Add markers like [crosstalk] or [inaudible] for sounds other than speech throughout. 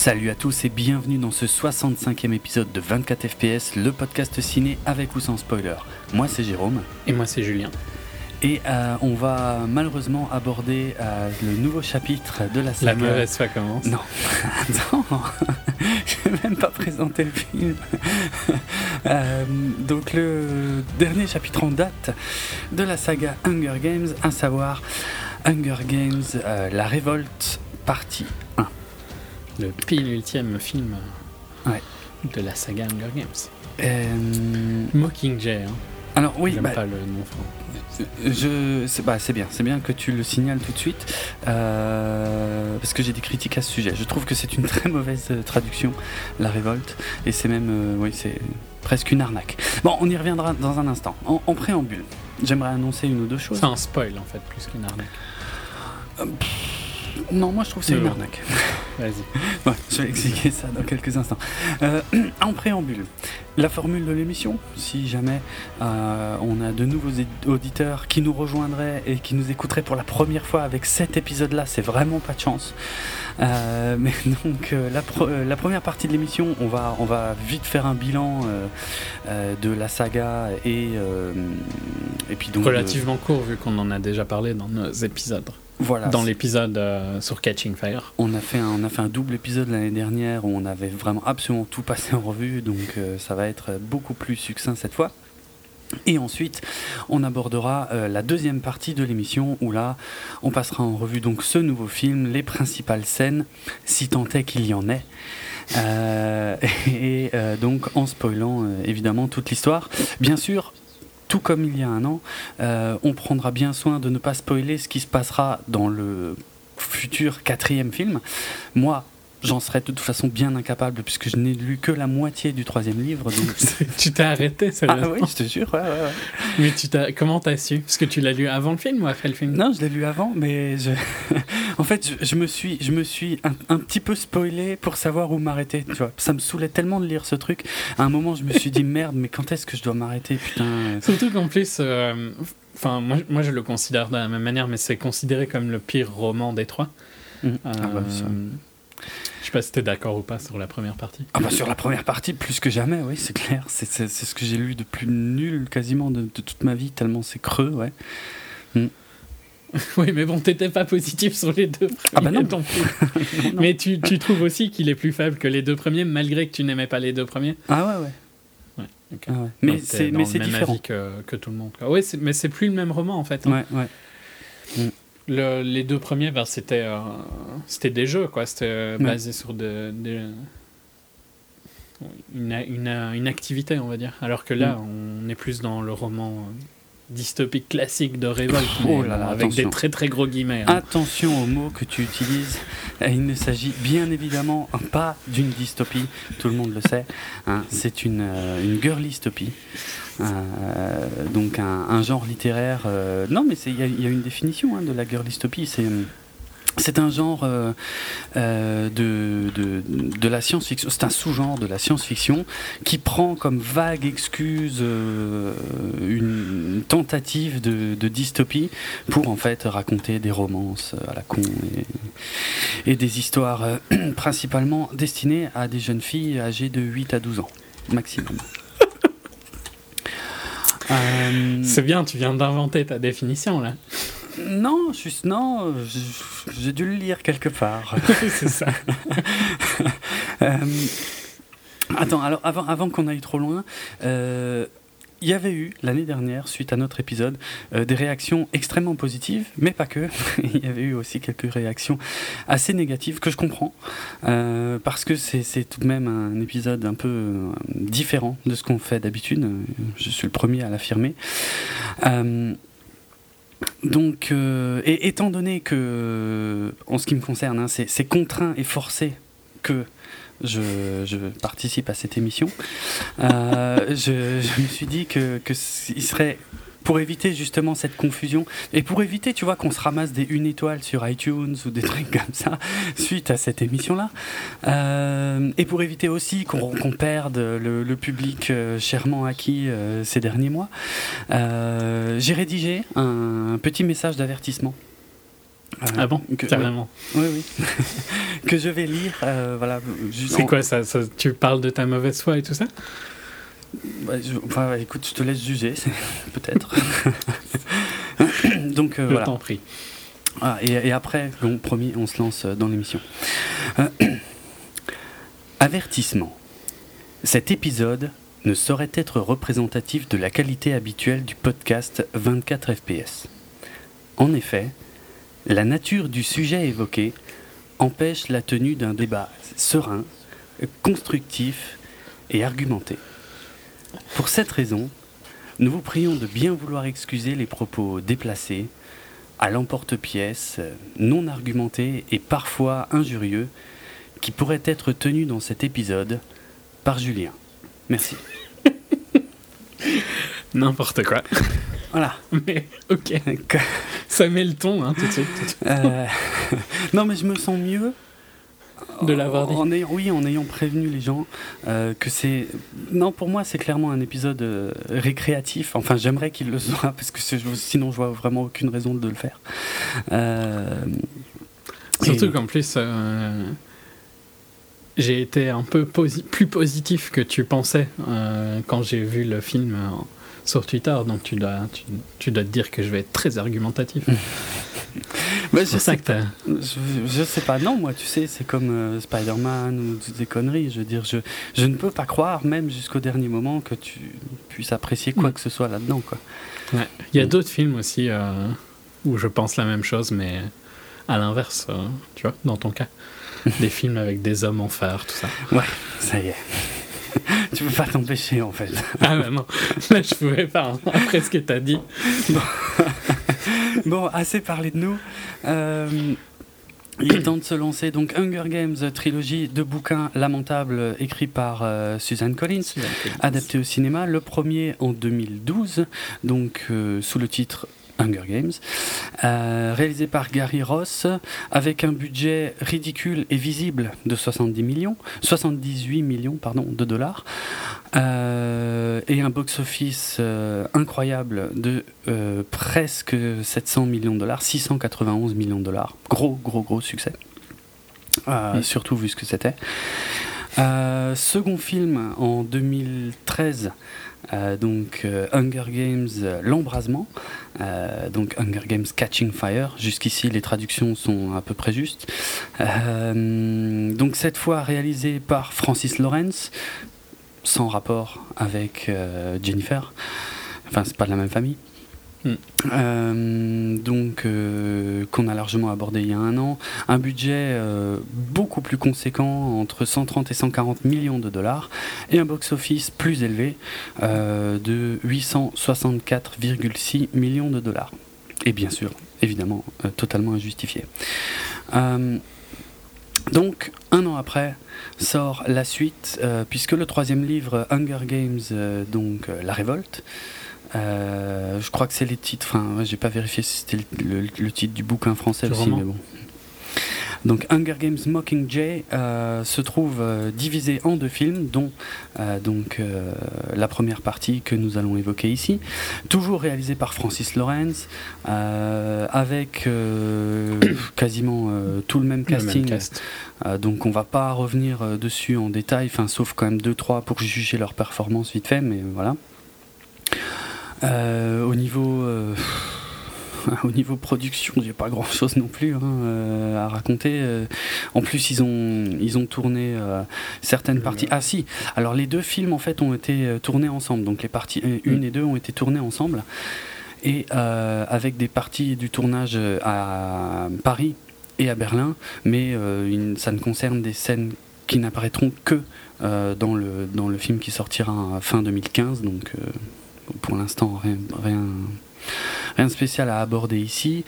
Salut à tous et bienvenue dans ce 65e épisode de 24 FPS, le podcast ciné avec ou sans spoiler. Moi c'est Jérôme. Et moi c'est Julien. Et euh, on va malheureusement aborder euh, le nouveau chapitre de la saga. La mauvaise foi commence. Non, [laughs] attends, [laughs] je vais même pas présenter le film. [laughs] Euh, donc le dernier chapitre en date de la saga Hunger Games, à savoir Hunger Games, la révolte, partie 1. Le pile ultime film de la saga Hunger Games. Mockingjay. Hein. Alors oui, bah, pas le nom je, c'est bah, bien, c'est bien que tu le signales tout de suite, euh, parce que j'ai des critiques à ce sujet. Je trouve que c'est une [laughs] très mauvaise euh, traduction, la révolte, et c'est même, euh, oui, c'est presque une arnaque. Bon, on y reviendra dans un instant. En, préambule, j'aimerais annoncer une ou deux choses. C'est un spoil en fait, plus qu'une arnaque. Non, moi je trouve que c'est une arnaque. Vas-y. je vais expliquer ça dans quelques instants. Euh, [clears throat] en préambule, la formule de l'émission, si jamais euh, on a de nouveaux auditeurs qui nous rejoindraient et qui nous écouteraient pour la première fois avec cet épisode-là, c'est vraiment pas de chance. Euh, [laughs] mais donc la, la, première partie de l'émission, on va, on va vite faire un bilan de la saga et, et puis donc relativement court vu qu'on en a déjà parlé dans nos épisodes. Dans l'épisode euh, sur Catching Fire. On a, fait un, on a fait un double épisode l'année dernière où on avait vraiment absolument tout passé en revue, donc euh, ça va être beaucoup plus succinct cette fois. Et ensuite, on abordera euh, la deuxième partie de l'émission où là, on passera en revue donc ce nouveau film, les principales scènes, si tant est qu'il y en ait. [laughs] et donc en spoilant évidemment toute l'histoire. Bien sûr, tout comme il y a un an, euh, on prendra bien soin de ne pas spoiler ce qui se passera dans le futur quatrième film. Moi, j'en serais de toute façon bien incapable puisque je n'ai lu que la moitié du troisième livre. [laughs] tu t'es arrêté, ça Ah oui, je te jure. Ouais, ouais, Mais tu t'as... comment t'as su? Parce que tu l'as lu avant le film ou après le film? Non, je l'ai lu avant, mais je... [laughs] en fait, je, me suis, je me suis un, petit peu spoilé pour savoir où m'arrêter. Tu vois, ça me saoulait tellement de lire ce truc. À un moment, je me suis dit [laughs] merde, mais quand est-ce que je dois m'arrêter Putain? Surtout qu'en plus. Euh, enfin, moi, moi, je le considère de la même manière, mais c'est considéré comme le pire roman des trois. Mmh. ah bah, euh, je sais pas si tu es d'accord ou pas sur la première partie. Ah bah sur la première partie, plus que jamais, oui, c'est clair. C'est ce que j'ai lu de plus nul quasiment de, toute ma vie, tellement c'est creux, ouais. Hmm. [laughs] oui, mais bon, t'étais pas positif sur les deux premiers. Ah bah [laughs] non. Mais tu, tu, trouves aussi qu'il est plus faible que les deux premiers, malgré que tu n'aimais pas les deux premiers Ah ouais, ouais. Ouais, ah ouais. Mais c'est mais c'est différent que, que, tout le monde. Oui, mais c'est plus le même roman en fait. Hein. Ouais, ouais. Les deux premiers, ben, c'était euh, c'était des jeux, quoi. C'était euh, basé sur de, une, une, une, activité, on va dire. Alors que là, mm. on est plus dans le roman euh, dystopique classique de révolte, oh avec des très très gros guillemets. Hein. Attention aux mots que tu utilises. Il ne s'agit bien évidemment pas d'une dystopie, tout le monde le sait. Hein. C'est une, une girlystopie. Euh, donc un, genre littéraire. Euh, non, mais il y, a une définition hein, de la girlistopie. C'est c'est un genre euh, de, de, la science-fiction, c'est un sous-genre de la science-fiction qui prend comme vague excuse une tentative de, de, dystopie pour en fait raconter des romances à la con et, et des histoires [clears throat] principalement destinées à des jeunes filles âgées de 8 à 12 ans maximum. Euh, C'est bien, tu viens d'inventer ta définition là. Non, juste non, j'ai dû le lire quelque part. [laughs] C'est ça. [laughs] Euh, attends, alors avant, avant qu'on aille trop loin, euh, il y avait eu l'année dernière, suite à notre épisode, euh, des réactions extrêmement positives, mais pas que. [laughs] il y avait eu aussi quelques réactions assez négatives que je comprends, euh, parce que c'est tout de même un épisode un peu euh, différent de ce qu'on fait d'habitude. Je suis le premier à l'affirmer. donc, et étant donné que, en ce qui me concerne, hein, c'est contraint et forcé que je, participe à cette émission, euh, je, me suis dit que, que serait pour éviter justement cette confusion et pour éviter, tu vois, qu'on se ramasse des une étoile sur iTunes ou des trucs [laughs] comme ça suite à cette émission-là, euh, et pour éviter aussi qu'on perde le, public euh, chèrement acquis ces derniers mois, j'ai rédigé un petit message d'avertissement ah bon Carrément. Oui, oui. [laughs] que je vais lire. voilà, C'est quoi ça, Tu parles de ta mauvaise foi et tout ça bah, écoute, je te laisse juger, [laughs] peut-être. [coughs] Donc, je voilà. t'en prie. Ah, et, après, donc, promis, on se lance dans l'émission. [coughs] avertissement. Cet épisode ne saurait être représentatif de la qualité habituelle du podcast 24 FPS. En effet, la nature du sujet évoqué empêche la tenue d'un débat serein, constructif et argumenté. Pour cette raison, nous vous prions de bien vouloir excuser les propos déplacés, à l'emporte-pièce, non argumentés et parfois injurieux qui pourraient être tenus dans cet épisode par Julien. Merci. [laughs] N'importe quoi. Voilà. Mais ok. Ça met le ton, hein, tout de suite. Euh, [laughs] non, mais je me sens mieux. De l'avoir dit. En ayant, oui, en ayant prévenu les gens euh, que c'est. Non, pour moi, c'est clairement un épisode euh, récréatif. Enfin, j'aimerais qu'il le soit, [laughs] parce que sinon, je vois vraiment aucune raison de le faire. Surtout qu'en plus j'ai été un peu plus positif que tu pensais euh, quand j'ai vu le film euh, sur Twitter, donc tu dois, tu, dois te dire que je vais être très argumentatif. [laughs] je, sais que je, sais pas, non, moi, tu sais, c'est comme euh, Spider-Man ou toutes des conneries. Je veux dire, je, je ne peux pas croire, même jusqu'au dernier moment, que tu puisses apprécier quoi mm. que ce soit là-dedans. Quoi. Il y a d'autres films aussi où je pense la même chose, mais à l'inverse, tu vois, dans ton cas. [laughs] des films avec des hommes en fer, tout ça. Ouais, ça y est. [laughs] tu peux pas t'empêcher en fait. Ah bah non, là je pouvais pas, hein. après ce que t'as dit. Bon. [laughs] assez parlé de nous. Euh, il est temps de se lancer. Donc, Hunger Games, trilogie de bouquins lamentables écrits par euh, Suzanne, Collins, adapté au cinéma. Le premier en 2012, donc euh, sous le titre Hunger Games, euh, réalisé par Gary Ross, avec un budget ridicule et visible de 70 millions, 78 millions pardon, de dollars, euh, et un box-office euh, incroyable de presque 700 millions de dollars, 691 millions de dollars. Gros, gros, gros succès. Surtout vu ce que c'était. second film en 2013 euh, donc euh, Hunger Games euh, l'embrasement, donc Hunger Games Catching Fire. Jusqu'ici les traductions sont à peu près justes. donc cette fois réalisé par Francis Lawrence, sans rapport avec Jennifer. Enfin c'est pas de la même famille. Hmm. Euh, donc, euh, qu'on a largement abordé il y a un an, un budget euh, beaucoup plus conséquent, entre 130 et 140 millions de dollars, et un box-office plus élevé de 864,6 millions de dollars. Et bien sûr, évidemment, totalement injustifié. donc, un an après, sort la suite, puisque le troisième livre, Hunger Games, donc La Révolte, euh, je crois que c'est les titres. Enfin, j'ai pas vérifié si c'était le, titre du bouquin français aussi, mais bon. Donc Hunger Games Mockingjay euh, se trouve euh, divisé en deux films, dont donc la première partie que nous allons évoquer ici, toujours réalisé par Francis Lawrence, avec [coughs] quasiment tout le même casting. donc on va pas revenir dessus en détail, enfin sauf quand même deux trois pour juger leur performance vite fait, mais voilà. Euh, au niveau euh, [laughs] au niveau production, j'ai pas grand chose non plus hein, euh, à raconter. en plus, ils ont, ils ont tourné certaines parties. Ah si, alors les deux films en fait ont été tournés ensemble. Donc les parties 1 mm. et 2 ont été tournées ensemble. Et avec des parties du tournage à Paris et à Berlin, mais ça ne concerne des scènes qui n'apparaîtront que dans, le, dans le film qui sortira fin 2015. Donc pour l'instant, rien, rien, de spécial à aborder ici.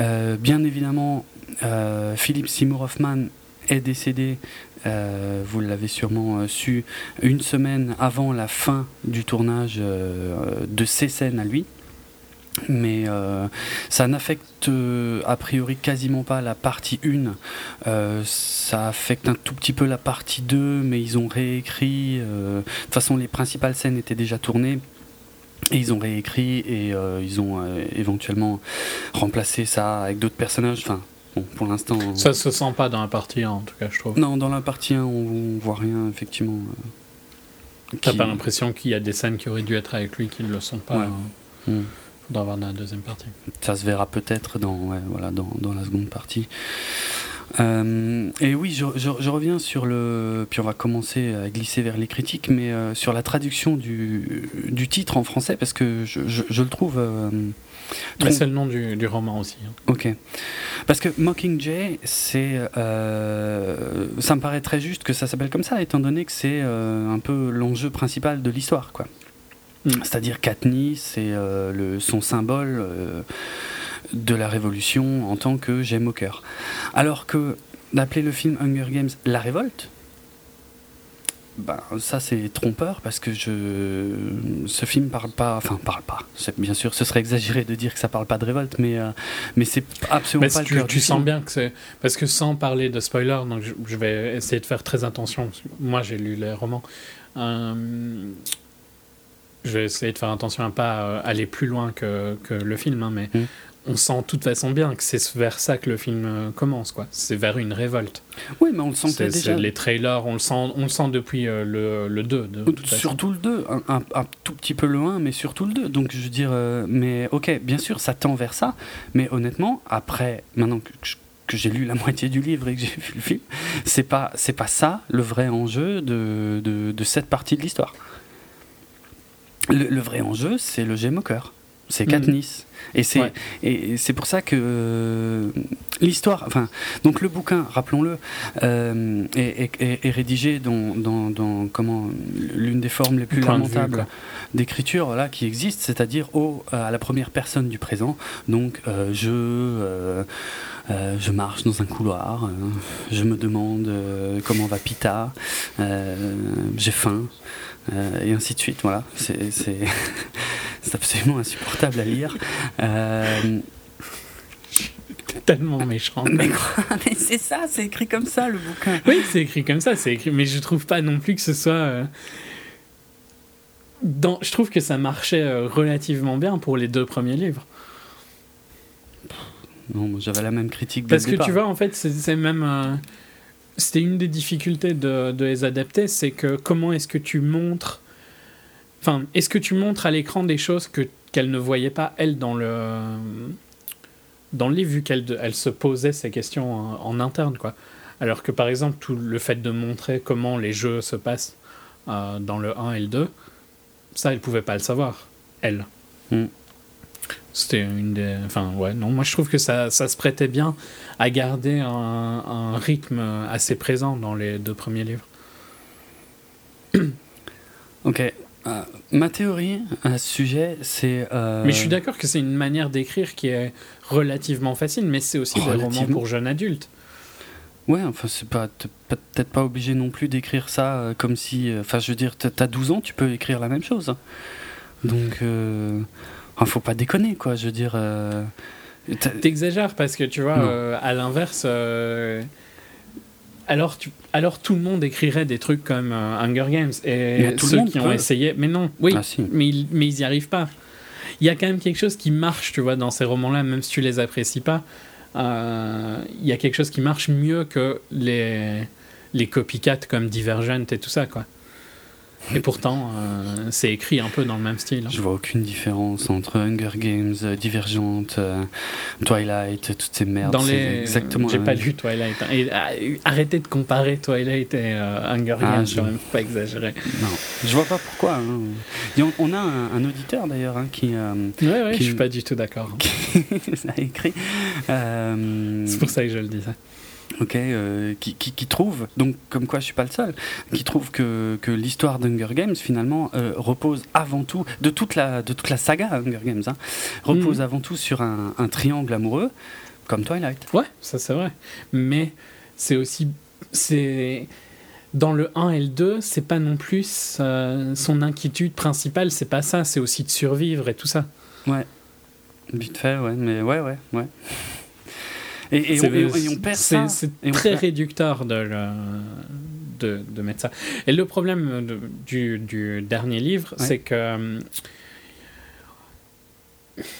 Euh, bien évidemment, euh, Philippe Seymour Hoffman est décédé, euh, vous l'avez sûrement su, une semaine avant la fin du tournage de ces scènes à lui. Mais ça n'affecte a priori quasiment pas la partie 1. ça affecte un tout petit peu la partie 2, mais ils ont réécrit. de toute façon, les principales scènes étaient déjà tournées. Et ils ont réécrit et euh, ils ont euh, éventuellement remplacé ça avec d'autres personnages. Enfin, bon, pour l'instant. Ça se sent pas dans la partie 1, en tout cas, je trouve. Non, dans la partie 1, on, on voit rien, effectivement. euh, T'as qui- pas l'impression qu'il y a des scènes qui auraient dû être avec lui qui ne le sont pas. Ouais. euh, Hmm. Faudra voir dans la deuxième partie. Ça se verra peut-être dans, ouais, voilà, dans, dans la seconde partie. Euh, et oui, je, je- je reviens sur le. Puis on va commencer à glisser vers les critiques, mais euh, sur la traduction du, du titre en français, parce que je, je- le trouve. euh, trom- c'est le nom du, du roman aussi. hein. Ok. Parce que Mockingjay, c'est. euh, ça me paraît très juste que ça s'appelle comme ça, étant donné que c'est un peu l'enjeu principal de l'histoire, quoi. Mm. C'est-à-dire Katniss, c'est le, son symbole de la révolution en tant que gemme au cœur. Alors que d'appeler le film Hunger Games La Révolte, ben, ça c'est trompeur parce que je, ce film parle pas, enfin parle pas. Bien sûr, ce serait exagéré de dire que ça parle pas de révolte, mais euh, mais c'est absolument Mais pas le tu, cœur tu du sens film. bien que c'est. Parce que sans parler de spoiler, donc je, je vais essayer de faire très attention. Moi, j'ai lu les romans. Euh, je vais essayer de faire attention à pas euh, aller plus loin que, que le film, hein, mais Mm. On sent de toute façon bien que c'est vers ça que le film euh, commence, quoi. C'est vers une révolte. Oui, mais on le sentait déjà. les trailers, on le sent, on le sent depuis euh, le, le 2. De. Surtout le 2, un, un- un tout petit peu le 1, mais surtout le 2. Donc je veux dire, euh, mais ok, bien sûr, ça tend vers ça, mais honnêtement, après, maintenant que, que je- que j'ai lu la [laughs] moitié du livre et que j'ai vu le film, c'est pas, c'est pas ça le vrai enjeu de, de, de cette partie de l'histoire. Le, le vrai enjeu, c'est le cœur. C'est Mhm. Katniss. Et c'est Ouais. et c'est pour ça que euh, l'histoire, enfin, donc le bouquin, rappelons-le, euh, est, est- est- est rédigé dans, dans, dans, comment l'une des formes les plus Point lamentables d'écriture là qui existe, c'est-à-dire au à la première personne du présent. Donc euh, je euh, je marche dans un couloir, euh, je me demande euh, comment va Pita, j'ai faim. Euh, et ainsi de suite, voilà. C'est c'est- [laughs] c'est absolument insupportable à lire. Euh, Tellement méchant. mais c'est ça, c'est écrit comme ça le bouquin. Oui, c'est écrit comme ça, c'est écrit, mais je trouve pas non plus que ce soit. euh, Dans... Je trouve que ça marchait euh, relativement bien pour les deux premiers livres. Non, j'avais la même critique. Parce que départ. tu vois, en fait, c'est c'est même. C'était une des difficultés de, les adapter, c'est que comment est-ce que tu montres. Enfin, est-ce que tu montres à l'écran des choses que qu'elle ne voyait pas, elle, dans le. Dans le livre, vu qu'elle elle se posait ces questions en, interne, quoi. Alors que par exemple, tout le fait de montrer comment les jeux se passent euh, dans le 1 et le 2, ça, elle pouvait pas le savoir, elle. Mm. C'était une des. Enfin, ouais, non, moi je trouve que ça, ça se prêtait bien à garder un, un rythme assez présent dans les deux premiers livres. [clears throat] Ok. Euh, ma théorie à ce sujet, c'est. euh, Mais je suis d'accord que c'est une manière d'écrire qui est relativement facile, mais c'est aussi des romans pour jeunes adultes. Ouais, enfin, c'est pas. peut-être pas obligé non plus d'écrire ça euh, comme si. Enfin, je veux dire, t'as- t'as 12 ans, tu peux écrire la même chose. Donc. Enfin, faut pas déconner, quoi. Je veux dire. euh, T'exagères parce que tu vois, euh, à l'inverse, euh, alors, tu, alors tout le monde écrirait des trucs comme Hunger Games et tout le ceux monde qui ont essayé, mais non, oui, Ah, si. mais, ils- mais ils y arrivent pas. Il y a quand même quelque chose qui marche, tu vois, dans ces romans-là, même si tu les apprécies pas. Il y a quelque chose qui marche mieux que les, les copycats comme Divergent et tout ça, quoi. Et pourtant, euh, c'est écrit un peu dans le même style. hein. Je vois aucune différence entre Hunger Games, euh, Divergente, euh, Twilight, toutes ces merdes. Dans c'est les... exactement. J'ai pas lu Twilight. hein. Et, arrêtez de comparer Twilight et Hunger Ah, Games, je- quand même, faut pas exagérer. Non, je vois pas pourquoi. hein. On, a un, un auditeur d'ailleurs qui, Ouais, Qui- je suis pas du tout d'accord. [laughs] qui a écrit. C'est pour ça que je le disais. Ok, euh, qui, qui, qui trouve, donc comme quoi je suis pas le seul, qui trouve que, que l'histoire d'Hunger Games finalement euh, repose avant tout, de toute la, de toute la saga Hunger Games, hein, repose Mhm. avant tout sur un, un triangle amoureux, comme Twilight. Ouais, ça c'est vrai. Mais c'est aussi. c'est Dans le 1 et le 2, c'est pas non plus euh, son inquiétude principale, c'est pas ça, c'est aussi de survivre et tout ça. Ouais, vite fait, ouais, mais ouais, ouais, ouais. Et, on, et perd ça. C'est très perd- réducteur de, le- de, de mettre ça. Et le problème de- du, du dernier livre, Ouais. c'est que euh,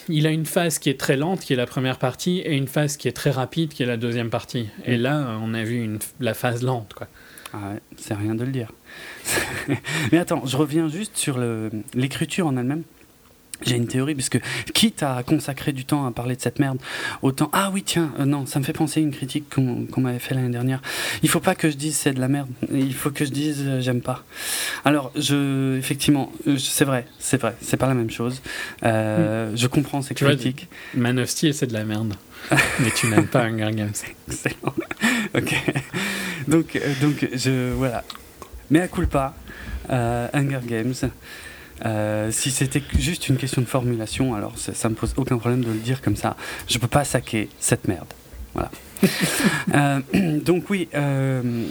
il a une phase qui est très lente, qui est la première partie, et une phase qui est très rapide, qui est la deuxième partie. Et là, on a vu une, la phase lente, quoi. Ah ouais, c'est rien de le dire. [laughs] Mais attends, je reviens juste sur l'écriture en elle-même. J'ai une théorie, parce que quitte à consacrer du temps à parler de cette merde, autant. Ah oui, tiens, euh, non, ça me fait penser à une critique qu'on m'avait fait l'année dernière. Il faut pas que je dise c'est de la merde, il faut que je dise euh, j'aime pas. Alors, je, effectivement, euh, c'est vrai, c'est vrai, c'est pas la même chose. Hmm. Je comprends ces critiques. Man of Steel, c'est de la merde. [laughs] Mais tu n'aimes pas Hunger Games. Excellent. [laughs] ok. Donc, donc je. Voilà. Mais à culpa, Hunger Games. Euh, si c'était juste une question de formulation, alors ça, me pose aucun problème de le dire comme ça. Je peux pas saquer cette merde. Voilà. [laughs] Euh, [clears throat] donc oui. Euh,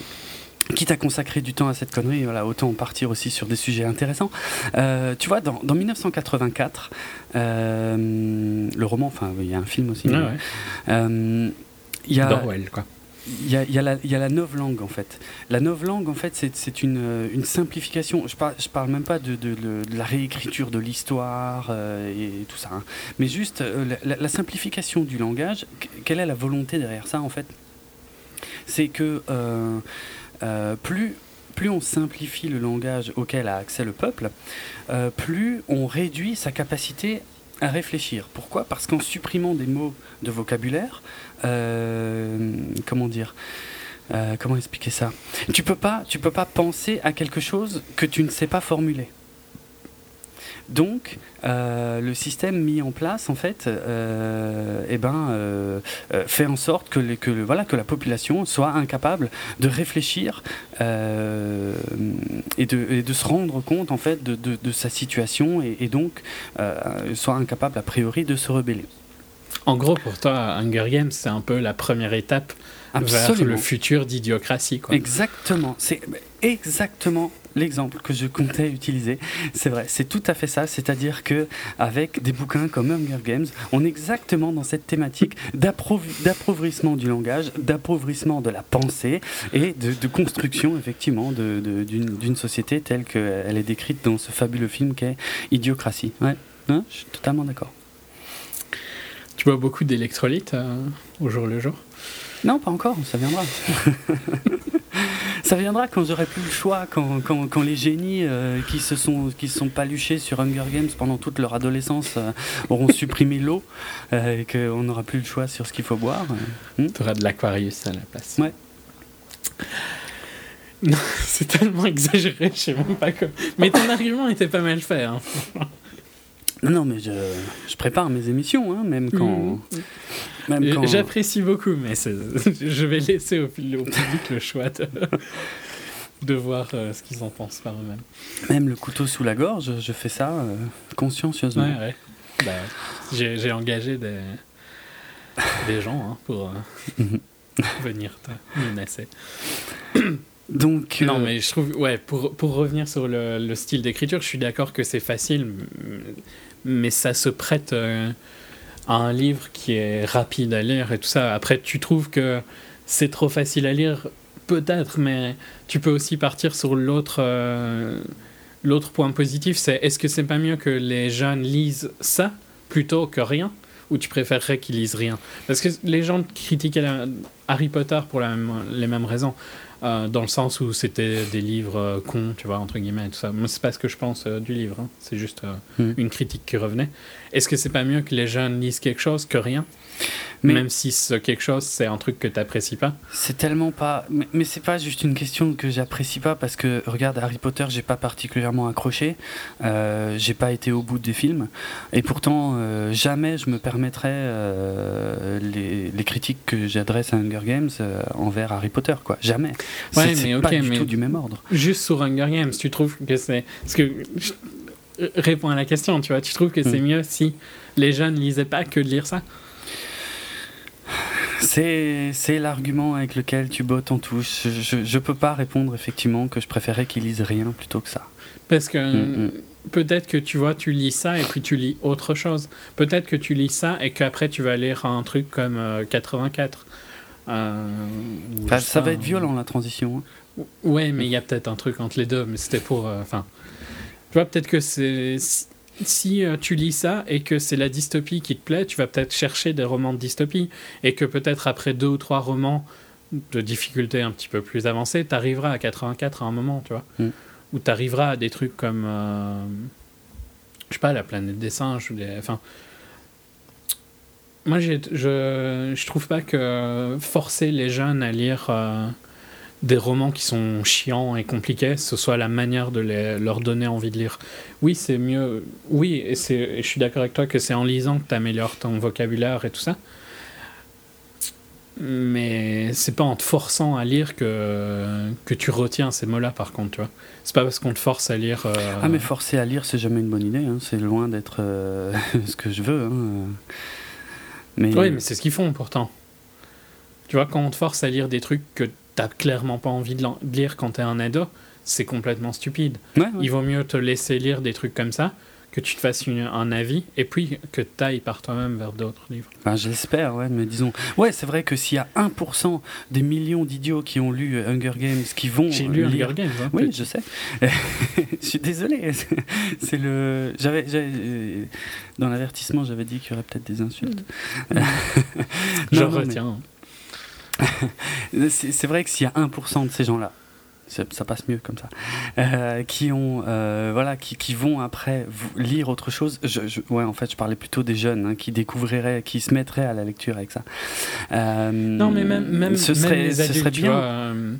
quitte à consacrer du temps à cette connerie, voilà, autant partir aussi sur des sujets intéressants. tu vois, dans, 1984, le roman, enfin, il y a un film aussi. Il y a, Orwell, quoi il y, a, la, y a la novlangue en fait. La novlangue en fait c'est une, euh, une, simplification. Je parle, même pas de, de, la réécriture de l'histoire euh, et tout ça, hein. mais juste euh, la, la, simplification du langage. Quelle est la volonté derrière ça en fait? C'est que plus plus on simplifie le langage auquel a accès le peuple, plus on réduit sa capacité à réfléchir. Pourquoi? Parce qu'en supprimant des mots de vocabulaire, euh, comment dire euh, Comment expliquer ça? Tu peux pas, tu peux pas penser à quelque chose que tu ne sais pas formuler. Donc, euh, le système mis en place, en fait, eh ben, fait en sorte que, que, voilà, que la population soit incapable de réfléchir et de, de, se rendre compte, en fait, de, de, sa situation et, et donc soit incapable, a priori, de se rebeller. En gros, pour toi, Hunger Games, c'est un peu la première étape vers le futur d'idiocratie. Exactement. C'est exactement l'exemple que je comptais utiliser. C'est vrai, c'est tout à fait ça. C'est-à-dire que avec des bouquins comme Hunger Games, on est exactement dans cette thématique d'appauvrissement du langage, d'appauvrissement de la pensée et de, construction effectivement d'une société telle qu'elle est décrite dans ce fabuleux film qu'est Idiocratie. Ouais, hein, je suis totalement d'accord. Tu bois beaucoup d'électrolytes euh, au jour le jour? Non, pas encore, ça viendra. [laughs] ça viendra quand j'aurai plus le choix, quand, quand, quand les génies euh, qui se sont qui se sont paluchés sur Hunger Games pendant toute leur adolescence euh, auront [laughs] supprimé l'eau et qu'on n'aura plus le choix sur ce qu'il faut boire. Hmm? Tu auras de l'Aquarius à la place. Ouais. Non, [laughs] c'est tellement exagéré, je sais même pas quoi. Mais ton argument était pas mal fait. Hein. Non, non, mais je, je prépare mes émissions, hein, même quand. Mmh. quand... J'apprécie beaucoup, mais [laughs] je vais laisser au, public le choix de, [laughs] de voir euh, ce qu'ils en pensent par eux-mêmes. Même le couteau sous la gorge, je fais ça euh, consciencieusement. Ouais, ouais. Bah, J'ai engagé des, des gens hein, pour euh, mmh. [laughs] venir te menacer. Donc, Non, mais je trouve, ouais, pour, pour revenir sur le, le style d'écriture, je suis d'accord que c'est facile, mais ça se prête euh, à un livre qui est rapide à lire et tout ça. Après, tu trouves que c'est trop facile à lire, peut-être, mais tu peux aussi partir sur l'autre euh, l'autre point positif, c'est est-ce que c'est pas mieux que les jeunes lisent ça plutôt que rien ou tu préférerais qu'ils lisent rien? Parce que les gens critiquaient Harry Potter pour les mêmes raisons. Euh, dans le sens où c'était des livres euh, cons, tu vois, entre guillemets, tout ça. Moi, c'est pas ce que je pense euh, du livre, hein. c'est juste hmm. une critique qui revenait. Est-ce que c'est pas mieux que les jeunes lisent quelque chose que rien? Même si ce quelque chose, c'est un truc que tu n'apprécies pas C'est tellement pas. Mais, mais c'est pas juste une question que j'apprécie pas parce que, regarde, Harry Potter, j'ai pas particulièrement accroché. Euh, j'ai pas été au bout des films. Et pourtant, euh, jamais je me permettrais euh, les, les, critiques que j'adresse à Hunger Games euh, envers Harry Potter, quoi. Jamais. Ouais, mais ok, pas du tout du même ordre. Juste sur Hunger Games, tu trouves que c'est. Parce que. Réponds à la question, tu vois. Tu trouves que c'est hmm. mieux si les jeunes lisaient pas que de lire ça? C'est l'argument avec lequel tu bottes en touche. Je ne peux pas répondre effectivement que je préférais qu'ils lisent rien plutôt que ça. Parce que mm, mm. peut-être que tu vois, tu lis ça et puis tu lis autre chose. Peut-être que tu lis ça et qu'après tu vas lire un truc comme 84. Euh, euh ça va être violent la transition. Hein. Ouais, mais il y a peut-être un truc entre les deux. Mais c'était pour. Euh, tu vois, peut-être que c'est si euh, tu lis ça et que c'est la dystopie qui te plaît, tu vas peut-être chercher des romans de dystopie et que peut-être après deux ou trois romans de difficulté un petit peu plus avancée, tu arriveras à 84 à un moment, tu vois. Mm. Ou tu arriveras à des trucs comme, euh, je sais pas, la planète des singes ou des... Enfin, moi, je, je trouve pas que forcer les jeunes à lire euh, des romans qui sont chiants et compliqués, ce soit la manière de les- leur donner envie de lire. Oui, c'est mieux. Oui, et, je suis d'accord avec toi que c'est en lisant que tu améliores ton vocabulaire et tout ça. Mais c'est pas en te forçant à lire que, que tu retiens ces mots-là, par contre, tu vois. C'est pas parce qu'on te force à lire. euh, Ah, mais forcer à lire, c'est jamais une bonne idée. hein. C'est loin d'être euh, [laughs] ce que je veux. hein. Mais, Oui, mais c'est ce qu'ils font pourtant. Tu vois, quand on te force à lire des trucs que t'as clairement pas envie de, lire quand t'es un ado, c'est complètement stupide. Ouais, ouais. Il vaut mieux te laisser lire des trucs comme ça, que tu te fasses une- un avis, et puis que tu ailles par toi-même vers d'autres livres. Ben, J'espère, ouais, mais disons. Ouais, c'est vrai que s'il y a 1% des millions d'idiots qui ont lu euh, Hunger Games qui vont J'ai lu lire Hunger Games. hein, Oui, petit. je sais. [laughs] je suis désolé. C'est le. J'avais euh, dans l'avertissement, j'avais dit qu'il y aurait peut-être des insultes. [laughs] Je Non, non, mais retiens. C'est vrai que s'il y a 1% de ces gens-là, ça, ça passe mieux comme ça, euh, qui ont, euh, voilà, qui, qui vont après lire autre chose. Je, je- ouais, en fait, je parlais plutôt des jeunes hein, qui découvriraient, qui se mettraient à la lecture avec ça. Euh, Non, mais même, même, ce même serait, ce serait tu vois, euh,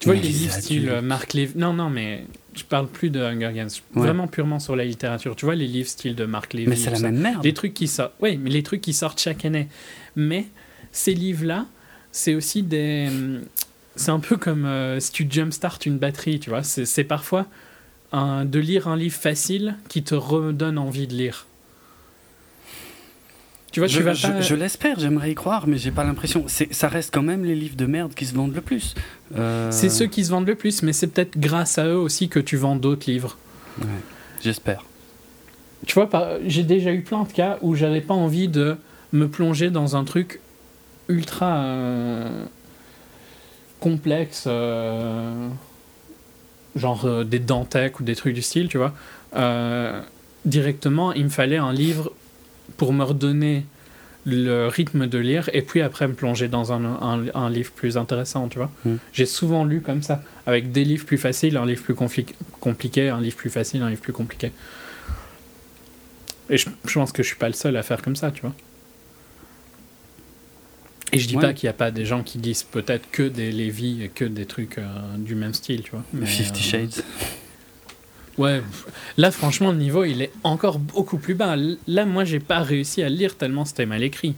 tu vois Mais les livres style. Marc Lévy. Non, non, mais je parle plus de Hunger Games. Ouais. Vraiment purement sur la littérature. Tu vois les livres style de Marc Lévy. mais c'est la même merde. Les trucs qui sortent. Oui, mais les trucs qui sortent chaque année. Mais ces livres-là, c'est aussi des. C'est un peu comme euh, si tu jumpstart une batterie, tu vois. C'est parfois un- de lire un livre facile qui te redonne envie de lire. Tu vois, je, tu vas je- pas. je l'espère, j'aimerais y croire, mais j'ai pas l'impression. Ça reste quand même les livres de merde qui se vendent le plus. Euh, C'est ceux qui se vendent le plus, mais c'est peut-être grâce à eux aussi que tu vends d'autres livres. ouais, J'espère. Tu vois, j'ai déjà eu plein de cas où j'avais pas envie de me plonger dans un truc ultra euh, complexe, euh, genre euh, des Dantec ou des trucs du style, tu vois. Directement, il me fallait un livre pour me redonner le rythme de lire et puis après me plonger dans un, un- un livre plus intéressant, tu vois. Mm. J'ai souvent lu comme ça, avec des livres plus faciles, un livre plus compliqué, un livre plus facile, un livre plus compliqué. Et je, je pense que je suis pas le seul à faire comme ça, tu vois. Et je dis Ouais. pas qu'il n'y a pas des gens qui lisent peut-être que des Lévi et que des trucs euh, du même style, tu vois. Mais, Fifty euh, Shades. Ouais, là franchement le niveau il est encore beaucoup plus bas. Là moi j'ai pas réussi à lire tellement c'était mal écrit.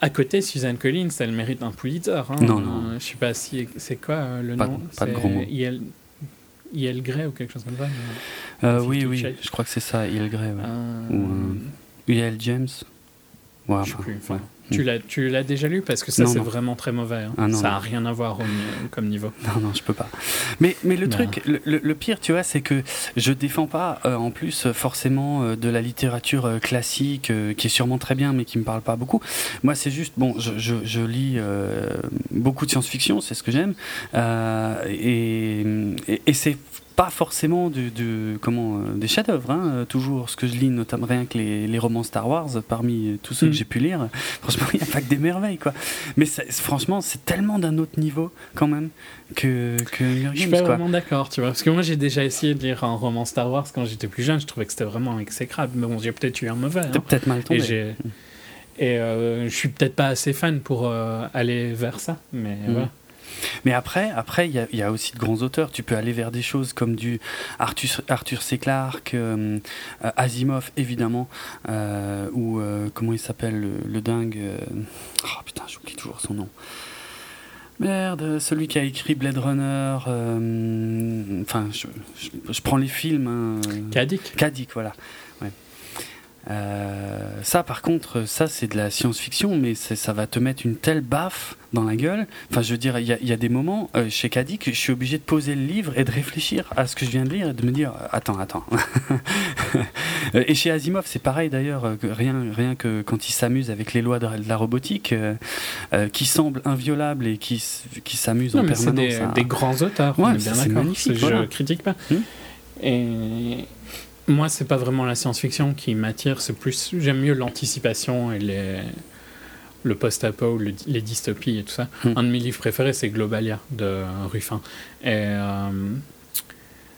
À côté Suzanne Collins elle mérite un Pulitzer. Hein. Non, non. Euh, je sais pas si c'est quoi euh, le Pas- nom? pas de gros mots. IL, IL Grey ou quelque chose comme ça. mais- Euh, oui, oui, je crois que c'est ça, Il Grey. Ouais. Ou, U.L. James. Ouais, je sais enfin, plus. enfin, ouais. Tu l'as tu l'as déjà lu parce que ça c'est vraiment très mauvais. hein. Ah, non, ça a non. rien à voir au comme niveau. Non, non, je peux pas. Mais, mais le Non. truc, le, pire, tu vois, c'est que je défends pas, euh, en plus, forcément, euh, de la littérature euh, classique, qui est sûrement très bien, mais qui me parle pas beaucoup. Moi, c'est juste, bon, je, je, je lis beaucoup de science-fiction, c'est ce que j'aime, et, et, et c'est pas forcément du, du- comment, euh, des chefs-d'œuvre, hein, euh, toujours ce que je lis, notamment rien que les, les romans Star Wars, parmi tous ceux Mm. que j'ai pu lire, [laughs] franchement, il n'y a pas que des merveilles, quoi. Mais ça- franchement, c'est tellement d'un autre niveau, quand même, que, que Hunger Je suis Games, pas quoi. vraiment d'accord, tu vois. Parce que moi, j'ai déjà essayé de lire un roman Star Wars quand j'étais plus jeune. Je trouvais que c'était vraiment exécrable. Mais bon, j'ai peut-être eu un mauvais. T'es hein. peut-être mal Et, tombé. j'ai... et euh, je suis peut-être pas assez fan pour euh, aller vers ça. Mais Mhm. voilà. Mais après, après, il y, a- il y a aussi de grands auteurs. Tu peux aller vers des choses comme du Arthur, Arthur C. Clarke, euh, euh, Asimov, évidemment, euh, ou euh, comment il s'appelle le, le dingue. Oh putain, j'oublie toujours son nom. Merde, celui qui a écrit Blade Runner. Enfin, je, je- je prends les films. hein, Kadik Kadik, voilà. Euh, ça, par contre, ça, c'est de la science-fiction, mais ça va te mettre une telle baffe dans la gueule. Enfin, je veux dire, il y, a- il y a des moments euh, chez Kadik, je suis obligé de poser le livre et de réfléchir à ce que je viens de lire et de me dire, euh, attends, attends. [laughs] Et chez Asimov, c'est pareil d'ailleurs, que rien, rien que quand il s'amuse avec les lois de, de la robotique, euh, qui semblent inviolables et qui, qui s'amusent en mais c'est permanence. des, à- des grands auteurs. Ouais, c'est magnifique, voilà. Je critique pas. Hmm. Et moi, c'est pas vraiment la science-fiction qui m'attire, c'est plus. J'aime mieux l'anticipation et les, le post-apo, le- les dystopies et tout ça. Hmm. Un de mes livres préférés, c'est Globalia de Ruffin. Et. euh,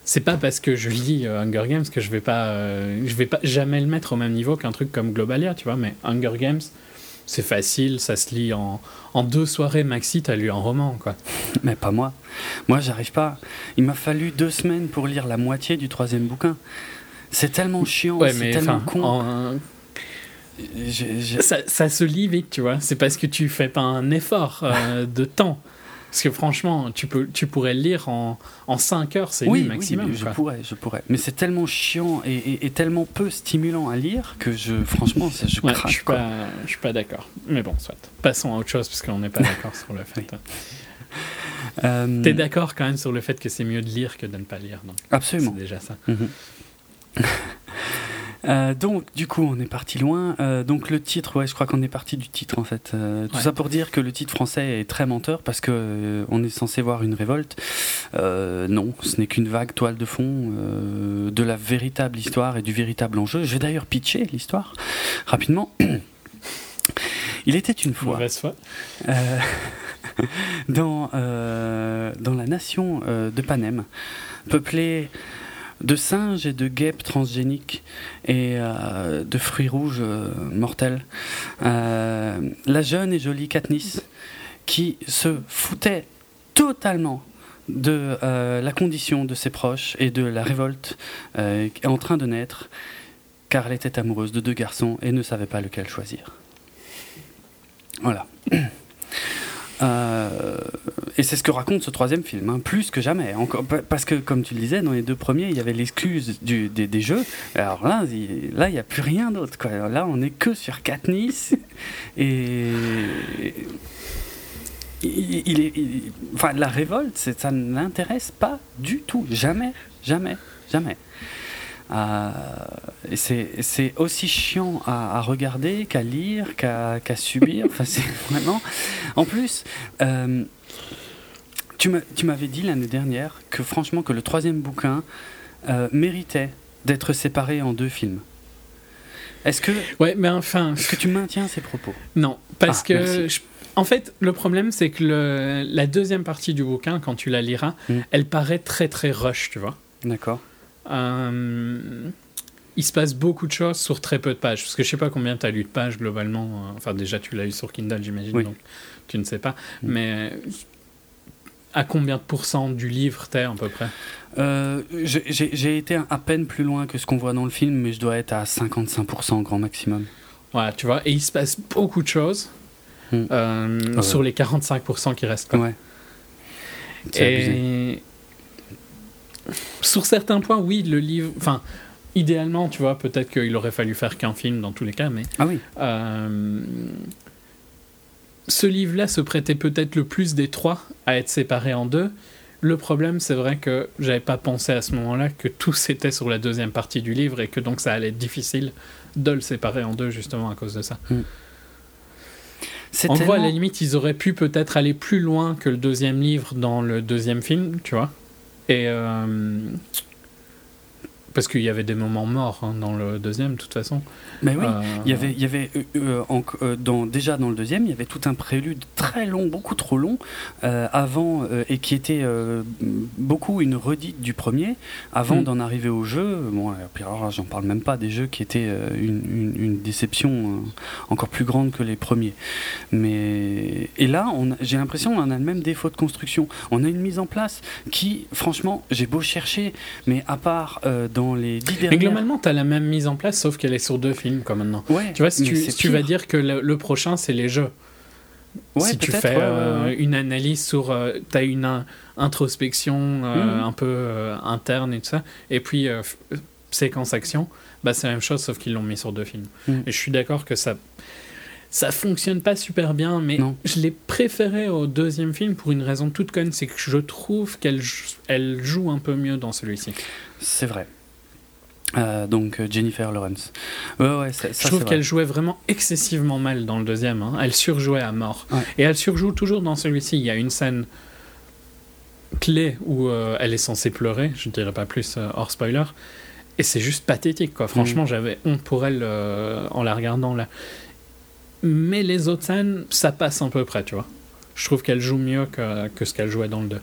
c'est pas parce que je lis euh, Hunger Games que je vais pas, euh, je vais pas jamais le mettre au même niveau qu'un truc comme Globalia, tu vois. Mais Hunger Games, c'est facile, ça se lit en, en deux soirées maxi, t'as lu un roman, quoi. [laughs] Mais pas moi. Moi, j'arrive pas. Il m'a fallu deux semaines pour lire la moitié du troisième bouquin. C'est tellement chiant, Ouais, c'est tellement con. en- ça, ça se lit vite, tu vois. C'est parce que tu fais pas un effort euh, de temps. Parce que franchement, tu, peux, tu pourrais le lire en, en 5 heures, c'est oui, maximum. oui, je pourrais, je pourrais. Mais c'est tellement chiant et, et- et tellement peu stimulant à lire que je, franchement, je Ouais, je suis quoi. pas, je suis pas d'accord. Mais bon, soit. Passons à autre chose parce qu'on n'est pas d'accord sur le [laughs] fait. Euh, T'es d'accord quand même sur le fait que c'est mieux de lire que de ne pas lire. Donc Absolument. c'est déjà ça. Mhm. [laughs] Euh, donc, du coup, on est parti loin. Euh, donc, le titre, ouais, je crois qu'on est parti du titre en fait. Euh, tout Ouais. ça pour dire que le titre français est très menteur parce que on est censé voir une révolte. Non, ce n'est qu'une vague toile de fond de la véritable histoire et du véritable enjeu. Je vais d'ailleurs pitcher l'histoire rapidement. [clears throat] Il était une fois. Mauvaise foi. Euh, [laughs] dans, dans la nation de Panem, peuplée de singes et de guêpes transgéniques et euh, de fruits rouges euh, mortels, euh, la jeune et jolie Katniss, qui se foutait totalement de la condition de ses proches et de la révolte en train de naître, car elle était amoureuse de deux garçons et ne savait pas lequel choisir. Voilà. [clears throat] Euh, et c'est ce que raconte ce troisième film, hein, plus que jamais. Encore, pa- parce que, comme tu le disais, dans les deux premiers, il y avait l'excuse des, jeux. Alors là, il, n'y a plus rien d'autre. Là, on est que sur Katniss. Et. Il, est, enfin, la révolte, ça ne l'intéresse pas du tout. Jamais, jamais, jamais. Euh, et c'est aussi chiant à, à regarder qu'à lire, qu'à subir. Enfin, c'est [laughs] vraiment. En plus, euh, tu m'avais dit l'année dernière que franchement que le troisième bouquin euh, méritait d'être séparé en deux films. Est-ce que, Ouais, mais enfin, est-ce que tu maintiens ces propos? Non, parce Ah, que je- en fait, le problème c'est que le- la deuxième partie du bouquin, quand tu la liras, Mm. elle paraît très très rush, tu vois. D'accord. Euh, il se passe beaucoup de choses sur très peu de pages. Parce que je sais pas combien tu as lu de pages globalement. euh, Enfin, déjà, tu l'as lu sur Kindle, j'imagine, Oui. donc tu ne sais pas. Mm. Mais à combien de pourcents du livre t'es à peu près? Euh, j'ai- été à peine plus loin que ce qu'on voit dans le film, mais je dois être à 55% grand maximum. Voilà, tu vois. Et il se passe beaucoup de choses Mm. euh, ouais. sur les 45% qui restent. quoi. Ouais. Abusé. Sur certains points, oui, le livre. Enfin, idéalement, tu vois, peut-être qu'il aurait fallu faire qu'un film dans tous les cas, mais Ah oui. Euh, ce livre-là se prêtait peut-être le plus des trois à être séparé en deux. Le problème, c'est vrai que j'avais pas pensé à ce moment-là que tout [laughs] s'était sur la deuxième partie du livre et que donc ça allait être difficile de le séparer en deux justement à cause de ça. C'est En gros, à la limite, ils auraient pu peut-être aller plus loin que le deuxième livre dans le deuxième film, tu vois. Et euh, parce qu'il y avait des moments morts hein, dans le deuxième, de toute façon. Mais oui. Euh, Il y avait, il y avait euh, euh, en- dans, déjà dans le deuxième, il y avait tout un prélude très long, beaucoup trop long, avant, et qui était beaucoup une redite du premier, avant Mm. d'en arriver au jeu. Bon, puis alors, j'en parle même pas des jeux qui étaient une, une- une déception encore plus grande que les premiers. Mais et là, j'ai l'impression qu'on a le même défaut de construction. On a une mise en place qui, franchement, j'ai beau chercher, mais à part euh, dans les dix Mais dernières. globalement, tu as la même mise en place, sauf qu'elle est sur deux films, comme maintenant. Ouais, Tu vois, si mais tu, c'est si tu vas dire que le, le prochain, c'est les jeux. Ouais, si tu fais euh, ouais. une analyse sur. tu as une in- introspection euh, Mhm. un peu euh, interne et tout ça, et puis euh, euh, séquence action, bah, c'est la même chose, sauf qu'ils l'ont mis sur deux films. Mhm. Et je suis d'accord que ça. Ça fonctionne pas super bien, mais Non. je l'ai préféré au deuxième film pour une raison toute conne, c'est que je trouve qu'elle jou- elle joue un peu mieux dans celui-ci. C'est vrai. Euh, donc euh, Jennifer Lawrence. Ouais, ouais, ça, ça, Je trouve qu'elle jouait vraiment excessivement mal dans le deuxième. hein. Elle surjouait à mort. Ouais. Et elle surjoue toujours dans celui-ci. Il y a une scène clé où euh, elle est censée pleurer, je ne dirais pas plus hors spoiler. Et c'est juste pathétique, quoi. Franchement, j'avais honte pour elle en la regardant là. Mais les autres scènes, ça passe à peu près, tu vois. Je trouve qu'elle joue mieux que, que ce qu'elle jouait dans le 2.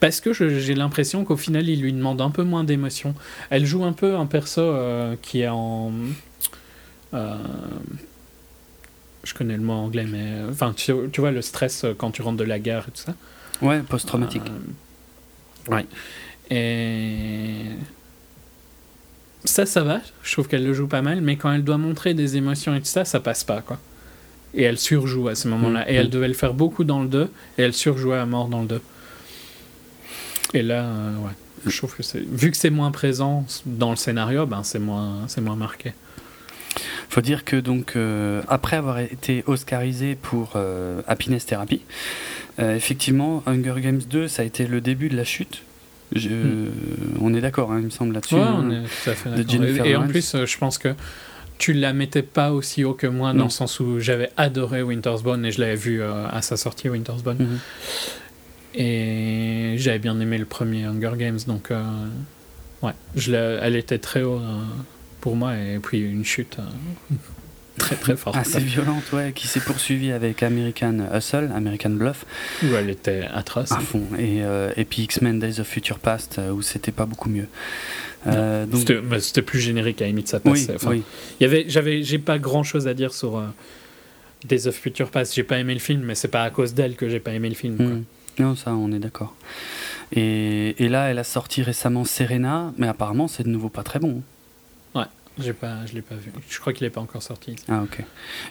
Parce que j'ai l'impression qu'au final, il lui demande un peu moins d'émotion. Elle joue un peu un perso euh, qui est en. euh, je connais le mot anglais, mais. euh, Enfin, tu, tu vois, le stress quand tu rentres de la guerre et tout ça. Ouais, post-traumatique. Euh, ouais. Et. Ça, ça va. Je trouve qu'elle le joue pas mal, mais quand elle doit montrer des émotions et tout ça, ça passe pas, quoi. Et elle surjoue à ce moment-là. Mm. Et elle Mm. devait le faire beaucoup dans le 2, et elle surjouait à mort dans le 2. Et là, euh, ouais. Je trouve que c'est. Vu que c'est moins présent dans le scénario, ben c'est moins, c'est moins marqué. faut dire que donc euh, après avoir été oscarisé pour euh, Happiness Therapy, euh, effectivement Hunger Games 2 ça a été le début de la chute. Je- On est d'accord, hein, il me semble là-dessus. Hmm. Ouais, hein. on est tout à fait d'accord. Et, et en plus, je pense que tu la mettais pas aussi haut que moi, dans Non. le sens où j'avais adoré Winter's Bone et je l'avais vu à sa sortie, Winter's Bone. Mhm. Et j'avais bien aimé le premier Hunger Games, donc euh, ouais, je elle était très haut euh, pour moi, et puis une chute euh, [laughs] très très forte. Assez violente, ouais, qui s'est poursuivie avec American Hustle, American Bluff, Où elle était atroce. à fond, et, et puis X-Men Days of Future Past, où c'était pas beaucoup mieux. Donc, C'était bah, c'était plus générique à limite, ça oui, passait. Enfin, oui. Y avait, j'avais, j'ai pas grand chose à dire sur Days of Future Past. J'ai pas aimé le film, mais c'est pas à cause d'elle que j'ai pas aimé le film. quoi. Mm. Non, ça, on est d'accord. Et, et là, elle a sorti récemment Serena, mais apparemment, c'est de nouveau pas très bon. J'ai pas, je l'ai pas vu. Je crois qu'il est pas encore sorti. Ah, ok.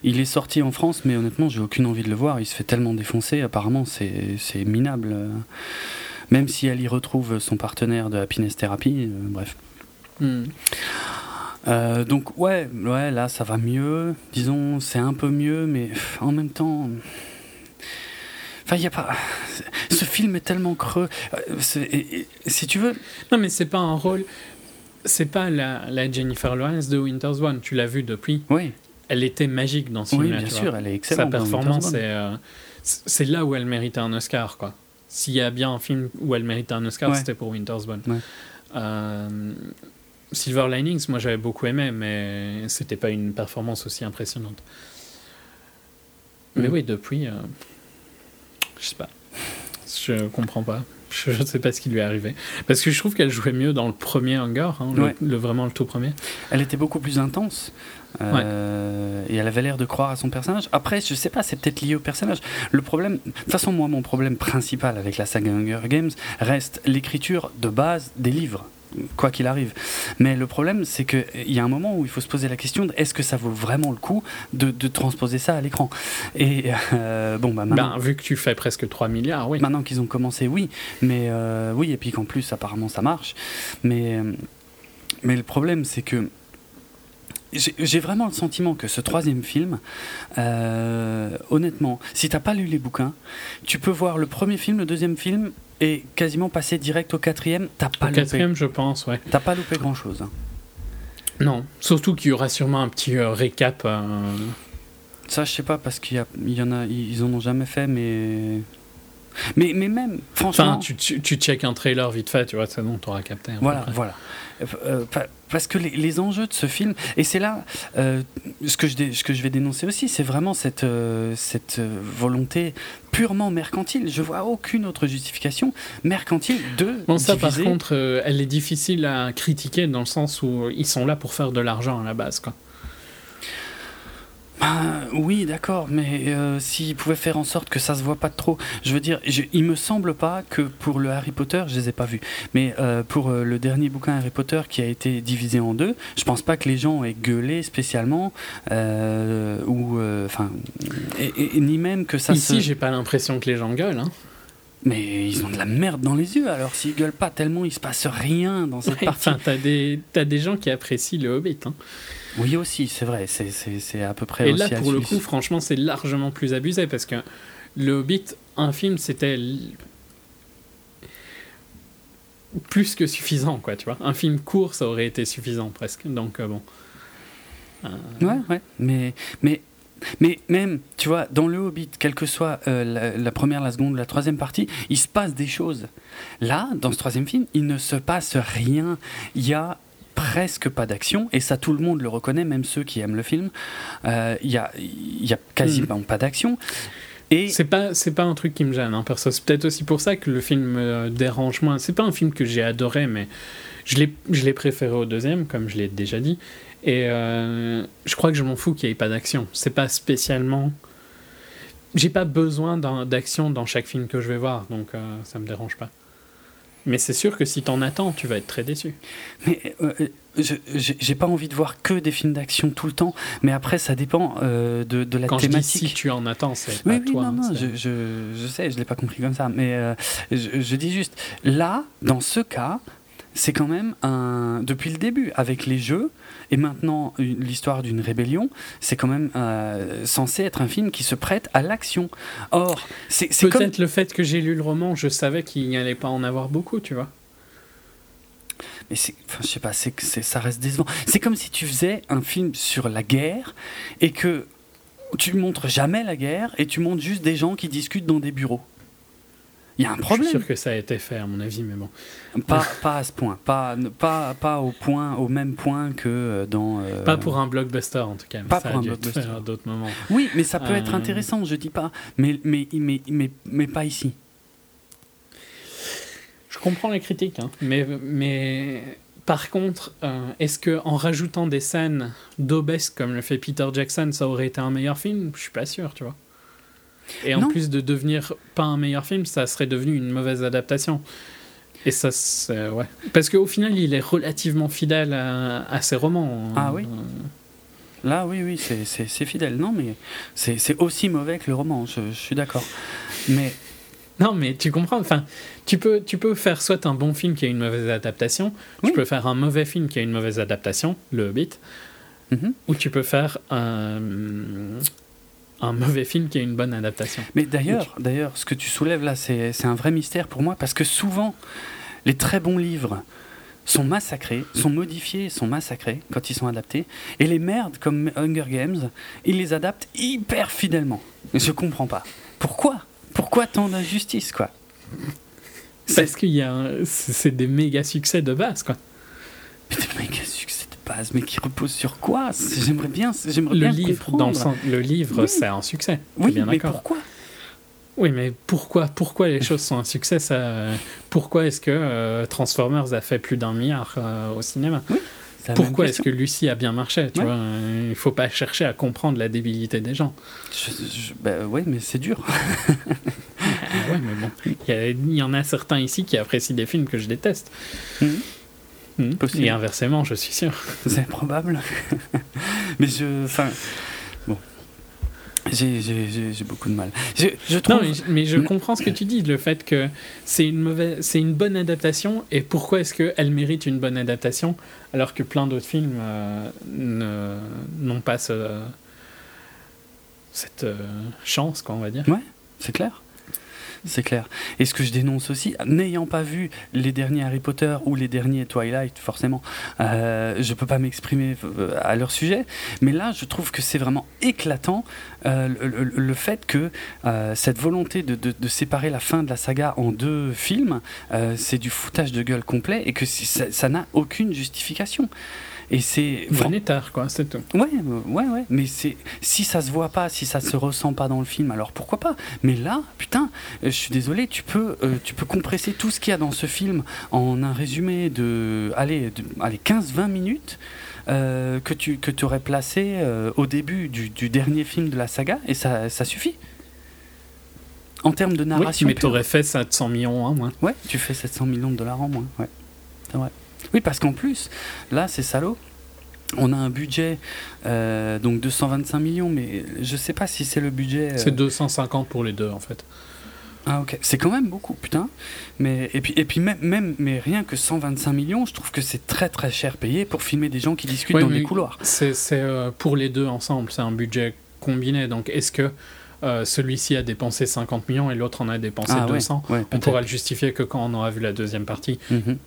Il est sorti en France, mais honnêtement, j'ai aucune envie de le voir. Il se fait tellement défoncer. Apparemment, c'est c'est minable. Même si elle y retrouve son partenaire de Happiness Therapy, euh, bref. Hmm. Euh, donc, ouais, ouais, là, ça va mieux. Disons, c'est un peu mieux, mais en même temps. Enfin, il y a pas. Ce film est tellement creux. Euh, c'est- et- et- si tu veux, Non, mais c'est pas un rôle. C'est pas la, la Jennifer Lawrence de Winter's One. Tu l'as vu depuis. oui, Elle était magique dans ce oui, film. bien sûr, elle est excellente. Sa performance, c'est euh, c'est là où elle méritait un Oscar, quoi. S'il y a bien un film où elle méritait un Oscar, Ouais. c'était pour Winter's Bone. Ouais. Euh, Silver Linings, moi j'avais beaucoup aimé, mais c'était pas une performance aussi impressionnante. Mais Mm. oui, depuis, euh, je sais pas. Je comprends pas. Je ne [laughs] sais pas ce qui lui est arrivé. Parce que je trouve qu'elle jouait mieux dans le premier Hunger, hein, Ouais. le, vraiment le tout premier. Elle était beaucoup plus intense. euh, Et elle avait l'air de croire à son personnage. Après, je sais pas, c'est peut-être lié au personnage. Le problème, de toute façon, moi, mon problème principal avec la saga Hunger Games reste l'écriture de base des livres, quoi qu'il arrive. Mais le problème, c'est qu'il y a un moment où il faut se poser la question est-ce que ça vaut vraiment le coup de, de transposer ça à l'écran? Et euh, bon, bah maintenant. Ben, vu que tu fais presque 3 milliards, oui. Maintenant qu'ils ont commencé, oui. Mais euh, oui, et puis qu'en plus, apparemment, ça marche. Mais, euh, mais le problème, c'est que j'ai j'ai vraiment le sentiment que ce troisième film, euh, honnêtement, si t'as pas lu les bouquins, tu peux voir le premier film, le deuxième film, et quasiment passer direct au quatrième. T'as pas Au loupé. quatrième, je pense, ouais. T'as pas loupé grand chose. Non, surtout qu'il y aura sûrement un petit euh, récap. euh, Ça, je sais pas parce qu'il y, a- il y en a, ils en ont jamais fait, mais. Mais, mais même, franchement. Enfin, tu, tu, tu check un trailer vite fait, tu vois, c'est bon, t'auras capté. Voilà, voilà. Euh, euh, pa- parce que les, les enjeux de ce film, et c'est là euh, ce, que je dé- ce que je vais dénoncer aussi, c'est vraiment cette, euh, cette volonté purement mercantile. Je vois aucune autre justification mercantile de Bon, ça, par contre, elle est difficile à critiquer dans le sens où ils sont là pour faire de l'argent à la base, quoi. Ah, oui, d'accord, mais euh, s'ils pouvaient faire en sorte que ça se voit pas trop, je veux dire, je- il me semble pas que pour le Harry Potter, je les ai pas vus, mais euh, pour euh, le dernier bouquin Harry Potter qui a été divisé en deux, je pense pas que les gens aient gueulé spécialement, euh, ou enfin, et, et- ni même que ça Ici, se. j'ai pas l'impression que les gens gueulent. Hein. Mais ils ont de la merde dans les yeux, alors s'ils gueulent pas tellement, il se passe rien dans cette Ouais, partie. Enfin, t'as des, t'as des gens qui apprécient le Hobbit. Hein. Oui aussi, c'est vrai, c'est- à peu près Et aussi là, pour le coup, franchement, c'est largement plus abusé parce que le Hobbit, un film, c'était plus que suffisant, quoi, tu vois. Un film court, ça aurait été suffisant presque. Donc, euh, bon. Euh, Ouais, ouais. Mais, mais, mais même, tu vois, dans le Hobbit, quelle que soit euh, la, la première, la seconde, la troisième partie, il se passe des choses. Là, dans ce troisième film, il ne se passe rien. Il y a presque pas d'action, et ça tout le monde le reconnaît, même ceux qui aiment le film. Euh, Il y, a, y a quasiment pas d'action. Et C'est pas, c'est pas un truc qui me gêne, hein, perso. C'est peut-être aussi pour ça que le film me dérange moins. C'est pas un film que j'ai adoré, mais je l'ai, je l'ai préféré au deuxième, comme je l'ai déjà dit. Et euh, je crois que je m'en fous qu'il n'y ait pas d'action. C'est pas spécialement. J'ai pas besoin d'action dans chaque film que je vais voir, donc euh, ça me dérange pas. Mais c'est sûr que si t'en attends, tu vas être très déçu. Mais euh, je- j'ai pas envie de voir que des films d'action tout le temps, mais après ça dépend euh, de, de la Quand je dis thématique. si tu en attends, c'est pas Oui, oui, toi. non, hein, non, je, je, je sais, je l'ai pas compris comme ça, mais euh, je, je dis juste, là, dans ce cas, c'est quand même un, depuis le début, avec les jeux, et maintenant l'histoire d'une rébellion, c'est quand même euh, censé être un film qui se prête à l'action. Or, c'est c'est comme... Peut-être le fait que j'ai lu le roman, je savais qu'il n'y allait pas en avoir beaucoup, tu vois. Mais c'est, enfin, je sais pas, c'est, c'est, ça reste décevant. C'est comme si tu faisais un film sur la guerre et que tu montres jamais la guerre et tu montres juste des gens qui discutent dans des bureaux. Il y a un Je suis problème. sûr que ça a été fait, à mon avis, mais bon. Pas, pas à ce point, pas, pas, pas au, point, au même point que euh, dans. euh, Pas pour un blockbuster, en tout cas. Pas ça pour a un dû blockbuster. à d'autres moments. Oui, mais ça peut être Euh. intéressant, je dis pas. Mais, mais, mais, mais, mais pas ici. Je comprends les critiques, hein, mais, mais par contre, euh, est-ce que en rajoutant des scènes d'obèses comme le fait Peter Jackson, ça aurait été un meilleur film? Je suis pas sûr, tu vois. Et en Non. plus de devenir pas un meilleur film, ça serait devenu une mauvaise adaptation. Et ça, c'est. Ouais. Parce qu'au final, il est relativement fidèle à, à ses romans. Ah oui Euh, Là, oui, oui, c'est, c'est, c'est fidèle. Non, mais c'est, c'est aussi mauvais que le roman, je, je suis d'accord. Mais Non, mais tu comprends. Enfin, tu peux, tu peux faire soit un bon film qui a une mauvaise adaptation, Oui. tu peux faire un mauvais film qui a une mauvaise adaptation, le Hobbit, Mhm. ou tu peux faire un, un mauvais film qui a une bonne adaptation. Mais d'ailleurs, d'ailleurs, ce que tu soulèves là, c'est un vrai mystère pour moi parce que souvent, les très bons livres sont massacrés, sont modifiés, sont massacrés quand ils sont adaptés, et les merdes comme Hunger Games, ils les adaptent hyper fidèlement. Je comprends pas. Pourquoi? Pourquoi tant d'injustice, quoi? Parce qu'il y a, un- c'est des méga succès de base, quoi. mais des méga succès base, mais qui reposent sur quoi J'aimerais bien, j'aimerais Le bien livre, comprendre. dans le, sens- le livre, Oui. c'est un succès. Oui, bien mais pourquoi Oui, mais pourquoi, pourquoi les choses sont un succès ça, Pourquoi est-ce que euh, Transformers a fait plus d'un milliard euh, au cinéma? Pourquoi est-ce que Lucie a bien marché tu Ouais. vois? Il faut pas chercher à comprendre la débilité des gens. Je- je- bah ouais, mais c'est dur. [laughs] Ah ouais, mais bon, il y, en a certains ici qui apprécient des films que je déteste. Mhm. Possible. Et inversement, je suis sûr. [laughs] C'est probable. [laughs] mais je. Enfin. Bon. J'ai- beaucoup de mal. Je, je trouve. Non, mais, je- mais je Mm. comprends ce que tu dis, le fait que c'est une mauvaise, c'est une bonne adaptation. Et pourquoi est-ce qu'elle mérite une bonne adaptation alors que plein d'autres films euh, n'ont pas ce- cette euh, chance, quoi, on va dire. C'est clair. C'est clair. Et ce que je dénonce aussi, n'ayant pas vu les derniers Harry Potter ou les derniers Twilight, forcément, euh, je peux pas m'exprimer euh, à leur sujet. Mais là, je trouve que c'est vraiment éclatant euh, le, fait que euh, cette volonté de, de- séparer la fin de la saga en deux films, c'est du foutage de gueule complet et que ça n'a aucune justification. Et c'est Monétaire, quoi, c'est tout. Ouais, euh, ouais, ouais. Mais c'est si ça se voit pas, si ça se ressent pas dans le film, alors pourquoi pas? Mais là, putain, euh, je suis désolé, tu peux, euh, tu peux compresser tout ce qu'il y a dans ce film en un résumé de, allez, de, allez 15-20 minutes. euh, que tu que aurais placé euh, au début du, du dernier film de la saga et ça, ça suffit. En termes de Oui, narration. mais pure. t'aurais fait 700 millions en moins. Ouais, tu fais 700 millions de dollars en moins. Ouais, c'est vrai. Oui, parce qu'en plus, là, c'est salaud. On a un budget euh, donc de 125 millions, mais je sais pas si c'est le budget. euh, C'est 250 pour les deux, en fait. Ah ok, c'est quand même beaucoup, putain. Mais et puis et puis même même mais rien que 125 millions, je trouve que c'est très très cher payé pour filmer des gens qui discutent Ouais, dans des couloirs. C'est euh, pour les deux ensemble, c'est un budget combiné. Donc, est-ce que euh, celui-ci a dépensé 50 millions et l'autre en a dépensé Ah ouais, 200 ouais, On pourra le justifier que quand on aura vu la deuxième partie, Mhm.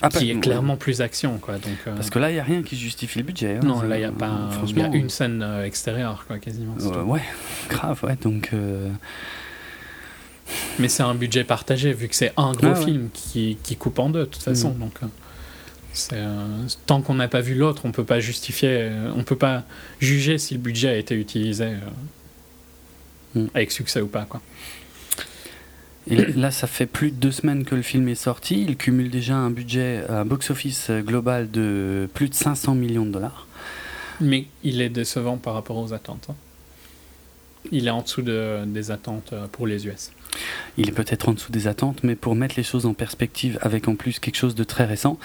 Ah, qui est clairement plus action, quoi. Donc, euh, Parce que là, il y a rien qui justifie le budget. hein. non, là, il y a pas. un- Il y Franchement, a une scène euh, extérieure, quoi, quasiment. euh, ouais, [laughs] grave, ouais. Donc. euh, Mais c'est un budget partagé, vu que c'est un gros Ah ouais. film qui, qui coupe en deux, de toute façon. Mm. Donc, C'est, euh, tant qu'on n'a pas vu l'autre, on peut pas justifier, on peut pas juger si le budget a été utilisé Mm. avec succès ou pas. Quoi. Et là, ça fait plus de deux semaines que le film est sorti. Il cumule déjà un budget, un box-office global de plus de 500 millions de dollars. Mais il est décevant par rapport aux attentes. hein. Il est en dessous de- des attentes euh, pour les US. Il est peut-être en dessous des attentes, mais pour mettre les choses en perspective, avec en plus quelque chose de très récent,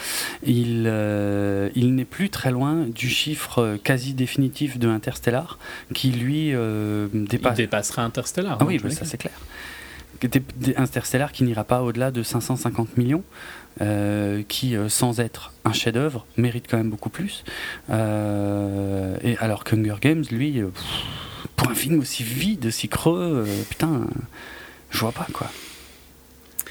il, euh, il n'est plus très loin du chiffre euh, quasi définitif de Interstellar, qui lui euh, dépasse. Il dépassera Interstellar. Ah oui, bah, ça c'est clair. Interstellar qui n'ira pas au-delà de 550 millions, euh, qui, euh, sans être un chef-d'œuvre, mérite quand même beaucoup plus. Euh, et alors que Hunger Games, lui, pff, pour film aussi vide, aussi creux, putain, je vois pas quoi.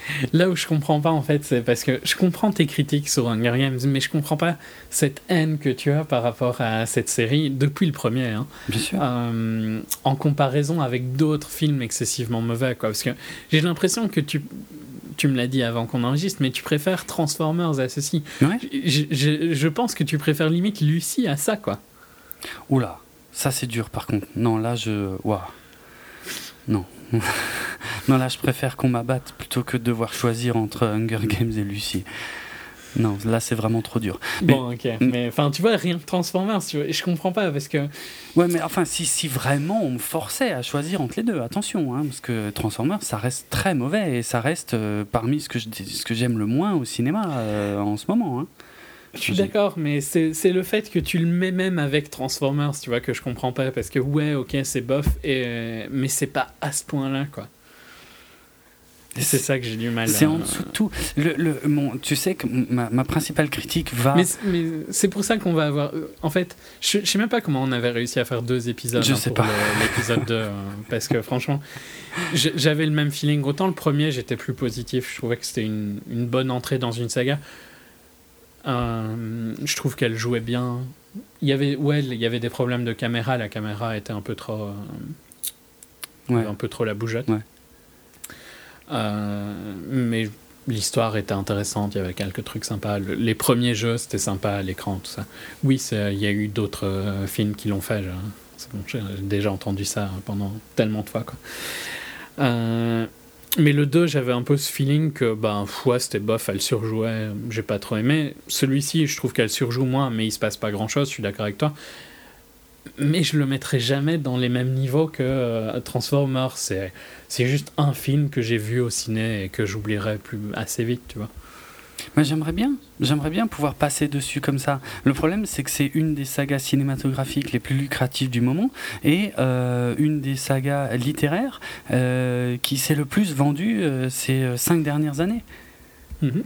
[laughs] Là où je comprends pas en fait, c'est parce que je comprends tes critiques sur Hunger Games, mais je comprends pas cette haine que tu as par rapport à cette série depuis le premier, hein, Bien sûr. euh, en comparaison avec d'autres films excessivement mauvais, quoi. Parce que j'ai l'impression que tu, tu me l'as dit avant qu'on enregistre, mais tu préfères Transformers à ceci. Ouais. Je, je- je pense que tu préfères limite Lucie à ça, quoi. Oula, ça c'est dur par contre. Non, là je. Waouh. Non. [laughs] non, là je préfère qu'on m'abatte plutôt que de devoir choisir entre Hunger Games et Lucie. Non, là c'est vraiment trop dur. Mais- Bon, ok. Mais enfin, tu vois, rien que Transformers, tu vois, je comprends pas parce que. Ouais, mais enfin, si, si vraiment on me forçait à choisir entre les deux, attention, hein, parce que Transformers ça reste très mauvais et ça reste euh, parmi ce que je- ce que j'aime le moins au cinéma euh, en ce moment. hein. Je suis d'accord, mais c'est c'est le fait que tu le mets même avec Transformers, tu vois, que je comprends pas. Parce que, ouais, ok, c'est bof, et, mais c'est pas à ce point-là, quoi. Et c'est ça que j'ai du mal C'est à- en dessous de tout. Le, le, mon, tu sais que ma, ma principale critique va. Mais, c'est- mais c'est pour ça qu'on va avoir. euh, En fait, je, je sais même pas comment on avait réussi à faire deux épisodes Je hein, sais pour pas. l'épisode 2. euh, [laughs] parce que franchement, j'avais le même feeling. Autant le premier, j'étais plus positif. Je trouvais que c'était une, une bonne entrée dans une saga. Euh, je trouve qu'elle jouait bien. Il y avait, ouais, il y avait des problèmes de caméra. La caméra était un peu trop, euh, Ouais. un peu trop la bougeotte. Ouais. Euh, mais l'histoire était intéressante. Il y avait quelques trucs sympas. Le- les premiers jeux, c'était sympa à l'écran, tout ça. Oui, il y a eu d'autres films qui l'ont fait. bon, J'ai déjà entendu ça pendant tellement de fois. Quoi. Mais le 2, j'avais un peu ce feeling que ben, pff, ouais, c'était bof, elle surjouait. J'ai pas trop aimé. Celui-ci, je trouve qu'elle surjoue moins, mais il se passe pas grand-chose. Je suis d'accord avec toi. Mais je le mettrai jamais dans les mêmes niveaux que euh, Transformers. C'est, c'est juste un film que j'ai vu au ciné et que j'oublierai plus assez vite, tu vois. Moi, j'aimerais bien, j'aimerais bien pouvoir passer dessus comme ça. Le problème, c'est que c'est une des sagas cinématographiques les plus lucratives du moment et euh, une des sagas littéraires euh, qui s'est le plus vendue euh, ces cinq dernières années. Mhm.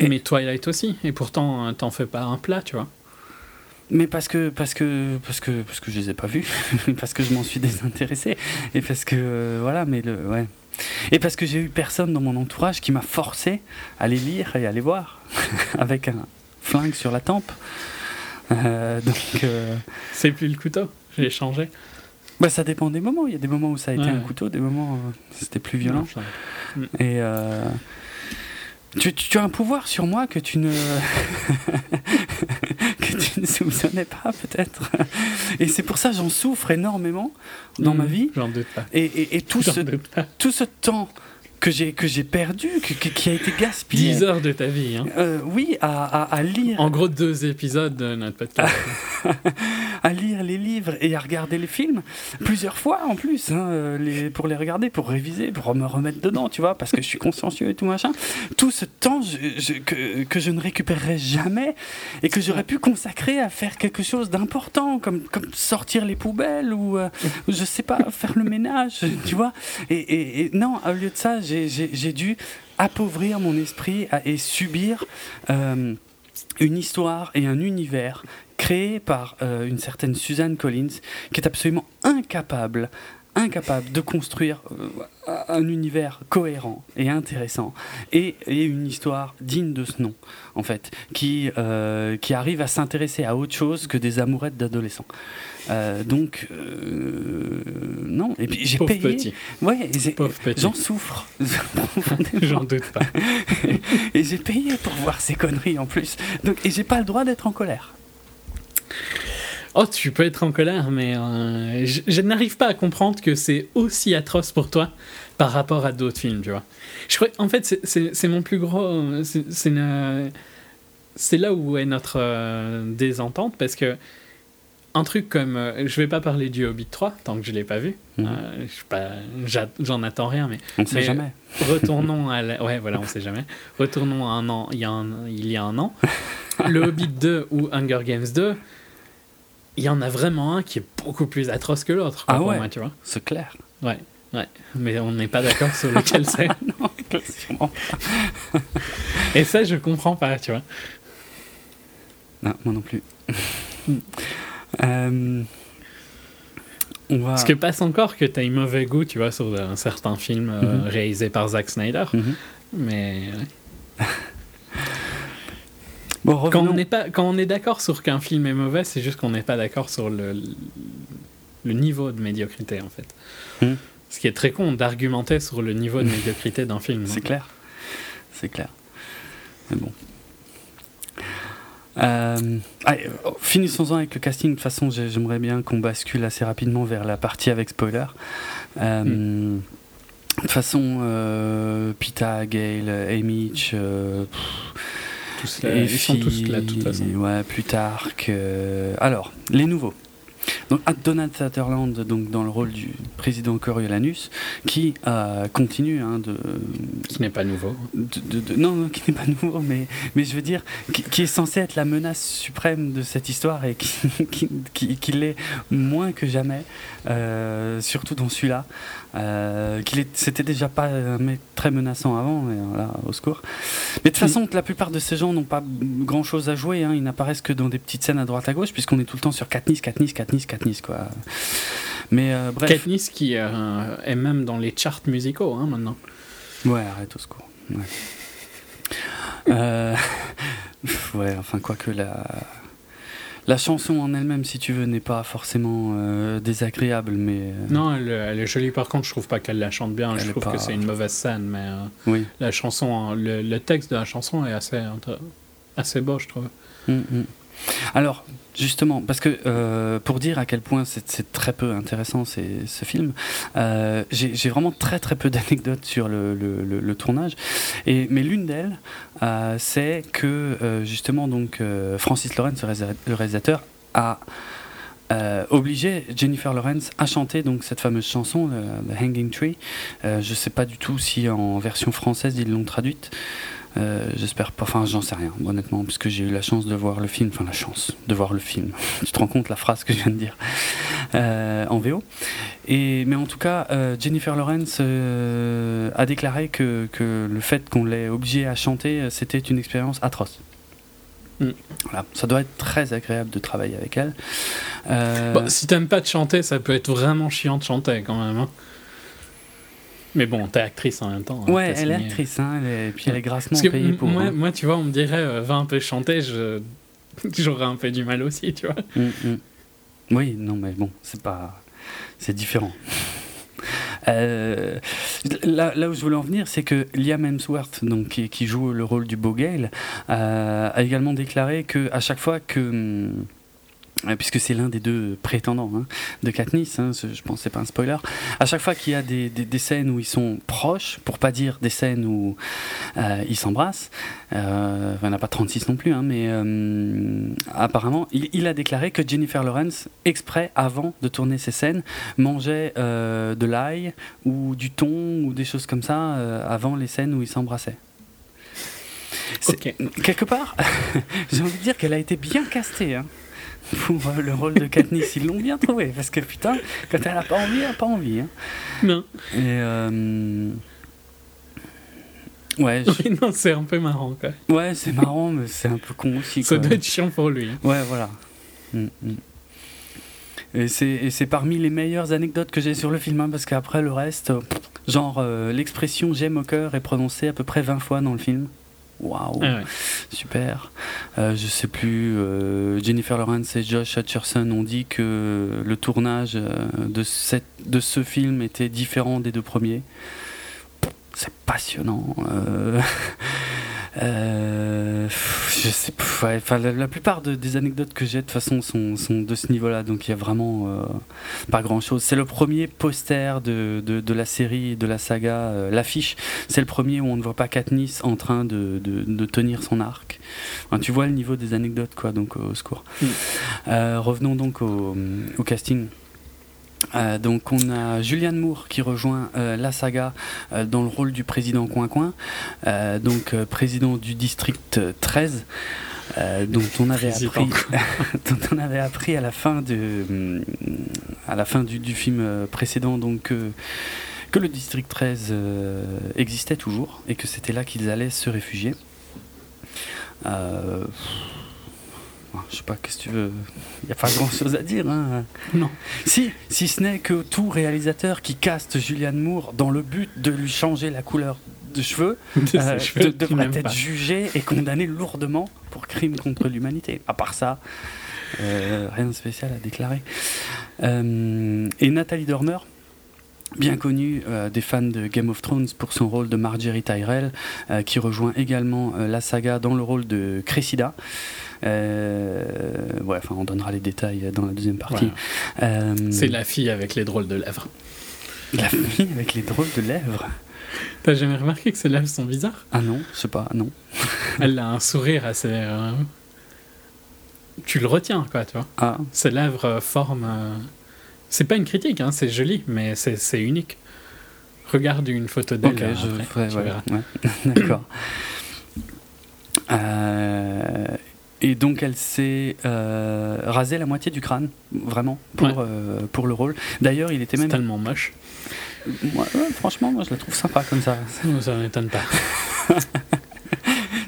Mais Twilight aussi, et pourtant, t'en fais pas un plat, tu vois. Mais parce que parce que parce que parce que je les ai pas vus, [laughs] parce que je m'en suis [laughs] désintéressé et parce que voilà, mais le ouais. Et parce que j'ai eu personne dans mon entourage qui m'a forcé à les lire et à les voir [laughs] avec un flingue sur la tempe. Euh, donc euh, C'est plus le couteau, je l'ai changé. Bah, ça dépend des moments. Il y a des moments où ça a été Ouais. un couteau, des moments où c'était plus violent. Et euh, tu, tu- tu as un pouvoir sur moi que tu ne [laughs] que tu ne soupçonnais pas peut-être. [laughs] Et c'est pour ça que j'en souffre énormément dans ma vie. J'en doute pas. Et, et- et tout, [laughs] ce, tout ce temps que j'ai que j'ai perdu, que- que- qui a été gaspillé. 10 heures de ta vie, hein. euh, oui, à, à- à lire, En gros, deux épisodes de notre podcast. [laughs] à lire les livres et à regarder les films plusieurs fois en plus, hein, euh, les, pour les regarder, pour réviser, pour me remettre dedans, tu vois, parce que je suis consciencieux et tout machin. Tout ce temps je- je- que, que je ne récupérerai jamais et que j'aurais pu consacrer à faire quelque chose d'important, comme, comme sortir les poubelles ou, euh, je sais pas, faire le ménage, tu vois. Et, et- et non, au lieu de ça, j'ai- dû appauvrir mon esprit et subir. euh, une histoire et un univers créé par euh, une certaine Suzanne Collins qui est absolument incapable incapable de construire euh, un univers cohérent et intéressant et, et, une histoire digne de ce nom, en fait, qui, euh, qui arrive à s'intéresser à autre chose que des amourettes d'adolescents. Euh, donc, non. Et puis j'ai payé. Petit. Ouais, j'en souffre. [laughs] J'en doute pas. [laughs] et j'ai payé pour voir ces conneries en plus. Donc, et j'ai pas le droit d'être en colère. Oh, tu peux être en colère, mais euh, je, je n'arrive pas à comprendre que c'est aussi atroce pour toi par rapport à d'autres films, tu vois. Je crois, en fait, c'est mon plus gros. C'est là où est notre euh, désentente, parce que un truc comme. Euh, je vais pas parler du Hobbit 3, tant que je l'ai pas vu. Mhm. Euh, J'en attends rien, mais. On ne sait mais jamais. [laughs] Retournons à. La, ouais, voilà, on sait jamais. Retournons à un an, il y a un, il y a un an. [laughs] Le Hobbit 2 ou Hunger Games 2, il y en a vraiment un qui est beaucoup plus atroce que l'autre. Ah ouais, moi, tu vois. C'est clair. Ouais, ouais. Mais on n'est pas d'accord sur lequel [laughs] c'est. non. Et ça, je comprends pas, tu vois. Non, moi non plus. euh, on va... Parce que passe encore que tu as un mauvais goût, tu vois, sur un certain film euh, Mhm. réalisé par Zack Snyder. Mhm. Mais ouais. [laughs] Bon, quand on n'est pas, quand on est d'accord sur qu'un film est mauvais, c'est juste qu'on n'est pas d'accord sur le, le niveau de médiocrité, en fait. Mhm. Ce qui est très con d'argumenter sur le niveau de médiocrité d'un film. [laughs] C'est clair. C'est clair. Mais bon. Euh, allez, euh, finissons-en avec le casting. De toute façon, j'ai- j'aimerais bien qu'on bascule assez rapidement vers la partie avec spoiler. Euh, Mm. De toute façon, euh, Pita, Amich, euh, Tous là, ils sont tous là, de toute façon. Ouais, Plutarque. euh, alors, les nouveaux. Donc, Donald Sutherland, donc, dans le rôle du président Coriolanus, qui euh, continue hein, de, Qui n'est pas nouveau. de- de- de- non, non, qui n'est pas nouveau, mais, mais je veux dire, qui, qui est censé être la menace suprême de cette histoire et qui, [laughs] qui, qui- qui l'est moins que jamais, euh, surtout dans celui-là. Euh, qu'il C'était déjà pas mec très menaçant avant, mais voilà, au secours. Mais de toute façon, la plupart de ces gens n'ont pas grand-chose à jouer, hein, ils n'apparaissent que dans des petites scènes à droite à gauche, puisqu'on est tout le temps sur Katniss, Katniss, Katniss, Katniss, quoi. Mais euh, bref. Katniss qui euh, est même dans les charts musicaux hein, maintenant. Ouais, arrête au secours. Ouais. Euh, [laughs] ouais, enfin, quoique la. La chanson en elle-même, si tu veux, n'est pas forcément euh, désagréable, mais. euh, Non, elle, elle est jolie. Par contre, je trouve pas qu'elle la chante bien. Elle je trouve pas- que c'est une mauvaise scène, mais euh, Oui. la chanson, le, le texte de la chanson est assez, assez beau, je trouve. Mm, mm. Alors, justement, parce que euh, pour dire à quel point c'est très peu intéressant ce film, euh, j'ai vraiment très très peu [laughs] d'anecdotes sur le, tournage. Mais l'une d'elles, euh, c'est que justement donc Francis Lawrence, le réalisateur, a obligé Jennifer Lawrence à chanter donc cette fameuse chanson, The Hanging Tree. Euh, je sais pas du tout si en version française ils l'ont traduite. Euh, J'espère pas, enfin j'en sais rien honnêtement, puisque j'ai eu la chance de voir le film, enfin la chance de voir le film, [laughs] tu te rends compte la phrase que je viens de dire, euh, en VO. Et, mais en tout cas, euh, Jennifer Lawrence a déclaré que, que le fait qu'on l'ait obligée à chanter, c'était une expérience atroce. Mm. Voilà, ça doit être très agréable de travailler avec elle. Bon, si t'aimes pas de chanter, ça peut être vraiment chiant de chanter quand même. hein. Mais bon, t'es actrice en même temps. hein, ouais, elle est actrice, hein, elle est- puis elle est grassement payée pour. moi, hein. moi, tu vois, on me dirait, euh, va un peu chanter, je... [laughs] j'aurais un peu du mal aussi, tu vois. Mm, mm. Oui, non, mais bon, c'est pas. C'est différent. [laughs] Euh, là, là où je voulais en venir, c'est que Liam Hemsworth, donc, qui, qui joue le rôle du beau Gale, euh, a également déclaré que à chaque fois que. hum, Puisque c'est l'un des deux prétendants hein, de Katniss, hein, je pense que c'est pas un spoiler. À chaque fois qu'il y a des, des- des scènes où ils sont proches, pour pas dire des scènes où euh, ils s'embrassent, euh, il n'y en a pas 36 non plus, hein, mais euh, apparemment, il, il a déclaré que Jennifer Lawrence, exprès, avant de tourner ces scènes, mangeait euh, de l'ail ou du thon ou des choses comme ça avant les scènes où ils s'embrassaient. Quelque part, [laughs] j'ai envie de dire qu'elle a été bien castée. hein, pour euh, le rôle de Katniss, ils l'ont bien trouvé parce que putain, quand elle a pas envie, elle a pas envie. hein. Non, Et euh, ouais, je- non c'est un peu marrant, quoi. ouais, c'est marrant, mais c'est un peu con aussi. Ça quoi. doit être chiant pour lui. hein. Ouais, voilà. Mm, mm. Et c'est parmi les meilleures anecdotes que j'ai sur le film, hein, parce qu'après le reste, genre euh, l'expression j'aime au cœur est prononcée à peu près 20 fois dans le film. Waouh, Ah ouais. super. Euh, je sais plus, euh, Jennifer Lawrence et Josh Hutcherson ont dit que le tournage euh, de, cette, de ce film était différent des deux premiers. C'est passionnant. euh, [laughs] euh, je sais ouais, enfin, la, la plupart de- des anecdotes que j'ai de toute façon sont, sont de ce niveau-là, donc il y a vraiment euh, pas grand-chose. C'est le premier poster de, de, de la série, de la saga, euh, l'affiche. C'est le premier où on ne voit pas Katniss en train de, tenir son arc. Enfin, tu vois le niveau des anecdotes, quoi, donc au secours. Mm. Euh, revenons donc au, au casting. Euh, donc on a Julianne Moore qui rejoint euh, la saga euh, dans le rôle du président Coin Coin, donc président du district 13, euh, dont on avait appris, [laughs] dont on avait appris à la fin de, à la fin du, du film précédent donc que le district 13 euh, existait toujours et que c'était là qu'ils allaient se réfugier. Je sais pas, qu'est-ce que tu veux? Il n'y a pas grand chose à dire. Hein. [laughs] Non. Si, si ce n'est que tout réalisateur qui caste Julianne Moore dans le but de lui changer la couleur de cheveux [laughs] De euh, cheveux, de- tu devrait être pas. jugé et condamné lourdement pour crime contre l'humanité. À part ça, euh, rien de spécial à déclarer. Euh, et Nathalie Dormer, bien connue euh, des fans de Game of Thrones pour son rôle de Marjorie Tyrell, euh, qui rejoint également euh, la saga dans le rôle de Cressida. Euh, ouais, enfin, on donnera les détails dans la deuxième partie. Voilà. Euh, C'est la fille avec les drôles de lèvres. la fille avec les drôles de lèvres. T'as jamais remarqué que ses lèvres sont bizarres? Ah non, je sais pas, non. [laughs] Elle a un sourire assez. euh, Tu le retiens, quoi, tu vois. Ah, Ses lèvres forment. euh, C'est pas une critique, hein, c'est joli, mais c'est unique. Regarde une photo d'elle. ok, euh, je ouais, ouais, ouais. [laughs] D'accord. Euh, et donc elle s'est euh, rasée la moitié du crâne, vraiment, pour, Ouais. euh, pour le rôle. D'ailleurs, il était même... tellement moche. Moi, ouais, franchement, moi je la trouve sympa comme ça. Ça m'étonne pas. [laughs]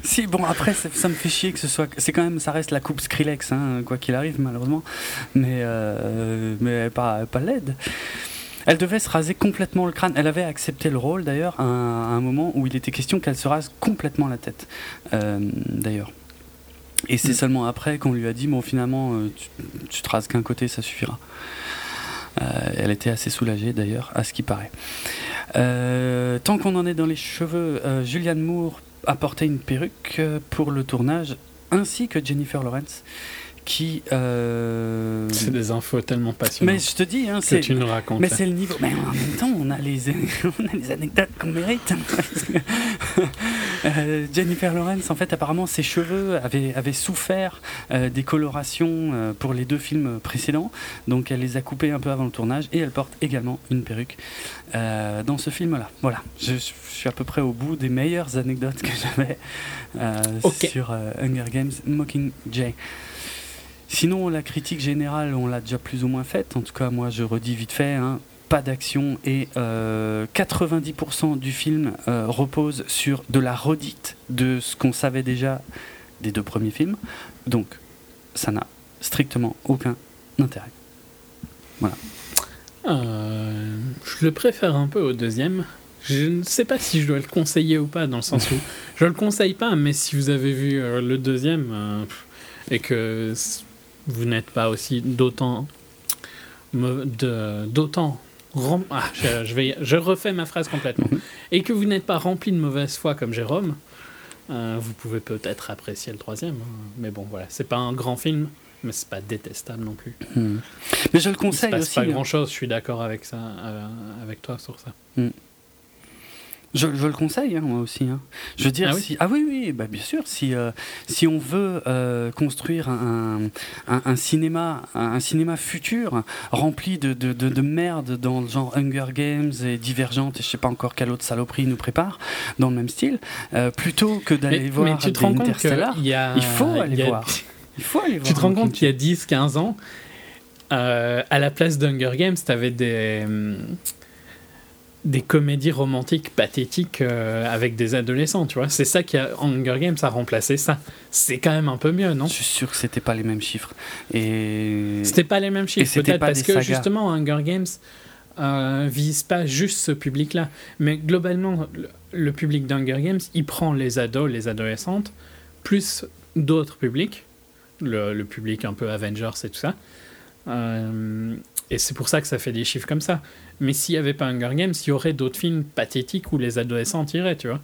Si, bon, après, ça, ça me fait chier que ce soit. C'est quand même, ça reste la coupe Skrillex, hein, quoi qu'il arrive, malheureusement. Mais, euh, mais pas, pas laide. Elle devait se raser complètement le crâne. Elle avait accepté le rôle, d'ailleurs, à, un- à un moment où il était question qu'elle se rase complètement la tête, euh, d'ailleurs. Et c'est Mm. seulement après qu'on lui a dit bon, finalement, euh, tu, rases qu'un côté, ça suffira. Euh, elle était assez soulagée, d'ailleurs, à ce qui paraît. Euh, tant qu'on en est dans les cheveux, euh, Julianne Moore a porté une perruque pour le tournage, ainsi que Jennifer Lawrence, qui. euh, C'est des infos tellement passionnantes Mais je te dis, hein, que c'est. tu nous racontes. Mais c'est le niveau. Mais en même temps, on a les, [laughs] on a les anecdotes qu'on mérite. Que, [laughs] euh, Jennifer Lawrence, en fait, apparemment, ses cheveux avaient, avaient souffert euh, des colorations euh, pour les deux films précédents. Donc, elle les a coupés un peu avant le tournage et elle porte également une perruque euh, dans ce film-là. Voilà, je, je suis à peu près au bout des meilleures anecdotes que j'avais euh, sur euh, Hunger Games Mockingjay. Sinon, la critique générale, on l'a déjà plus ou moins faite. En tout cas, moi, je redis vite fait. hein, pas d'action et euh, 90% du film euh, repose sur de la redite de ce qu'on savait déjà des deux premiers films. Donc, ça n'a strictement aucun intérêt. Euh, je le préfère un peu au deuxième. Je ne sais pas si je dois le conseiller ou pas, dans le sens où [laughs] je le conseille pas, mais si vous avez vu euh, le deuxième euh, et que vous n'êtes pas aussi d'autant d'autant ah, je, je vais je refais ma phrase complètement [laughs] et que vous n'êtes pas rempli de mauvaise foi comme Jérôme, euh, vous pouvez peut-être apprécier le troisième. hein. Mais bon, voilà, c'est pas un grand film, mais c'est pas détestable non plus. Hmm. Mais je le Il se conseille passe aussi. pas hein. grand chose, je suis d'accord avec ça, euh, avec toi sur ça. Je, je le conseille, hein, moi aussi. hein. Je veux dire, Ah oui si, ah oui, oui, bah, bien sûr. Si, euh, si on veut euh, construire un, un, un cinéma, un, cinéma futur rempli de, de, de, de merde dans le genre Hunger Games et Divergente et je sais pas encore quelle autre saloperie nous prépare dans le même style, euh, plutôt que d'aller voir mais tu te des rends compte Interstellar, qu'il y a. il faut aller il a- voir. il faut aller [laughs] voir. Tu te rends compte qu'il y a 10-15 ans, à la place d'Hunger Games, t'avais des. hum, des comédies romantiques pathétiques euh, avec des adolescents, tu vois. C'est ça qui a Hunger Games a remplacé ça. C'est quand même un peu mieux, non? Je suis sûr que c'était pas les mêmes chiffres. Et C'était pas les mêmes chiffres, peut-être parce que sagas. justement Hunger Games euh, vise pas juste ce public-là, mais globalement le, le public d'Hunger Games, il prend les ados, les adolescentes, plus d'autres publics, le, le public un peu Avengers et tout ça. Euh, et c'est pour ça que ça fait des chiffres comme ça. Mais s'il n'y avait pas Hunger Games, il y aurait d'autres films pathétiques où les adolescents iraient, tu vois.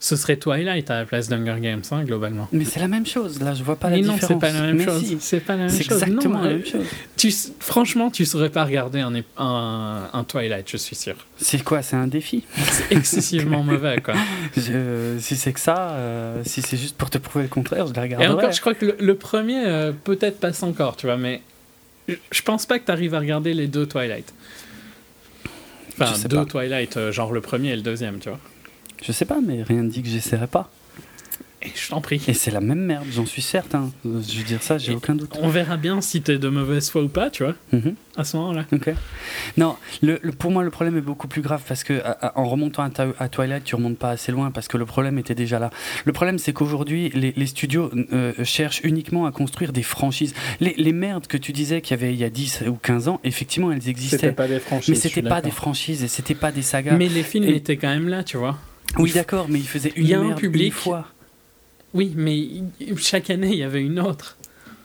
Ce serait Twilight à la place d'Hunger Games, hein, globalement. Mais c'est la même chose, là, je vois pas Mais la non, différence. c'est pas la même Mais chose. si, C'est pas la même chose. exactement Non, la même chose. tu, franchement, tu saurais pas regarder un, un, un Twilight, je suis sûr. C'est quoi? C'est un défi? C'est excessivement [laughs] mauvais, quoi. Je- Si c'est que ça, euh, si c'est juste pour te prouver le contraire, je la Et regarderai. encore, je crois que le, le premier, euh, peut-être passe encore, tu vois, mais je, pense pas que tu arrives à regarder les deux Twilight. Enfin, deux pas. Twilight, euh, genre le premier et le deuxième, tu vois. Je sais pas, mais rien ne dit que j'essaierai pas. Et je t'en prie. Et c'est la même merde, j'en suis certain. Euh, Je veux dire ça, j'ai aucun doute. On verra bien si t'es de mauvaise foi ou pas, tu vois, Mhm. à ce moment-là. Ok. Non, le, le- pour moi, le problème est beaucoup plus grave parce que à- à- en remontant à, Ta- à Twilight, tu remontes pas assez loin parce que le problème était déjà là. Le problème, c'est qu'aujourd'hui, les, les studios euh, cherchent uniquement à construire des franchises. Les, les merdes que tu disais qu'il y avait il y a 10 ou 15 ans, effectivement, elles existaient. pas des franchises. Mais c'était pas des franchises et c'était pas des sagas. Mais les films Et- étaient quand même là, tu vois. Oui, d'accord, mais ils faisaient une Il y a un merde public- une fois. Oui, mais chaque année, il y avait une autre.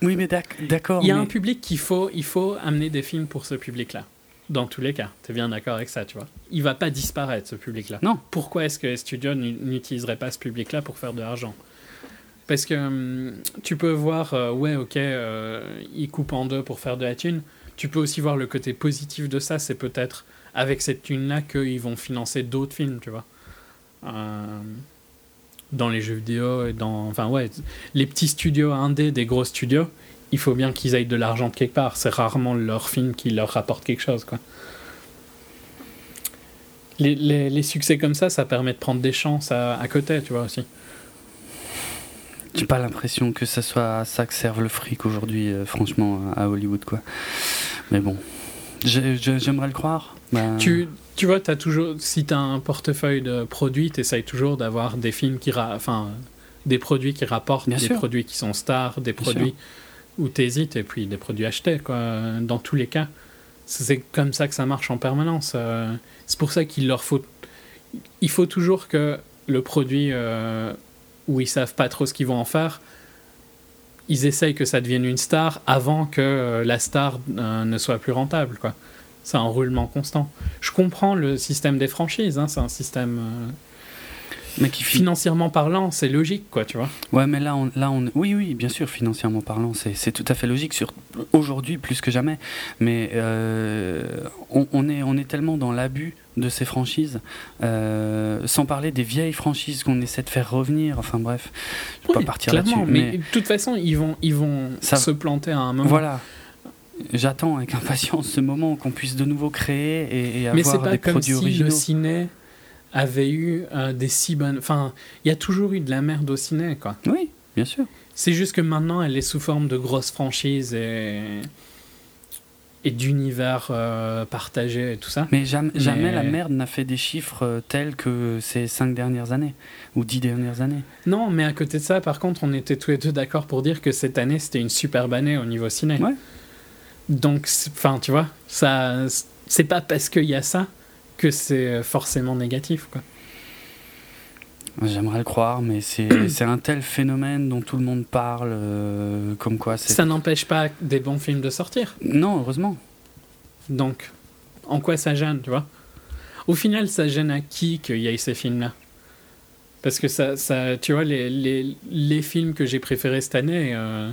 Oui, mais d'ac- d'accord. Il y a mais- un public qu'il faut, il faut amener des films pour ce public-là. Dans tous les cas. Tu es bien d'accord avec ça, tu vois. Il va pas disparaître, ce public-là. Non. Pourquoi est-ce que les studios n'utiliseraient pas ce public-là pour faire de l'argent? Parce que hum, tu peux voir, euh, ouais, ok, euh, ils coupent en deux pour faire de la thune. Tu peux aussi voir le côté positif de ça, c'est peut-être avec cette thune-là qu'ils vont financer d'autres films, tu vois. Euh, dans les jeux vidéo et dans. Enfin, ouais, les petits studios indés des gros studios, il faut bien qu'ils aillent de l'argent de quelque part. C'est rarement leur film qui leur rapporte quelque chose, quoi. Les, les, succès comme ça, ça permet de prendre des chances à, côté, tu vois aussi. J'ai pas l'impression que ça soit à ça que serve le fric aujourd'hui, euh, franchement, à Hollywood, quoi. Mais bon, j'aimerais le croire. Bah, Tu, tu vois, as toujours, si tu as un portefeuille de produits, tu essayes toujours d'avoir des films qui. Enfin, des produits qui rapportent, Bien des sûr. produits qui sont stars, des Bien produits où tu hésites et puis des produits achetés, quoi. Dans tous les cas. C'est comme ça que ça marche en permanence. Euh, C'est pour ça qu'il leur faut. Il faut toujours que le produit euh, où ils savent pas trop ce qu'ils vont en faire, ils essayent que ça devienne une star avant que euh, la star euh, ne soit plus rentable, quoi. C'est un roulement constant. Je comprends le système des franchises, hein, c'est un système euh, mais qui fi- financièrement parlant, c'est logique, quoi, tu vois. Ouais, mais là, on, là, on, oui, oui, bien sûr, financièrement parlant, c'est c'est tout à fait logique, sur aujourd'hui plus que jamais. Mais euh, on, on est, on est tellement dans l'abus de ces franchises, euh, sans parler des vieilles franchises qu'on essaie de faire revenir. Enfin bref, je vais Oui, pas partir là-dessus. mais, Mais, de toute façon, ils vont, ils vont Ça- se planter à un moment. voilà. J'attends avec impatience ce moment qu'on puisse de nouveau créer et, et mais c'est avoir pas des comme produits si originaux. le ciné avait eu euh, des si bonnes. Enfin, il y a toujours eu de la merde au ciné, quoi. Oui, bien sûr. C'est juste que maintenant, elle est sous forme de grosses franchises et, et d'univers euh, partagés et tout ça. Mais jamais, Mais- jamais la merde n'a fait des chiffres euh, tels que ces cinq dernières années ou dix dernières années. Non, mais à côté de ça, par contre, on était tous les deux d'accord pour dire que cette année, c'était une superbe année au niveau ciné. Ouais. Donc, enfin, tu vois, ça, c'est pas parce qu'il y a ça que c'est forcément négatif, quoi. J'aimerais le croire, mais [clears throat] c'est un tel phénomène dont tout le monde parle, euh, comme quoi c'est. Ça n'empêche pas des bons films de sortir. Non, heureusement. Donc, en quoi ça gêne, tu vois? Au final, ça gêne à qui qu'il y ait ces films-là? Parce que ça, ça, tu vois, les, les, les films que j'ai préférés cette année, euh,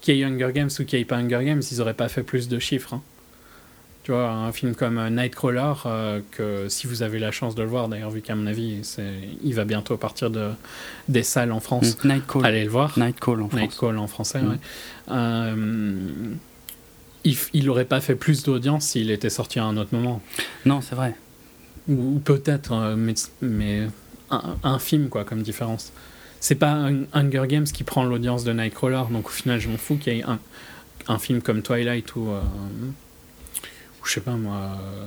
qu'il y ait Hunger Games ou qu'il n'y ait pas Hunger Games, ils n'auraient pas fait plus de chiffres. hein. Tu vois, un film comme Nightcrawler, euh, que si vous avez la chance de le voir, d'ailleurs, vu qu'à mon avis, il va bientôt partir de, des salles en France, Mm. Nightcall. allez le voir. Nightcall en France. Nightcall en français, Mm. ouais. Euh, il, f- il aurait pas fait plus d'audience s'il était sorti à un autre moment. Non, c'est vrai. Ou, ou peut-être, euh, mais, mais un, un film, quoi, comme différence. C'est pas un Hunger Games qui prend l'audience de Nightcrawler, donc au final, je m'en fous qu'il y ait un, un film comme Twilight ou. Euh, ou je sais pas moi. euh,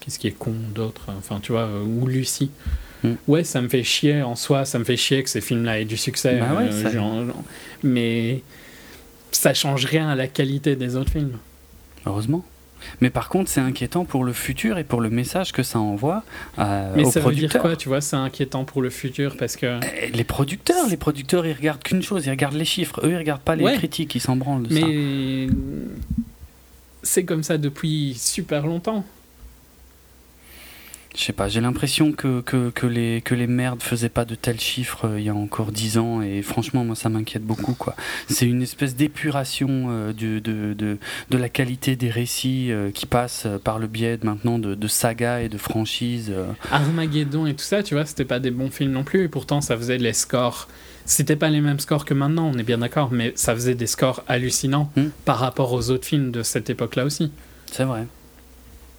qu'est-ce qui est con d'autre Enfin, tu vois, euh, ou Lucie. Mm. Ouais, ça me fait chier en soi, ça me fait chier que ces films-là aient du succès. Bah ouais, euh, ça- genre- genre- mais ça change rien à la qualité des autres films. Heureusement. Mais par contre, c'est inquiétant pour le futur et pour le message que ça envoie euh, Mais aux ça veut dire quoi, tu vois C'est inquiétant pour le futur parce que. Eh, Les producteurs, les producteurs, ils regardent qu'une chose, ils regardent les chiffres. Eux, ils regardent pas les Ouais. critiques, ils s'en branlent de ça. C'est comme ça depuis super longtemps. Je sais pas, j'ai l'impression que, que, que les, que les merdes faisaient pas de tels chiffres euh, il y a encore 10 ans et franchement, moi ça m'inquiète beaucoup. quoi. C'est une espèce d'épuration euh, du- de, de, de la qualité des récits euh, qui passent euh, par le biais de, maintenant de, de sagas et de franchises. Armageddon et tout ça, tu vois, c'était pas des bons films non plus. Et pourtant, ça faisait les scores. C'était pas les mêmes scores que maintenant, on est bien d'accord, mais ça faisait des scores hallucinants Hmm. par rapport aux autres films de cette époque-là aussi. C'est vrai.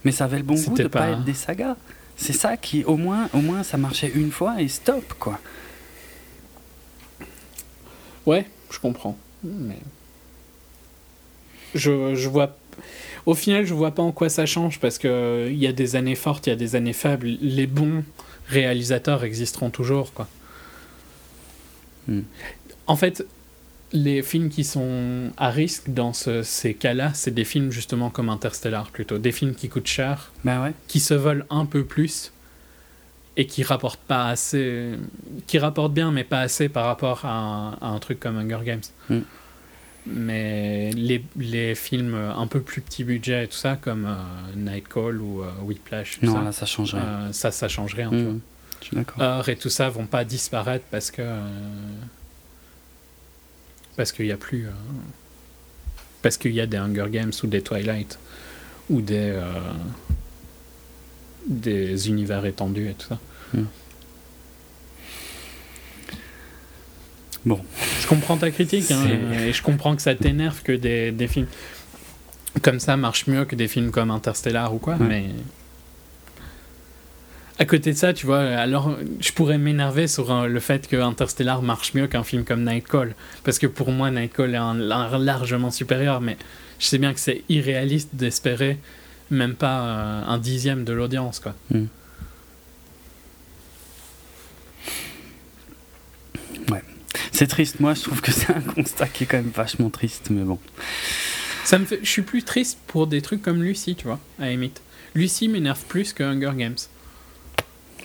Mais ça avait le bon goût de pas... pas- être des sagas. C'est ça qui, au moins, au moins, ça marchait une fois et stop, quoi. Ouais, je comprends. Mais. Je, je vois. Au final, je vois pas en quoi ça change parce que il y a des années fortes, il y a des années faibles. Les bons réalisateurs existeront toujours, quoi. Hmm. En fait, les films qui sont à risque dans ce- ces cas-là, c'est des films justement comme Interstellar plutôt, des films qui coûtent cher, Ben ouais. qui se volent un peu plus et qui rapportent pas assez, qui rapportent bien mais pas assez par rapport à un, à un truc comme Hunger Games. Mm. Mais les, les films un peu plus petit budget et tout ça, comme euh, Night Call ou euh, Whiplash, tout Non, ça, là, ça change rien. euh, ça, ça change rien. tu Hmm. vois. Heure et tout ça vont pas disparaître parce que euh, parce qu'il y a plus euh, parce qu'il y a des Hunger Games ou des Twilight ou des euh, des univers étendus et tout ça. Bon. Je comprends ta critique hein, et je comprends que ça t'énerve que des, des films comme ça marchent mieux que des films comme Interstellar ou quoi, Ouais. mais à côté de ça, tu vois, alors je pourrais m'énerver sur euh, le fait que Interstellar marche mieux qu'un film comme Night Call, parce que pour moi Night Call est un, un- largement supérieur, mais je sais bien que c'est irréaliste d'espérer même pas euh, un dixième de l'audience, quoi. C'est triste, moi je trouve que c'est un [laughs] constat qui est quand même vachement triste, mais bon. Ça me fait, je suis plus triste pour des trucs comme Lucie, tu vois, à la limite. Lucie m'énerve plus que Hunger Games.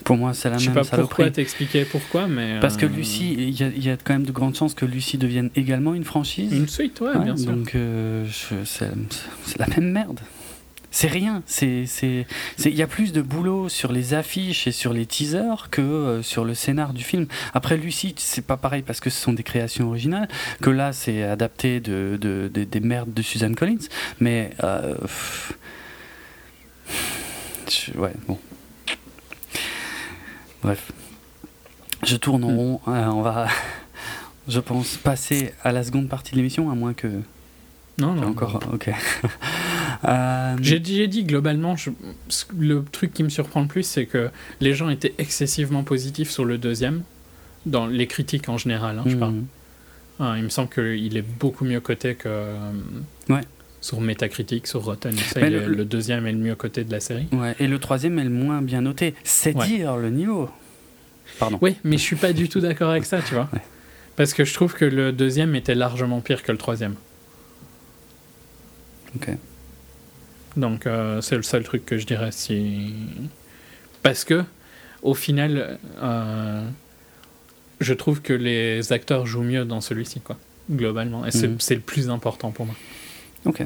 Pour moi, c'est la Je sais même pas saloperie. pourquoi t'expliquer pourquoi, mais. Parce que euh, Lucie, il y, a- il y a quand même de grandes chances que Lucie devienne également une franchise. Une suite, ouais, Ouais, bien sûr. Donc euh, c'est la même merde. C'est rien. C'est c'est c'est- il y a plus de boulot sur les affiches et sur les teasers que euh, sur le scénar du film. Après Lucie, c'est pas pareil parce que ce sont des créations originales. Que là, c'est adapté de, de- de- des merdes de Suzanne Collins. Mais euh, pff, ouais bon. Bref, je tourne en Hmm. rond. Euh, on va, [laughs] je pense, passer à la seconde partie de l'émission, à moins que Non, non. encore. Ok. [laughs] Euh, J'ai dit, globalement, je- le truc qui me surprend le plus, c'est que les gens étaient excessivement positifs sur le deuxième, dans les critiques en général, hein, je parle. hmm. Ah, il me semble qu'il est beaucoup mieux coté que. euh, Ouais. Sur Metacritic, sur Rotten, ça, le- deuxième est le mieux coté de la série. Ouais, et le troisième est le moins bien noté. C'est Ouais. dire le niveau. Pardon. Oui, mais je suis pas du tout d'accord avec ça, tu vois. Ouais. Parce que je trouve que le deuxième était largement pire que le troisième. Ok. Donc euh, c'est le seul truc que je dirais si parce que au final euh, je trouve que les acteurs jouent mieux dans celui-ci quoi globalement et c'est Mhm. c'est le plus important pour moi. Ok.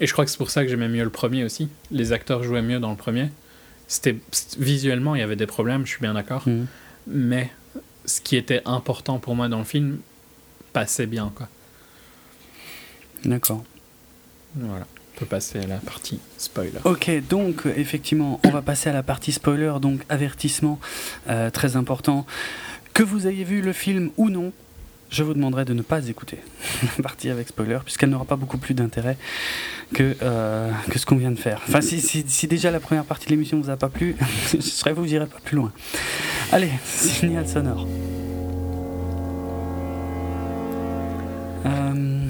Et je crois que c'est pour ça que j'aimais mieux le premier aussi. Les acteurs jouaient mieux dans le premier. C'était visuellement il y avait des problèmes, je suis bien d'accord, Hmm. mais ce qui était important pour moi dans le film passait bien quoi. D'accord. Voilà. On peut passer à la partie spoiler. Ok, donc euh, effectivement, on va passer à la partie spoiler, donc avertissement euh, très important. Que vous ayez vu le film ou non, je vous demanderai de ne pas écouter [laughs] la partie avec spoiler, puisqu'elle n'aura pas beaucoup plus d'intérêt que, euh, que ce qu'on vient de faire. Enfin, si, si- si déjà la première partie de l'émission vous a pas plu, [laughs] je serais vous, j'irai pas plus loin. Allez, signal sonore. Euh,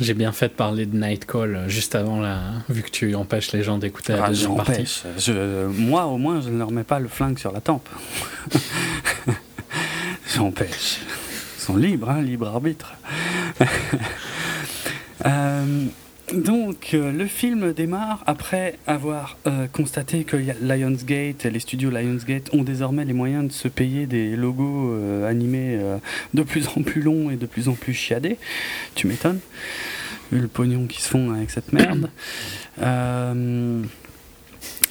J'ai bien fait de parler de Nightcall euh, juste avant, là, vu que tu empêches les gens d'écouter la Ah, deuxième partie. moi, au moins, je ne leur mets pas le flingue sur la tempe. [laughs] J'empêche. Sont libres, hein, libre arbitre. [laughs] Euh, donc, euh, le film démarre après avoir euh, constaté que Lionsgate, les studios Lionsgate ont désormais les moyens de se payer des logos euh, animés de plus en plus longs et de plus en plus chiadés. Tu m'étonnes, vu le pognon qui se font avec cette merde. [coughs]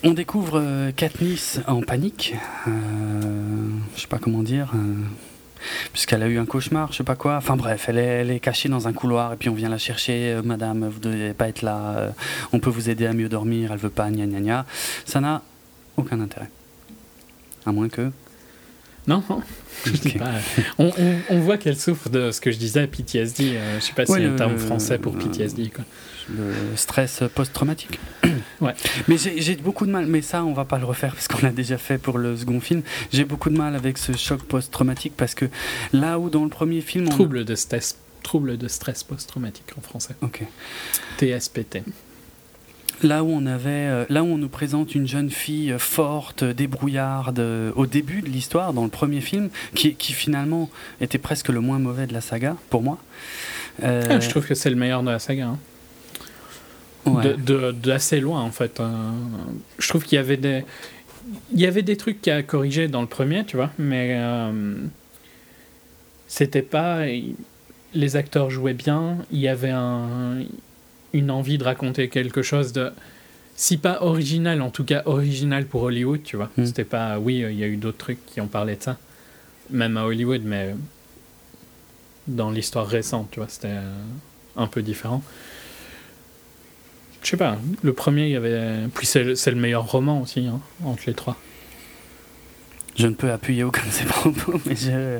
On découvre Katniss en panique. Je sais pas comment dire. Puisqu'elle a eu un cauchemar, je sais pas quoi. Enfin bref, elle est, elle est cachée dans un couloir et puis on vient la chercher. euh, Madame, vous devez pas être là. euh, on peut vous aider à mieux dormir. Elle veut pas. Gna gna gna. Ça n'a aucun intérêt. À moins que. Non, [laughs] pas. On, on- on voit qu'elle souffre de ce que je disais, PTSD. euh, je sais pas s'il y a Ouais, un terme français pour PTSD. Quoi. le stress post-traumatique. [coughs] Ouais. Mais j'ai beaucoup de mal, mais ça on va pas le refaire parce qu'on l'a déjà fait pour le second film. J'ai beaucoup de mal avec ce choc post-traumatique parce que là où dans le premier film on... Trouble de stress, trouble de stress post-traumatique en français. Ok. TSPT. Là où on avait, euh, là où on nous présente une jeune fille euh, forte, euh, débrouillarde au début de l'histoire dans le premier film, qui, qui finalement était presque le moins mauvais de la saga pour moi. Euh, Ah, je trouve que c'est le meilleur de la saga. hein. ouais. De- de- D'assez loin, en fait. euh, je trouve qu'il y avait des. Il y avait des trucs a corrigé dans le premier, tu vois, mais euh, c'était pas. Les acteurs jouaient bien, il y avait un, une envie de raconter quelque chose de. Si pas original, en tout cas original pour Hollywood, tu vois. Mm. C'était pas. Oui, il y a eu d'autres trucs qui ont parlé de ça, même à Hollywood, mais dans l'histoire récente, tu vois, c'était euh, un peu différent. Je sais pas, le premier, il y avait. Puis c'est le, c'est le meilleur roman aussi, hein, entre les trois. Je ne peux appuyer aucun de ces [laughs] propos, mais je,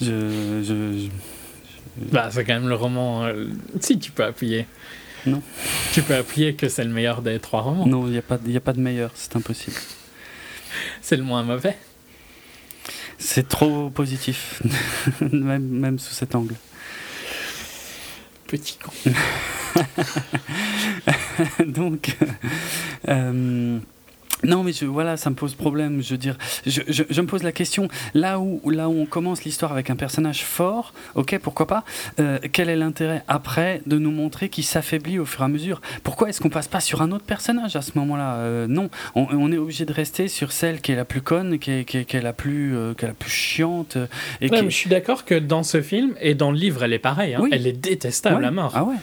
je, je- je- Bah, c'est quand même le roman. euh, Si, tu peux appuyer. Non. Tu peux appuyer que c'est le meilleur des trois romans. non, il n'y a pas, y a pas de meilleur, c'est impossible. [laughs] C'est le moins mauvais. C'est trop positif, [laughs] même, même sous cet angle. Petit con. [laughs] Donc, euh, non, mais je, voilà, ça me pose problème. Je veux dire, je, je- je me pose la question là où, là où on commence l'histoire avec un personnage fort, ok, pourquoi pas euh, Quel est l'intérêt après de nous montrer qu'il s'affaiblit au fur et à mesure? Pourquoi est-ce qu'on passe pas sur un autre personnage à ce moment-là? Euh, Non, on, on est obligé de rester sur celle qui est la plus conne, qui est, qui est- qui est la plus, euh, qui est la plus chiante et Ouais, qui mais je suis d'accord que dans ce film et dans le livre, elle est pareille. hein. Oui. Elle est détestable Ouais. à mort. Ah ouais.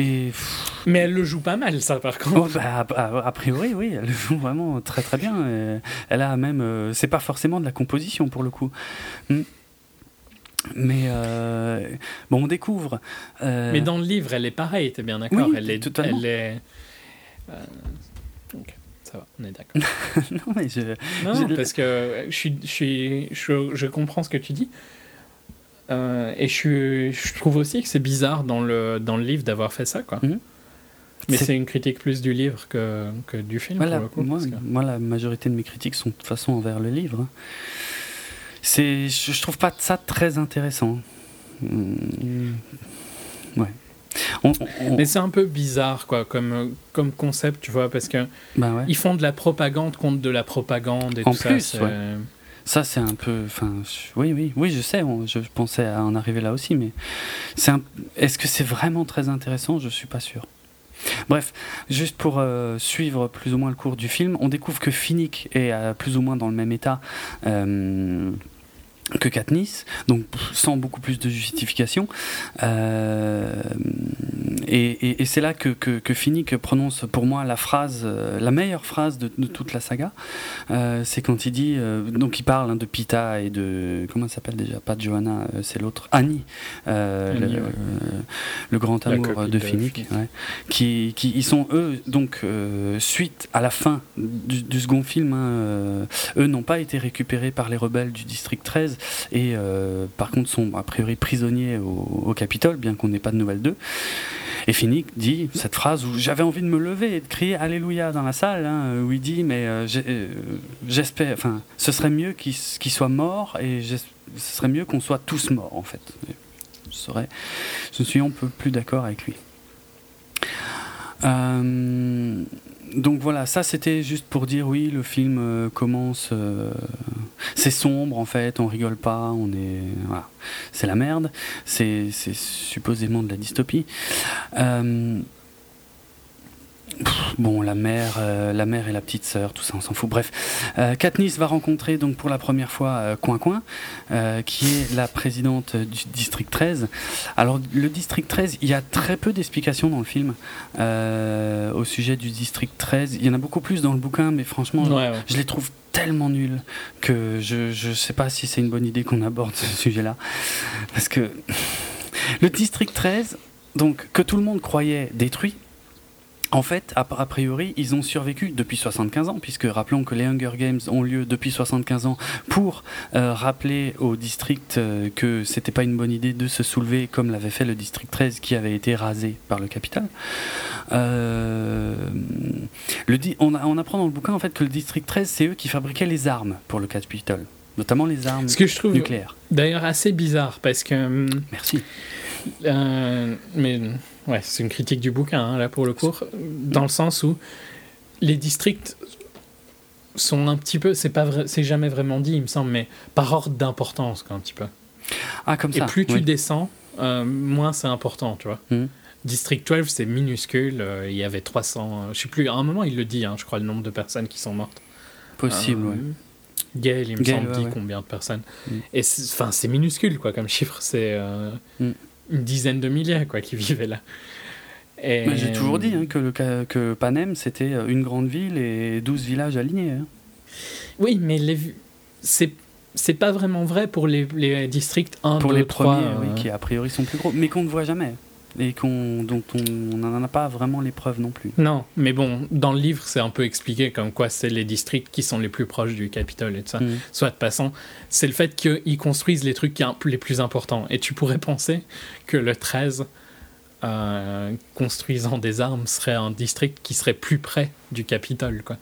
Et pff, Mais elle le joue pas mal, ça, par contre. Oh, bah, a, a- priori, oui, elle joue vraiment très très bien. Et elle a même, euh, c'est pas forcément de la composition pour le coup. Hmm. Mais euh, bon, on découvre. euh, Mais dans le livre, elle est pareille, t'es bien d'accord? Oui, Elle est. totalement. Elle est... ça va, on est d'accord. [laughs] non, mais je- Non, parce que je, suis, je, suis, je, je comprends ce que tu dis. Euh, et je, trouve aussi que c'est bizarre dans le, dans le livre d'avoir fait ça. Quoi. Mhm. Mais C'est- une critique plus du livre que, que du film. Voilà, pour le coup, moi, parce que- moi, la majorité de mes critiques sont de toute façon envers le livre. hein. Je, je trouve pas ça très intéressant. Hmm. Ouais. On- on- Mais c'est un peu bizarre quoi, comme, comme concept, tu vois, parce que bah ouais. ils font de la propagande contre de la propagande et En tout plus, ça. ouais. Ça, c'est un peu. Enfin, oui, oui, oui, je sais. je pensais à en arriver là aussi, mais c'est est-ce que c'est vraiment très intéressant? Je suis pas sûr. Bref, juste pour euh, suivre plus ou moins le cours du film, on découvre que Finnick est euh, plus ou moins dans le même état. euh, que Katniss, donc sans beaucoup plus de justification. Euh, et et- et c'est là que, que, que Finnick prononce pour moi la phrase, euh, la meilleure phrase de, de toute la saga. Euh, c'est quand il dit, euh, donc il parle hein, de Pita et de, comment elle s'appelle déjà? Pas Johanna, euh, c'est l'autre, Annie, Annie, le, grand amour de de Finnick, ouais, qui, qui ils sont eux donc suite à la fin du, du second film, hein, eux n'ont pas été récupérés par les rebelles du district 13 et euh, par contre sont a priori prisonniers au, Capitole, bien qu'on n'ait pas de nouvelles d'eux. Et Finnick dit cette phrase où j'avais envie de me lever et de crier Alléluia dans la salle, hein, où il dit Mais euh, euh, j'espère, enfin, ce serait mieux qu'il soit mort et ce serait mieux qu'on soit tous morts en fait. serais, je suis un peu plus d'accord avec lui. Euh, donc voilà, ça c'était juste pour dire oui, le film euh, commence, euh, c'est sombre en fait, on rigole pas, on est, voilà, c'est la merde, c'est supposément de la dystopie. Euh, bon, la mère, euh, la mère et la petite sœur, tout ça, on s'en fout. Bref, euh, Katniss va rencontrer donc pour la première fois euh, Coin Coin, euh, qui est la présidente du district 13. Alors, le district 13, il y a très peu d'explications dans le film au sujet du district 13. Il y en a beaucoup plus dans le bouquin, mais franchement, Ouais, ouais. je les trouve tellement nuls que je je sais pas si c'est une bonne idée qu'on aborde ce sujet-là. Parce que le district 13, donc que tout le monde croyait détruit, en fait, a, priori, ils ont survécu depuis 75 ans, puisque rappelons que les Hunger Games ont lieu depuis 75 ans pour euh, rappeler au district euh, que c'était pas une bonne idée de se soulever comme l'avait fait le district 13 qui avait été rasé par le capital. Euh, on, apprend dans le bouquin en fait que le district 13 c'est eux qui fabriquaient les armes pour le Capitole, notamment les armes Ce que je trouve nucléaires. d'ailleurs assez bizarre parce que. hum, Merci. Euh, mais ouais, c'est une critique du bouquin, hein, là, pour le cours, dans le sens où les districts sont un petit peu, c'est pas vrai, c'est jamais vraiment dit, il me semble, mais par ordre d'importance, quoi, un petit peu. Ah comme Et ça. plus tu oui. descends, euh, moins c'est important, tu vois. Mhm. District 12, c'est minuscule, euh, il y avait 300, euh, je sais plus, à un moment il le dit, hein, je crois, le nombre de personnes qui sont mortes. Possible. Ouais. Gail, il me semble, ouais, dit ouais. combien de personnes. Mm. Et enfin, c'est minuscule, quoi, comme chiffre. C'est euh, Mm. une dizaine de milliers, quoi, qui vivaient là. Et... J'ai toujours dit hein, que, le, ca- que Panem c'était une grande ville et 12 villages alignés. hein. Oui, mais les... c'est c'est pas vraiment vrai pour les, les districts 1, Pour 2, les 3. premiers, euh, oui, qui a priori sont plus gros, mais qu'on ne voit jamais. Et qu'on, dont on n'en a pas vraiment les preuves non plus. Non, mais bon, dans le livre, c'est un peu expliqué comme quoi c'est les districts qui sont les plus proches du Capitole et tout ça. Mhm. Soit de passant, c'est le fait qu'ils construisent les trucs les plus importants. Et tu pourrais penser que le 13, euh, construisant des armes, serait un district qui serait plus près du Capitole, quoi.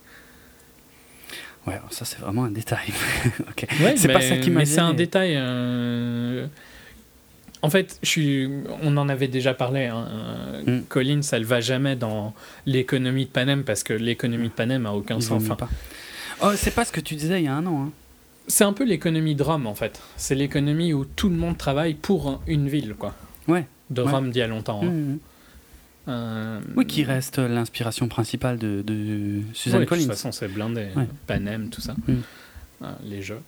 Ouais, ça c'est vraiment un détail. [laughs] Ok. Ouais, C'est mais- pas ça qui m'a Mais c'est un détail. euh, En fait, je suis... on en avait déjà parlé. Hein. euh, Mm. Collins, elle va jamais dans l'économie de Panem parce que l'économie de Panem a aucun sens. Enfin, pas. Oh, c'est pas ce que tu disais il y a un an. hein. c'est un peu l'économie de Rome en fait. C'est l'économie où tout le monde travaille pour un- une ville, quoi. Ouais. De Ouais. Rome d'il y a longtemps. hein. Mhm. Euh, Oui, qui reste l'inspiration principale de, de Suzanne ouais, De Collins. toute façon, c'est blindé. Ouais. Panem, tout ça. Mm. Euh, les jeux.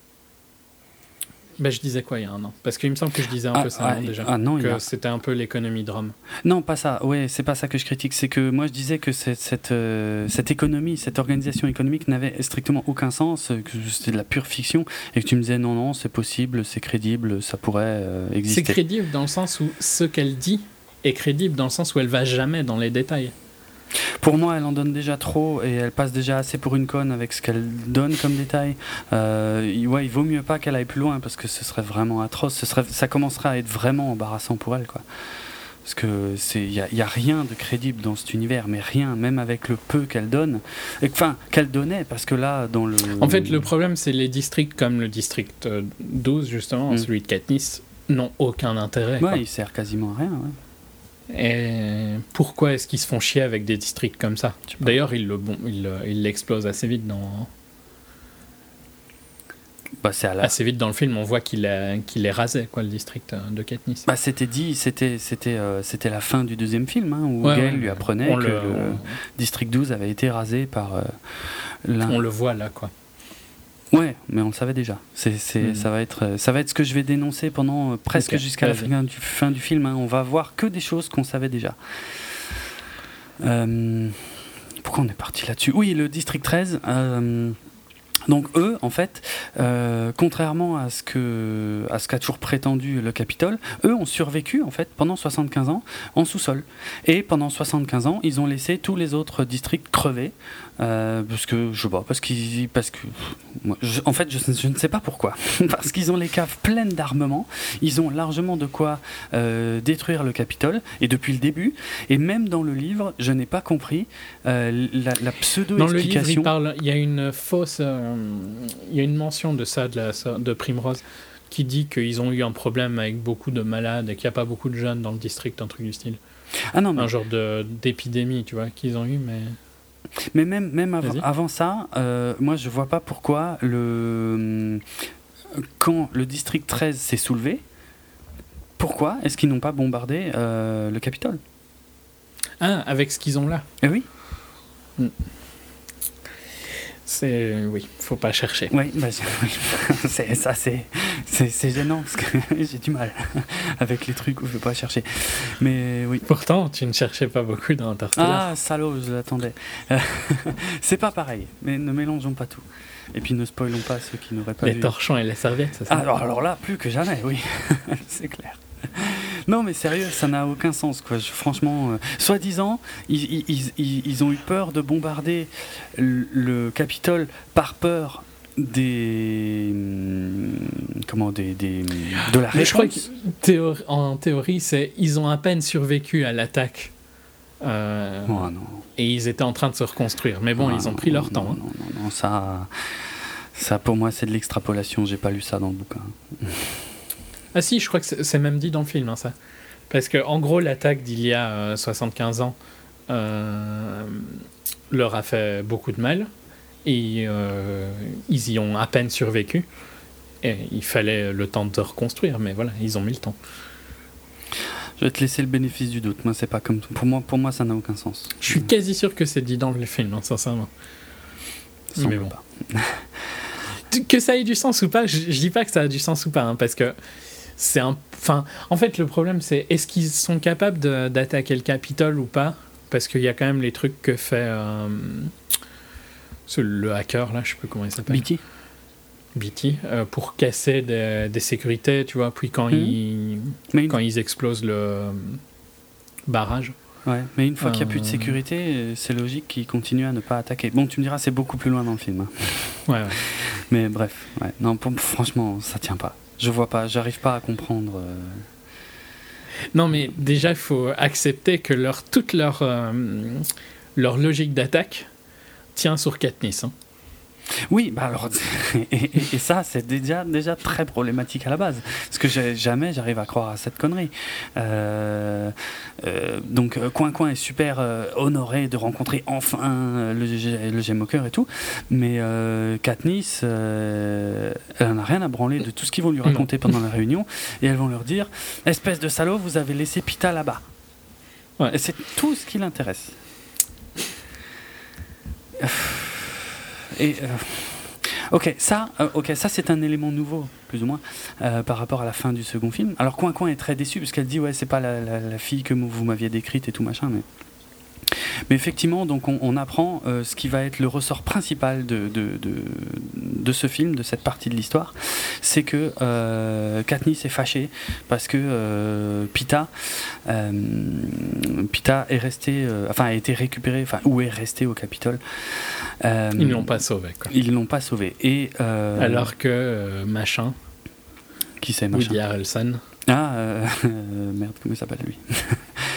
Ben, je disais quoi il y a un an? Parce qu'il me semble que je disais un Ah, peu ça ah, déjà. ah, non, que a- c'était un peu l'économie de Rome. Non, pas ça. Ouais, c'est pas ça que je critique. C'est que moi je disais que cette, cette, euh, cette économie, cette organisation économique n'avait strictement aucun sens, euh, que c'était de la pure fiction, et que tu me disais non, non, c'est possible, c'est crédible, ça pourrait euh, C'est exister. crédible dans le sens où ce qu'elle dit est crédible dans le sens où elle va jamais dans les détails. Pour moi, elle en donne déjà trop et elle passe déjà assez pour une conne avec ce qu'elle donne comme détail. Euh, il- ouais, il vaut mieux pas qu'elle aille plus loin parce que ce serait vraiment atroce. Ce serait, ça commencerait à être vraiment embarrassant pour elle, quoi. Parce que c'est, il y a, y a rien de crédible dans cet univers, mais rien, même avec le peu qu'elle donne, enfin qu'elle donnait, parce que là, dans le. En fait, le problème, c'est les districts comme le district euh, 12, justement, Mm. celui de Katniss, n'ont aucun intérêt. quoi. Ouais, il sert quasiment à rien. ouais. Et pourquoi est-ce qu'ils se font chier avec des districts comme ça? D'ailleurs, ils le bon, ils l'explosent assez vite dans Bah, c'est à la. assez vite dans le film. On voit qu'il est qu'il est rasé quoi le district euh, de Katniss. Bah, c'était dit, c'était, c'était, euh, c'était la fin du deuxième film, hein, où Ouais, Gail lui apprenait que le, district 12 avait été rasé par euh, on le voit là quoi. Ouais, mais on le savait déjà. C'est, c'est, Mhm. ça, va être, ça va être ce que je vais dénoncer pendant euh, presque jusqu'à la fin du, fin du film. hein. On va voir que des choses qu'on savait déjà. Euh, pourquoi on est parti là-dessus? Oui, le District 13. euh, donc eux, en fait, euh, contrairement à ce que à ce qu'a toujours prétendu le Capitole, eux ont survécu en fait pendant 75 ans en sous-sol. Et pendant 75 ans, ils ont laissé tous les autres districts crever euh, parce que je sais pas, parce qu'ils parce que moi, je- en fait, je, je ne sais pas pourquoi. [laughs] Parce qu'ils ont les caves pleines d'armements. Ils ont largement de quoi euh, détruire le Capitole. Et depuis le début, et même dans le livre, je n'ai pas compris euh, la, la Dans le livre, pseudo-explication. il parle. Il y a une fausse. euh, il y a une mention de ça de, la, de Primrose qui dit qu'ils ont eu un problème avec beaucoup de malades et qu'il n'y a pas beaucoup de jeunes dans le district, un truc du style. Ah non, mais, Un genre d'épidémie, tu vois, qu'ils ont eu, mais. Mais même, même avant, ça, euh, moi je vois pas pourquoi le quand le district 13 s'est soulevé, pourquoi est-ce qu'ils n'ont pas bombardé euh, le Capitole? Ah, avec ce qu'ils ont là. Eh oui, C'est. Oui, faut pas chercher. oui, bah, c'est- [laughs] ça, c'est c'est gênant parce que [laughs] j'ai du mal avec les trucs où je veux pas chercher. Mais oui. Pourtant, tu ne cherchais pas beaucoup dans Interstellar. Ah, salaud, je l'attendais. [laughs] C'est pas pareil, mais ne mélangeons pas tout. Et puis ne spoilons pas ceux qui n'auraient pas les vu. torchons et les serviettes, c'est ça? Alors, alors là, plus que jamais, oui, c'est clair. [laughs] Non, mais sérieux, ça n'a aucun sens, quoi. Je- franchement, euh, soi-disant, ils, ils- ils- ils- ils ont eu peur de bombarder le, le Capitole par peur des hum, comment des, des de la Mais je crois que réponse. théor- en théorie, c'est ils ont à peine survécu à l'attaque. Euh, Oh, non. Et ils étaient en train de se reconstruire. Mais bon, ils ont pris non, leur non, temps. hein. Non, non, non, ça, ça pour moi c'est de l'extrapolation. J'ai pas lu ça dans le bouquin. [laughs] Ah si, je crois que c'est même dit dans le film, hein, ça. Parce que en gros, l'attaque d'il y a euh, 75 ans euh, leur a fait beaucoup de mal. Et euh, ils y ont à peine survécu. Et il fallait le temps de reconstruire, mais voilà, ils ont mis le temps. Je vais te laisser le bénéfice du doute. Moi, c'est pas comme pour moi. Pour moi, ça n'a aucun sens. Je suis quasi sûr que c'est dit dans le film, hein, sincèrement. Mais bon. pas. [laughs] que ça ait du sens ou pas, je, je dis pas que ça a du sens ou pas, hein, parce que c'est un. Enfin, en fait, le problème, c'est est-ce qu'ils sont capables d'attaquer le Capitole ou pas? Parce qu'il y a quand même les trucs que fait euh, le hacker, là, je sais plus comment il s'appelle. BT. BT, euh, pour casser des, des sécurités, tu vois. Puis quand, Mhm. ils, Mais une, quand ils explosent le euh, barrage. ouais, mais une fois qu'il n'y a plus de sécurité, c'est logique qu'ils continuent à ne pas attaquer. Bon, tu me diras, c'est beaucoup plus loin dans le film. hein. Ouais, ouais. Mais bref, ouais. non, pour- franchement, ça tient pas. Je vois pas, j'arrive pas à comprendre. euh, Non, mais déjà, il faut accepter que leur, toute leur, euh, logique d'attaque tient sur Katniss. hein. Oui, bah alors, [laughs] et, et- et ça, c'est déjà, déjà très problématique à la base. Parce que jamais j'arrive à croire à cette connerie. Euh, euh, donc, euh, Coin Coin est super euh, honoré de rencontrer enfin le, le et tout. Mais Katniss, elle n'a rien à branler de tout ce qu'ils vont lui raconter pendant la réunion. Et elles vont leur dire Espèce de salaud, vous avez laissé Pita là-bas. Ouais. Et c'est tout ce qui l'intéresse. [laughs] Et euh, ok, ça, euh, ok, ça c'est un élément nouveau, plus ou moins, euh, par rapport à la fin du second film. Alors Coin Coin est très déçu parce qu'elle dit ouais c'est pas la, la- la fille que vous m'aviez décrite et tout machin, mais mais effectivement donc on, on apprend euh, ce qui va être le ressort principal de, de, de, de ce film, de cette partie de l'histoire, c'est que euh, Katniss est fâchée parce que euh, Pita euh, Pita est resté, enfin a été récupéré, enfin ou est resté au Capitole. Ils ne l'ont pas sauvé. Quoi. ils l'ont pas sauvé. Et Alors que machin, qui c'est machin? Woody Harrelson, Ah [laughs] merde, comment il s'appelle lui? [laughs]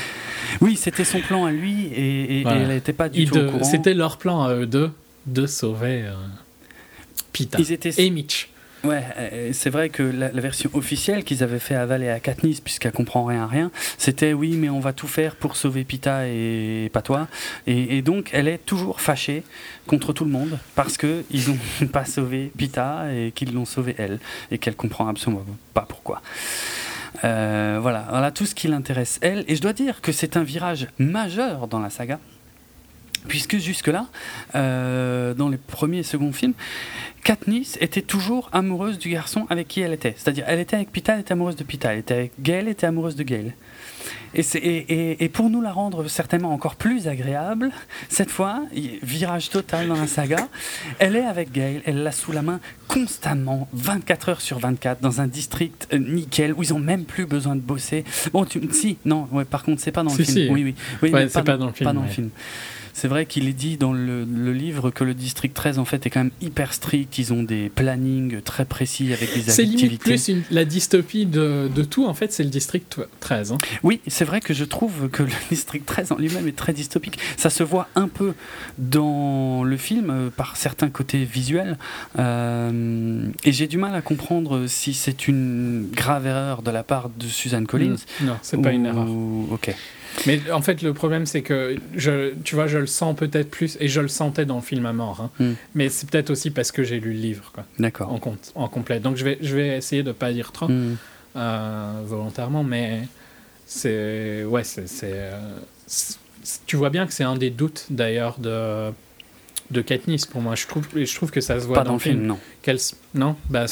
Oui, c'était son plan à lui et, et- et Voilà. elle n'était pas du ils tout au courant. c'était leur plan à eux deux de sauver euh, Pita Ils étaient et Mitch. Ouais, euh, c'est vrai que la, la version officielle qu'ils avaient fait avaler à Katniss, puisqu'elle comprend rien à rien, c'était oui, mais on va tout faire pour sauver Pita et pas toi. Et, et donc, elle est toujours fâchée contre tout le monde parce que ils n'ont [laughs] pas sauvé Pita et qu'ils l'ont sauvé elle et qu'elle comprend absolument pas pourquoi. Euh, voilà, voilà tout ce qui l'intéresse elle. Et je dois dire que c'est un virage majeur dans la saga. Puisque jusque-là, euh, dans les premiers et seconds films, Katniss était toujours amoureuse du garçon avec qui elle était. C'est-à-dire, elle était avec Pita, elle était amoureuse de Pita. Elle était avec Gail, elle était amoureuse de Gail. Et, et, et- et pour nous la rendre certainement encore plus agréable, cette fois, virage total dans la saga, elle est avec Gail, elle l'a sous la main constamment, 24 heures sur 24, dans un district euh, nickel où ils ont même plus besoin de bosser. Bon, tu, si, non, ouais, par contre, c'est pas dans le Si, film. si. Oui, oui, oui, Ouais, c'est pas dans le film, Pas dans le film. C'est vrai qu'il est dit dans le, le livre que le district 13 en fait est quand même hyper strict. Ils ont des plannings très précis avec des C'est limite activités. plus une- la dystopie de, de tout, en fait, c'est le district 13. hein. Oui, c'est vrai que je trouve que le [laughs] district 13 en lui-même est très dystopique. Ça se voit un peu dans le film euh, par certains côtés visuels. Euh, et j'ai du mal à comprendre si c'est une grave erreur de la part de Suzanne Collins. Non, c'est pas une ou- erreur. Ok. Mais en fait, le problème, c'est que, je, tu vois, je le sens peut-être plus, et je le sentais dans le film à mort. hein. Hmm. Mais c'est peut-être aussi parce que j'ai lu le livre, quoi, D'accord. en, compte, en complet. Donc je vais, je vais essayer de pas dire trop, Hmm. euh, volontairement, mais c'est. Ouais, c'est. euh, c'est- tu vois bien que c'est un des doutes, d'ailleurs, de. De Katniss pour moi, je trouve, je trouve que ça se voit Pas dans le film, non. non? Bah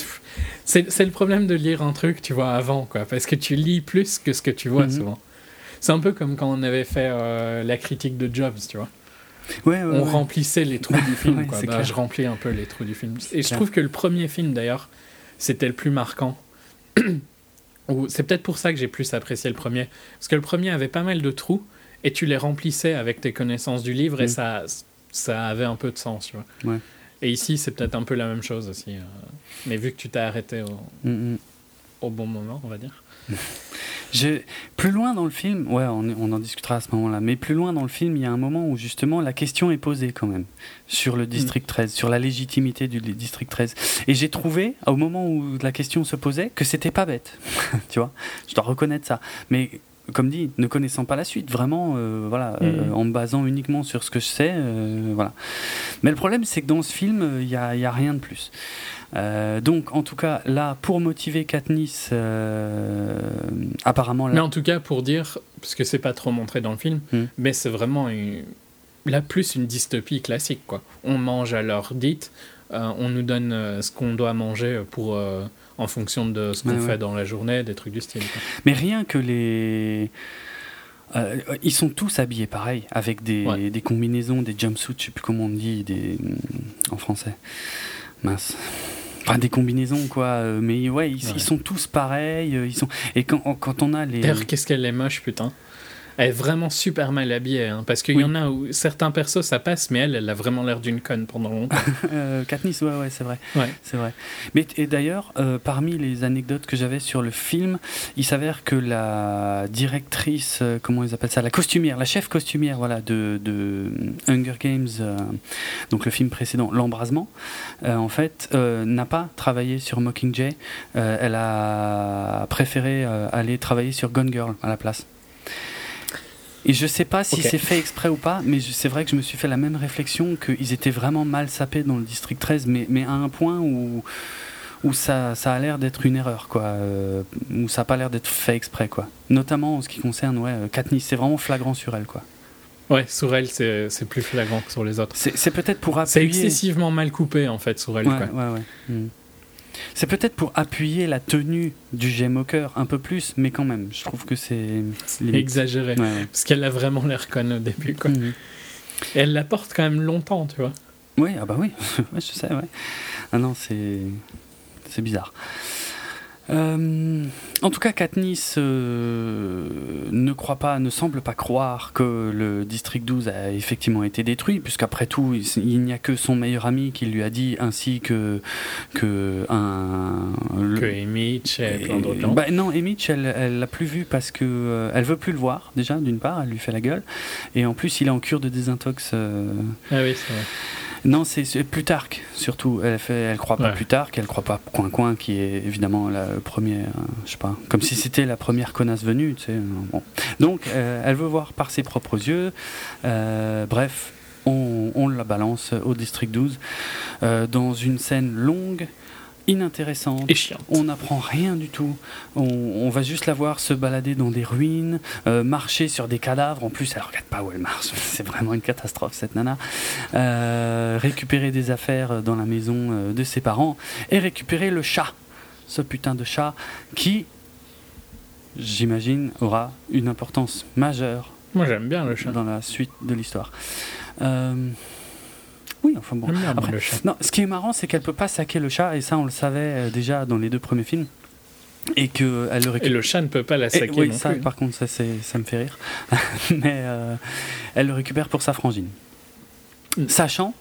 c'est le problème de lire un truc tu vois avant quoi parce que tu lis plus que ce que tu vois Mhm. souvent c'est un peu comme quand on avait fait euh, la critique de Jobs tu vois Ouais, ouais, on ouais. remplissait les trous du [laughs] film quoi Bah, je remplis un peu les trous du film et je clair. trouve que le premier film d'ailleurs c'était le plus marquant [clears throat] c'est peut-être pour ça que j'ai plus apprécié le premier parce que le premier avait pas mal de trous et tu les remplissais avec tes connaissances du livre et Mhm. ça ça avait un peu de sens tu vois et ici c'est peut-être un peu la même chose aussi euh, mais vu que tu t'es arrêté au, hmm. au bon moment, on va dire. [laughs] Plus loin dans le film, ouais, on, on en discutera à ce moment-là, mais plus loin dans le film, il y a un moment où justement la question est posée quand même sur le district 13, sur la légitimité du district 13. Et j'ai trouvé, au moment où la question se posait, que c'était pas bête. [laughs] tu vois, je dois reconnaître ça. Mais comme dit, ne connaissant pas la suite, vraiment, euh, voilà, euh, Mhm. en me basant uniquement sur ce que je sais, euh, voilà. Mais le problème, c'est que dans ce film, euh, il n'y a rien de plus. Euh, donc, en tout cas, là, pour motiver Katniss, euh, apparemment, là, Mais en tout cas, pour dire, parce que c'est pas trop montré dans le film, Hmm. mais c'est vraiment une, là plus une dystopie classique, quoi. On mange à l'heure dite, euh, on nous donne ce qu'on doit manger pour, en fonction de ce qu'on Ouais, fait ouais. dans la journée, des trucs du style. quoi. Mais rien que les. euh, ils sont tous habillés pareil, avec des, Ouais. des combinaisons, des jumpsuits, je sais plus comment on dit des, en français. Mince. Enfin, des combinaisons, quoi. euh, Mais ouais, ils, Ouais. ils sont tous pareils. euh, Ils sont... Et quand, quand on a les. D'ailleurs, qu'est-ce qu'elle est moche, putain. Elle est vraiment super mal habillée, hein, parce qu'il Oui. y en a où certains persos ça passe, mais elle, elle a vraiment l'air d'une conne pendant longtemps. [laughs] Euh, Katniss, ouais, ouais, c'est vrai. Ouais. C'est vrai. Mais et d'ailleurs, euh, parmi les anecdotes que j'avais sur le film, il s'avère que la directrice, euh, comment ils appellent ça, la costumière, la chef costumière, voilà, de, de Hunger Games, euh, donc le film précédent, l'embrasement, en fait, n'a pas travaillé sur Mockingjay. Elle a préféré aller travailler sur Gone Girl à la place. Et je sais pas si c'est fait exprès ou pas, mais c'est vrai que je me suis fait la même réflexion qu'ils étaient vraiment mal sapés dans le district 13, mais, mais à un point où, où ça, ça a l'air d'être une erreur, quoi, euh, où ça a pas l'air d'être fait exprès, quoi. Notamment en ce qui concerne ouais, euh, Katniss, c'est vraiment flagrant sur elle, quoi. Ouais, sur elle, c'est c'est plus flagrant que sur les autres. C'est c'est peut-être pour C'est appuyer. excessivement mal coupé, en fait, sur elle. Ouais, quoi. ouais, ouais. Hmm. C'est peut-être pour appuyer la tenue du cœur un peu plus, mais quand même, je trouve que c'est. Exagéré. Ouais. Parce qu'elle a vraiment l'air conne au début, quoi. Mhm. Et elle la porte quand même longtemps, tu vois. Oui, ah bah oui, [laughs] ouais, je sais, ouais. Ah non, c'est c'est bizarre. Euh, en tout cas, Katniss euh, ne croit pas, ne semble pas croire que le district 12 a effectivement été détruit, puisqu'après tout, il, il n'y a que son meilleur ami qui lui a dit, ainsi que que un le- Que Mitch et plein d'autres gens. bah, non, elle, elle l'a plus vu parce que euh, elle veut plus le voir déjà d'une part, elle lui fait la gueule, et en plus il est en cure de désintox. euh, Ah oui, c'est vrai. Non, c'est Plutarque surtout. Elle fait, elle croit pas Ouais. Plutarque, elle croit pas Coin Coin qui est évidemment la première, euh, je sais pas, comme si c'était la première connasse venue, tu sais. euh, bon. Donc, euh, elle veut voir par ses propres yeux. Euh, bref, on, on la balance au district 12 euh, dans une scène longue, inintéressante. Et. On n'apprend rien du tout. On, on va juste la voir se balader dans des ruines, euh, marcher sur des cadavres. En plus, elle regarde pas où elle marche. [laughs] C'est vraiment une catastrophe cette nana. Euh, récupérer des affaires dans la maison euh, de ses parents et récupérer le chat, ce putain de chat qui, j'imagine, aura une importance majeure Moi, j'aime bien le chat. dans la suite de l'histoire. Euh, oui, enfin bon. Bien moi, Après, le chat. non, ce qui est marrant, c'est qu'elle peut pas saquer le chat, et ça, on le savait euh, déjà dans les deux premiers films, et qu'elle le Et récupère. le chat ne peut pas la Et saquer oui, non ça, plus. par contre, ça, me fait rire. [laughs] Mais euh, elle le récupère pour sa frangine. Mm. sachant,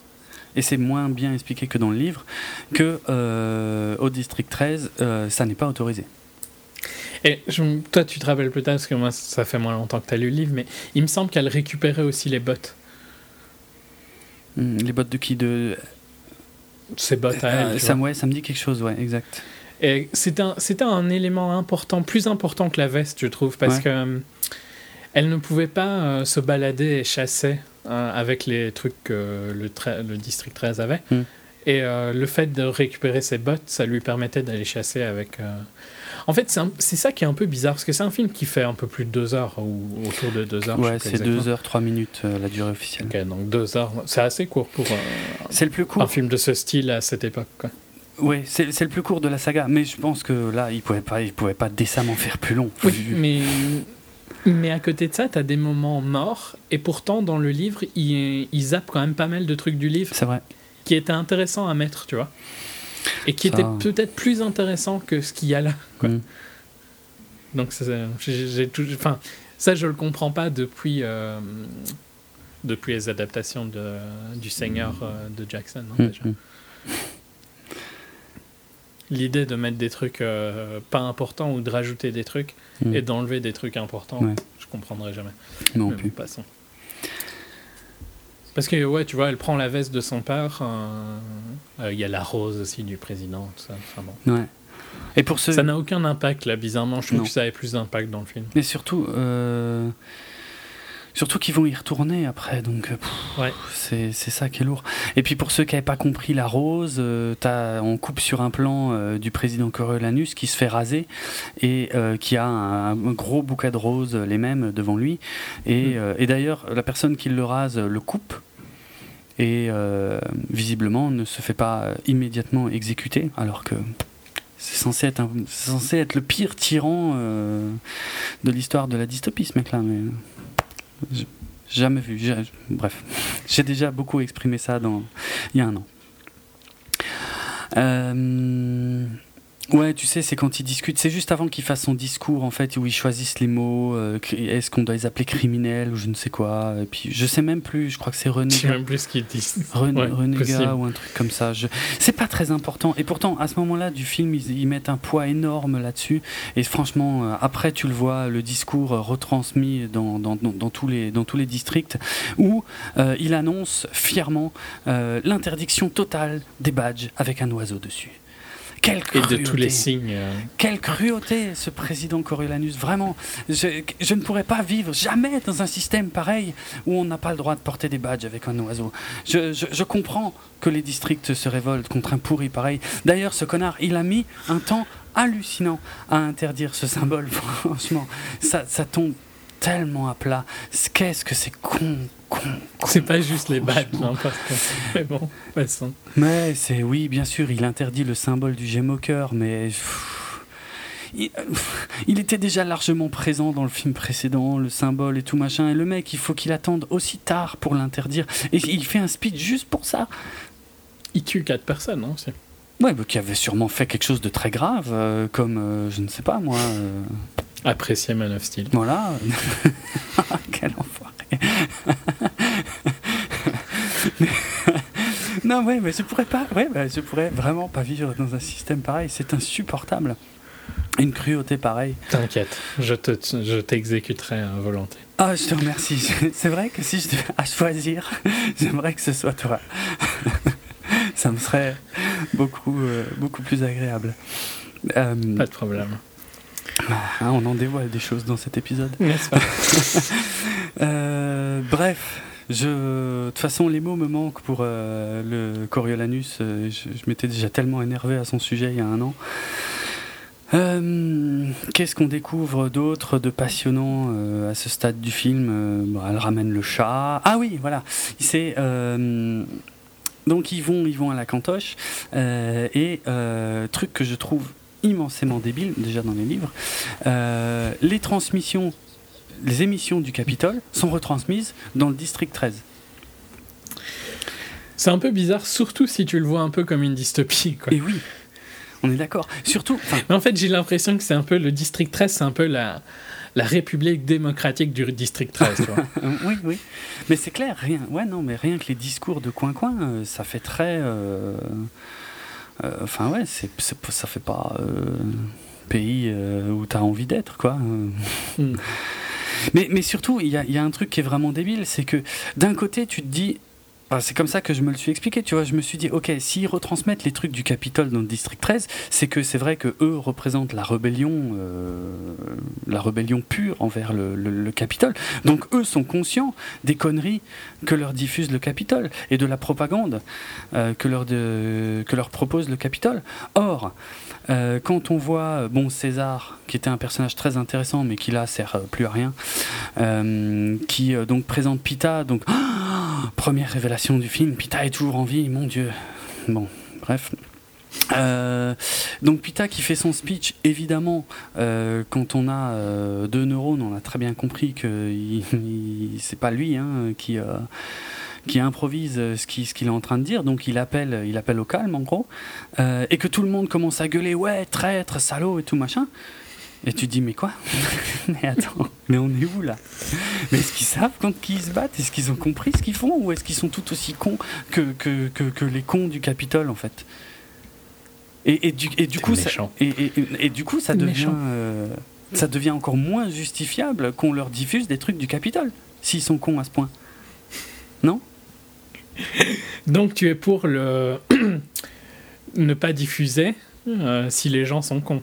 et c'est moins bien expliqué que dans le livre, que euh, au district 13, euh, ça n'est pas autorisé. Et je- toi, tu te rappelles peut-être, parce que moi, ça fait moins longtemps que tu as lu le livre, mais il me semble qu'elle récupérait aussi les bottes. Hmm, Les bottes de qui de Ses bottes à elle. Ça, ouais, ça me dit quelque chose, ouais, exact. Et c'était un, élément important, plus important que la veste, je trouve, parce Ouais. que euh, elle ne pouvait pas euh, se balader et chasser euh, avec les trucs que le, le district 13 avait. Hmm. Et le fait de récupérer ses bottes, ça lui permettait d'aller chasser avec. En fait, c'est un- ça qui est un peu bizarre, parce que c'est un film qui fait un peu plus de deux heures, ou autour de deux heures. Ouais, c'est. 2 heures 3 minutes euh, la durée officielle. Ok, donc deux heures, c'est assez court pour euh, C'est le plus un court. film de ce style à cette époque. Quoi. Oui, c'est le plus court de la saga, mais je pense que là, il pouvait pas, il pouvait pas décemment faire plus long. Oui, mais, mais à côté de ça, t'as des moments morts, et pourtant, dans le livre, il, il zappe quand même pas mal de trucs du livre C'est vrai. qui étaient intéressants à mettre, tu vois. Et qui Ça- étaient peut-être plus intéressants que ce qu'il y a là. quoi. Mm. Donc, j'ai enfin, ça, je le comprends pas depuis, euh, depuis les adaptations de, du Seigneur euh, de Jackson. hein, Mm, déjà. mm. L'idée de mettre des trucs euh, pas importants ou de rajouter des trucs Mm. et d'enlever des trucs importants, Ouais. je comprendrai jamais. Non Mais plus. bon, passons. Parce que, ouais, tu vois, elle prend la veste de son père. euh, euh, Il y a la rose aussi du président, tout ça. Enfin, bon. Ouais. Et pour ceux. Ça n'a aucun impact, là, bizarrement. Je trouve Non. que ça avait plus d'impact dans le film. Mais surtout, euh, surtout qu'ils vont y retourner après, donc euh, Ouais. c'est ça qui est lourd. Et puis pour ceux qui n'avaient pas compris la rose, euh, t'as- on coupe sur un plan euh, du président Coriolanus qui se fait raser et euh, qui a un, un gros bouquet de roses, les mêmes, devant lui. Et, Mm. et d'ailleurs, la personne qui le rase le coupe. Et visiblement ne se fait pas immédiatement exécuter, alors que c'est censé être, un- censé être le pire tyran euh, de l'histoire de la dystopie, ce mec-là. Mais jamais vu. Bref, [laughs] j'ai déjà beaucoup exprimé ça il y a un an. Euh, Ouais, tu sais, c'est quand ils discutent. C'est juste avant qu'il fasse son discours, en fait, où ils choisissent les mots. euh, Est-ce qu'on doit les appeler criminels ou je ne sais quoi. Et puis, je sais même plus. Je crois que c'est René. Je sais même plus ce qu'ils disent. René, Ouais, Renégat ou un truc comme ça. Je... C'est pas très important. Et pourtant, à ce moment-là du film, ils, ils mettent un poids énorme là-dessus. Et franchement, euh, après, tu le vois, le discours euh, retransmis dans, dans, dans, dans tous, les, dans tous les districts, où euh, il annonce fièrement euh, l'interdiction totale des badges avec un oiseau dessus. Quelle Et cruauté de tous les signes. euh, quelle cruauté, ce président Coriolanus. Vraiment, je, je ne pourrais pas vivre jamais dans un système pareil où on n'a pas le droit de porter des badges avec un oiseau. Je, je- je comprends que les districts se révoltent contre un pourri pareil. D'ailleurs, ce connard, il a mis un temps hallucinant à interdire ce symbole. [laughs] Franchement, ça, ça tombe tellement à plat. Qu'est-ce que c'est con. C'est pas juste les badges, hein, parce que- Mais bon, passons. Mais c'est oui, bien sûr, il interdit le symbole du gémoqueur, mais pff, il, il était déjà largement présent dans le film précédent, le symbole et tout machin. Et le mec, il faut qu'il attende aussi tard pour l'interdire. Et il fait un speech juste pour ça. Il tue quatre personnes, hein, aussi. Ouais, bah, qui avait sûrement fait quelque chose de très grave, euh, comme euh, je ne sais pas moi. euh, Apprécié Man of Steel. voilà. [laughs] Quel enfoiré. [laughs] Non, ouais, mais je pourrais pas. Ouais, bah, je pourrais vraiment pas vivre dans un système pareil. C'est insupportable. Une cruauté pareille. T'inquiète, je te, je t'exécuterai à volonté. Ah, je te remercie. [laughs] C'est vrai que si je devais à choisir, [laughs] j'aimerais que ce soit toi. Ça me serait beaucoup, euh, beaucoup plus agréable. Euh, Pas de problème. Hein, on en dévoile des choses dans cet épisode. N'est-ce pas [laughs] Euh, bref, de toute façon, les mots me manquent pour euh, le Coriolanus. Euh, je je m'étais déjà tellement énervé à son sujet il y a un an. Euh, Qu'est-ce qu'on découvre d'autre de passionnant euh, à ce stade du film Euh, bon, Elle ramène le chat. Ah oui, voilà. C'est donc ils vont, ils vont à la cantoche et truc que je trouve immensément débile déjà dans les livres. euh, les transmissions, les émissions du Capitole sont retransmises dans le district 13. C'est un peu bizarre, surtout si tu le vois un peu comme une dystopie. Quoi. Et oui. On est d'accord. Surtout. Mais en fait, j'ai l'impression que c'est un peu le district 13, c'est un peu la, la République démocratique du district 13, tu vois. Euh, [laughs] oui, oui. Mais c'est clair, rien. Ouais, non, mais rien que les discours de coin-coin, euh, ça fait très. euh, Enfin, ouais, c'est, ça fait pas euh, pays euh, où t'as envie d'être, quoi. Euh, Mm. [laughs] Mais, mais surtout, il y a, il y a un truc qui est vraiment débile, c'est que d'un côté, tu te dis. Enfin, c'est comme ça que je me le suis expliqué, tu vois. Je me suis dit, ok, s'ils retransmettent les trucs du Capitole dans le district 13, c'est que c'est vrai que eux représentent la rébellion, euh, la rébellion pure envers le, le- le Capitole. Donc eux sont conscients des conneries que leur diffuse le Capitole et de la propagande euh, que, leur que leur propose le Capitole. Or, euh, quand on voit bon César, qui était un personnage très intéressant, mais qui là sert euh, plus à rien, euh, qui euh, donc présente Pita, donc première révélation du film, Pita est toujours en vie, mon Dieu. Bon, bref. Euh, donc Pita qui fait son speech, évidemment, euh, quand on a euh, deux neurones, on a très bien compris que c'est pas lui hein, qui, improvise ce qu'il est en train de dire, donc il appelle, il appelle au calme en gros, et que tout le monde commence à gueuler ouais traître, salaud et tout machin. Et tu te dis mais quoi [laughs] Mais attends, mais on est où là? Mais est-ce qu'ils savent quand ils se battent? Est-ce qu'ils ont compris ce qu'ils font? Ou est-ce qu'ils sont tout aussi cons que, que, que, que les cons du Capitole en fait? Et, et du, et du C'est coup, ça, méchant. et, et- et- et du coup, ça C'est devient, méchant. euh, ça devient encore moins justifiable qu'on leur diffuse des trucs du Capitole, s'ils sont cons à ce point. Non? Donc tu es pour le [clears throat] ne pas diffuser euh, si les gens sont cons.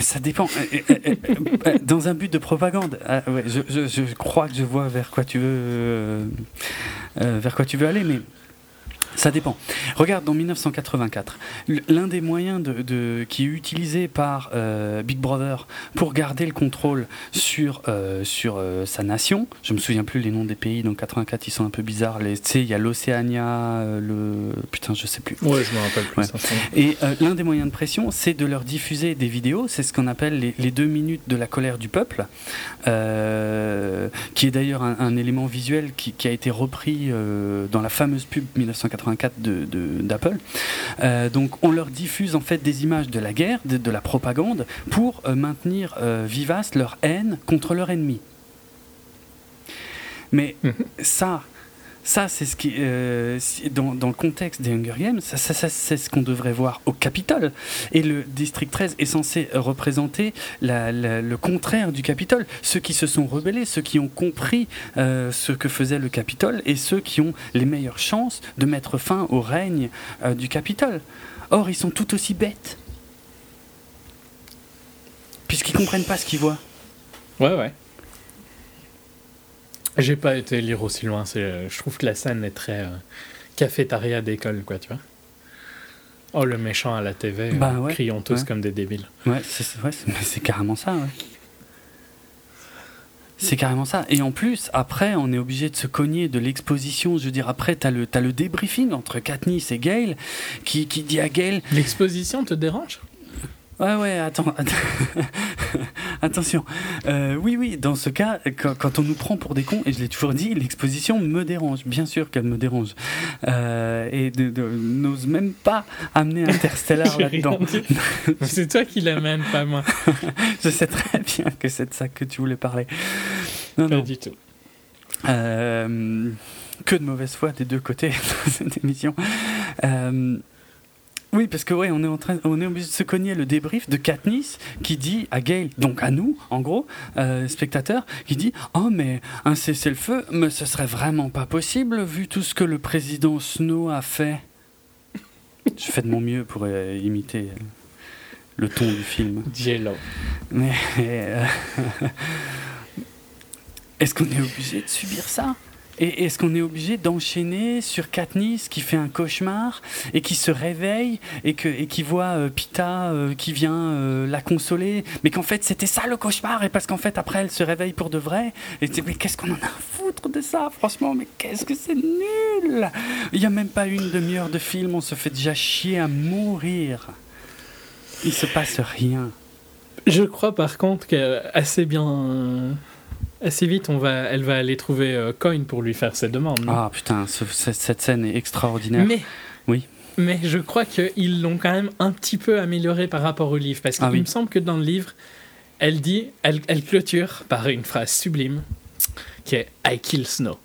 Ça dépend. Euh, euh, euh, Dans un but de propagande, Ah, je, crois que je vois vers quoi tu veux, vers quoi tu veux aller, mais ça dépend. Regarde, dans 1984, l- l'un des moyens de, de- qui est utilisé par euh, Big Brother pour garder le contrôle sur, euh, sur euh, sa nation, je me souviens plus les noms des pays, dans 84 ils sont un peu bizarres, tu sais, il y a l'Océania, le... Putain, je sais plus. Ouais, je me rappelle plus. Ouais. Et l'un des moyens de pression, c'est de leur diffuser des vidéos. C'est ce qu'on appelle les, les deux minutes de la colère du peuple, qui est d'ailleurs un, un élément visuel qui, qui a été repris dans la fameuse pub 1984 de- de- d'Apple. Euh, donc on leur diffuse en fait des images de la guerre, de, de la propagande, pour euh, maintenir euh, vivace leur haine contre leur ennemi. Mais Mhm. ça, ça, c'est ce qui, euh, dans, dans le contexte des Hunger Games, ça, ça- c'est ce qu'on devrait voir au Capitole. Et le district 13 est censé représenter le contraire du Capitole. Ceux qui se sont rebellés, ceux qui ont compris euh, ce que faisait le Capitole et ceux qui ont les meilleures chances de mettre fin au règne euh, du Capitole. Or, ils sont tout aussi bêtes. Puisqu'ils comprennent pas ce qu'ils voient. Ouais, ouais. J'ai pas été lire aussi loin. C'est, euh, je trouve que la scène est très euh, cafétéria d'école, quoi, tu vois. Oh, le méchant à la TV, euh, Bah ouais, crions tous ouais. comme des débiles. Ouais, c'est ouais, carrément ça, ouais. C'est carrément ça. Et en plus, après, on est obligé de se cogner de l'exposition. Je veux dire, après, t'as le, le débriefing entre Katniss et Gail qui, qui dit à Gail L'exposition te dérange? Ouais, ouais, attends. [laughs] Attention. Euh, oui, oui, dans ce cas, quand, quand on nous prend pour des cons, et je l'ai toujours dit, l'exposition me dérange. Bien sûr qu'elle me dérange. Euh, et de, de- n'ose même pas amener Interstellar [laughs] là-dedans. [laughs] C'est toi qui l'amène, pas moi. Je sais très bien que c'est de ça que tu voulais parler. Non, Pas non. du tout. Euh, que de mauvaise foi des deux côtés dans cette émission. Euh, oui, parce que ouais, on est en train, on est obligé de se cogner le débrief de Katniss qui dit à Gail, donc à nous, en gros, euh, spectateurs, qui dit oh mais un cessez-le-feu, mais ce serait vraiment pas possible vu tout ce que le président Snow a fait. Je fais de mon mieux pour euh, imiter euh, le ton du film. Jello. Mais [laughs] est-ce qu'on est obligé de subir ça? Et est-ce qu'on est obligé d'enchaîner sur Katniss qui fait un cauchemar et qui se réveille et, qui voit euh, Pita euh, qui vient euh, la consoler Mais qu'en fait c'était ça le cauchemar et parce qu'en fait après elle se réveille pour de vrai et mais qu'est-ce qu'on en a à foutre de ça franchement mais qu'est-ce que c'est nul Il n'y a même pas une demi-heure de film on se fait déjà chier à mourir. Il se passe rien. Je crois par contre qu'assez bien. Assez vite, on va, elle va aller trouver euh, Coin pour lui faire ses demandes. Ah putain, ce- ce- cette scène est extraordinaire. Mais. Oui. Mais je crois qu'ils l'ont quand même un petit peu amélioré par rapport au livre. Parce qu'il Ah oui. me semble que dans le livre, elle dit, elle, elle clôture par une phrase sublime qui est I kill Snow.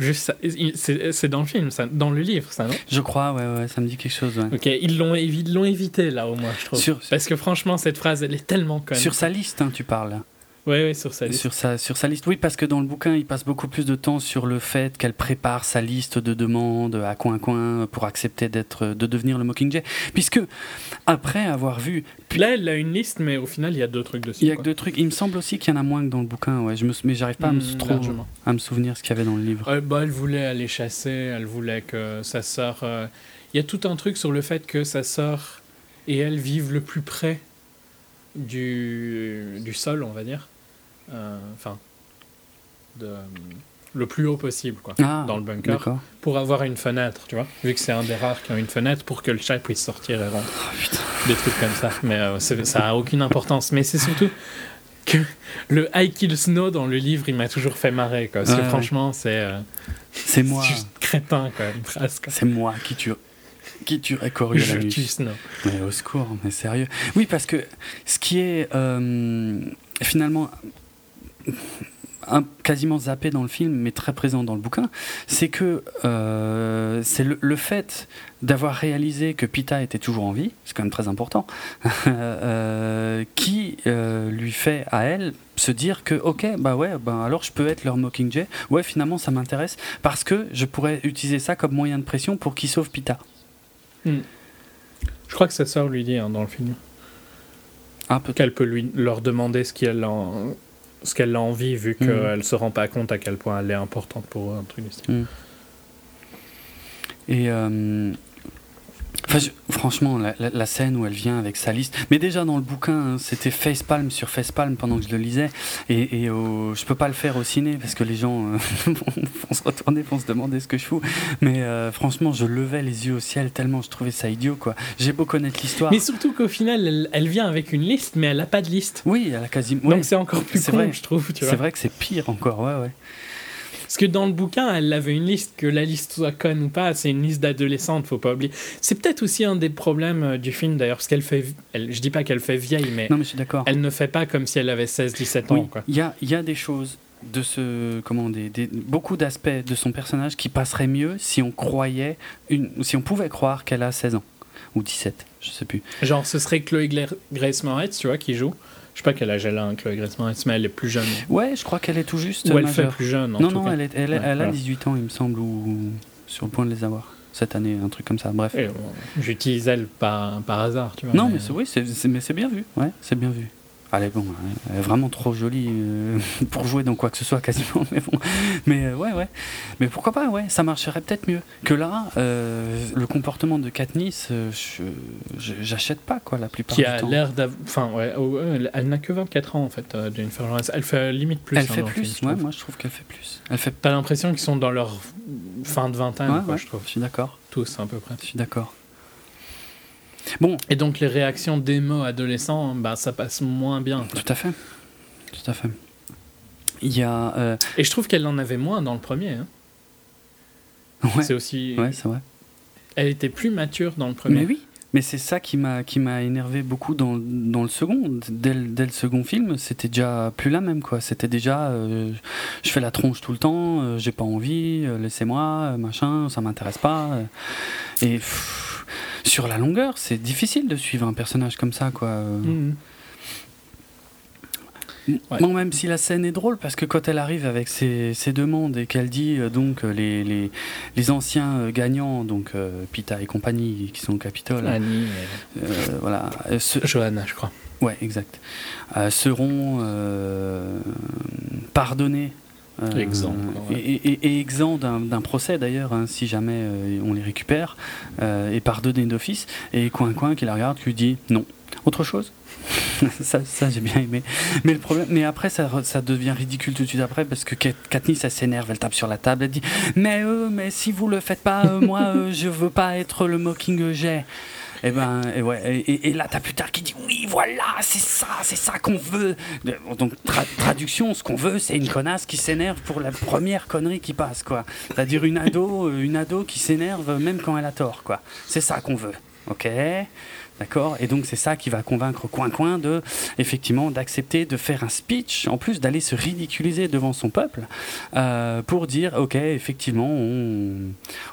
Juste C'est dans le film, ça, dans le livre, ça, non? Je crois, ouais, ouais, ça me dit quelque chose. ouais. Ok, ils l'ont évi- ils l'ont évité là au moins, je trouve. Sur- Parce que franchement, cette phrase, elle est tellement conne. Sur sa liste, hein, tu parles. Ouais, ouais, sur sa liste. Sur sa, sur sa liste, oui, parce que dans le bouquin, il passe beaucoup plus de temps sur le fait qu'elle prépare sa liste de demandes à coin-coin pour accepter d'être, de devenir le Mockingjay. Puisque, après avoir vu, Là, elle a une liste, mais au final, il y a deux trucs dessus. il y a que deux trucs, il me semble aussi qu'il y en a moins que dans le bouquin, ouais, je me, mais j'arrive pas à me, Mm, trop, à me souvenir ce qu'il y avait dans le livre. Euh, bah, elle voulait aller chasser, elle voulait que sa sœur. euh, Il y a tout un truc sur le fait que sa sœur et elle vivent le plus près du, du sol, on va dire. Euh, Enfin, de, le plus haut possible, quoi. Ah, dans le bunker. Pour avoir une fenêtre, tu vois. Vu que c'est un des rares qui ont une fenêtre pour que le chat puisse sortir et rentrer. Oh. Des trucs comme ça. Mais euh, ça a aucune importance. Mais c'est surtout que le I Kill Snow dans le livre, il m'a toujours fait marrer, quoi. Parce Ouais, que ouais. franchement, c'est. euh, C'est moi, juste crétin, même, presque. c'est moi qui tue, qui tuerait Coriolanus. Je tue Snow. Mais au secours, mais sérieux. Oui, parce que ce qui est euh, finalement un- quasiment zappé dans le film, mais très présent dans le bouquin, c'est que euh, c'est le, le fait d'avoir réalisé que Pita était toujours en vie, c'est quand même très important, [laughs] euh, qui euh, lui fait à elle se dire que ok bah ouais bah alors je peux être leur Mockingjay. Ouais finalement ça m'intéresse parce que je pourrais utiliser ça comme moyen de pression pour qu'il sauve Pita. Je crois que sa sœur lui dit hein, dans le film ah qu'elle peut lui, leur demander ce qu'elle en- ce qu'elle a envie, vu Mhm. qu'elle se rend pas compte à quel point elle est importante pour eux, un truc du style. Et euh, enfin, je- franchement, la, la- la scène où elle vient avec sa liste, mais déjà dans le bouquin, hein, c'était facepalm sur facepalm pendant que je le lisais, et, et au- je peux pas le faire au ciné parce que les gens euh, [laughs] vont, se retourner, vont se demander ce que je fous. Mais euh, franchement, je levais les yeux au ciel tellement je trouvais ça idiot, quoi. J'ai beau connaître l'histoire. Mais surtout qu'au final, elle, elle vient avec une liste, mais elle a pas de liste. Oui, elle a quasiment. ouais, Donc c'est encore plus con, vrai. je trouve. C'est vrai que c'est pire encore, ouais, ouais. Parce que dans le bouquin, elle avait une liste, que la liste soit conne ou pas, c'est une liste d'adolescentes, faut pas oublier. C'est peut-être aussi un des problèmes euh, du film d'ailleurs, parce qu'elle fait. Elle, je dis pas qu'elle fait vieille, mais Non, mais je suis d'accord. elle ne fait pas comme si elle avait 16-17 Oui, ans. Quoi. il y a, il y a des choses de ce comment des, des- beaucoup d'aspects de son personnage qui passeraient mieux si on croyait une si on pouvait croire qu'elle a 16 ans ou 17 je sais plus Genre, ce serait Chloé Grace Moretz, tu vois, qui joue. Je sais pas quel âge elle a, hein, Chloé Grace Moretz, mais elle est plus jeune? ouais je crois qu'elle est tout juste Ou elle fait majeure. plus jeune, en non tout non cas. elle, est- elle, Ouais, elle a voilà. 18 ans il me semble ou sur le point de les avoir cette année un truc comme ça bref bon, J'utilise elle par, par hasard, tu vois. non mais c'est oui c'est c'est- mais c'est bien vu ouais c'est bien vu elle est bon elle est vraiment trop jolie euh, [laughs] pour jouer dans quoi que ce soit quasiment [laughs] mais bon mais euh, ouais ouais mais pourquoi pas ouais ça marcherait peut-être mieux que là euh, le comportement de Katniss j'achète pas quoi la plupart Qui du a temps l'air d'avoir. Enfin, ouais, oh, ouais, elle, elle n'a que 24 ans, en fait, Jennifer Lawrence. Elle fait limite plus. elle hein, fait film, plus ouais trouve. moi je trouve qu'elle fait plus elle fait T'as l'impression qu'ils sont dans leur fin de vingtaine, ouais, quoi, ouais, je trouve. je suis d'accord Tous, à peu près. je suis d'accord bon Et donc, les réactions d'émo adolescents, bah, ça passe moins bien. quoi. tout à fait tout à fait il y a euh, Et je trouve qu'elle en avait moins dans le premier. hein. ouais C'est aussi. ouais c'est vrai Elle était plus mature dans le premier. Mais oui, mais c'est ça qui m'a qui m'a énervé beaucoup dans, dans le second. Dès, le- dès le second film, c'était déjà plus la même quoi. C'était déjà euh, je fais la tronche tout le temps, euh, j'ai pas envie, euh, laissez-moi, machin, ça m'intéresse pas. et pff, sur la longueur, c'est difficile de suivre un personnage comme ça quoi. Ouais. Bon, même si la scène est drôle, parce que quand elle arrive avec ses, ses demandes et qu'elle dit euh, donc euh, les, les, les anciens euh, gagnants, donc euh, Pita et compagnie qui sont au Capitole, Annie voilà, Johanna, je crois. ouais, exact, seront pardonnés. Euh, ouais. et, et- et exempts d'un procès d'ailleurs, hein, si jamais euh, on les récupère, euh, et pardonnés d'office. Et Coin Coin qui la regarde, qui lui dit non. Autre chose? [laughs] Ça, ça j'ai bien aimé. Mais le problème, mais après ça, ça devient ridicule tout de suite après parce que Kat- Katniss elle s'énerve, elle tape sur la table, elle dit mais euh, mais si vous le faites pas, moi je veux pas être le Mockingjay. Et ben, et ouais, et, et là, t'as plus tard qui dit oui, voilà, c'est ça, c'est ça qu'on veut. Donc, tra- traduction, ce qu'on veut, c'est une connasse qui s'énerve pour la première connerie qui passe, quoi. C'est-à-dire une ado, euh, une ado qui s'énerve même quand elle a tort, quoi. C'est ça qu'on veut, ok? D'accord Et donc c'est ça qui va convaincre Coin Coin de, effectivement, d'accepter de faire un speech, en plus d'aller se ridiculiser devant son peuple, euh, pour dire, ok, effectivement, on,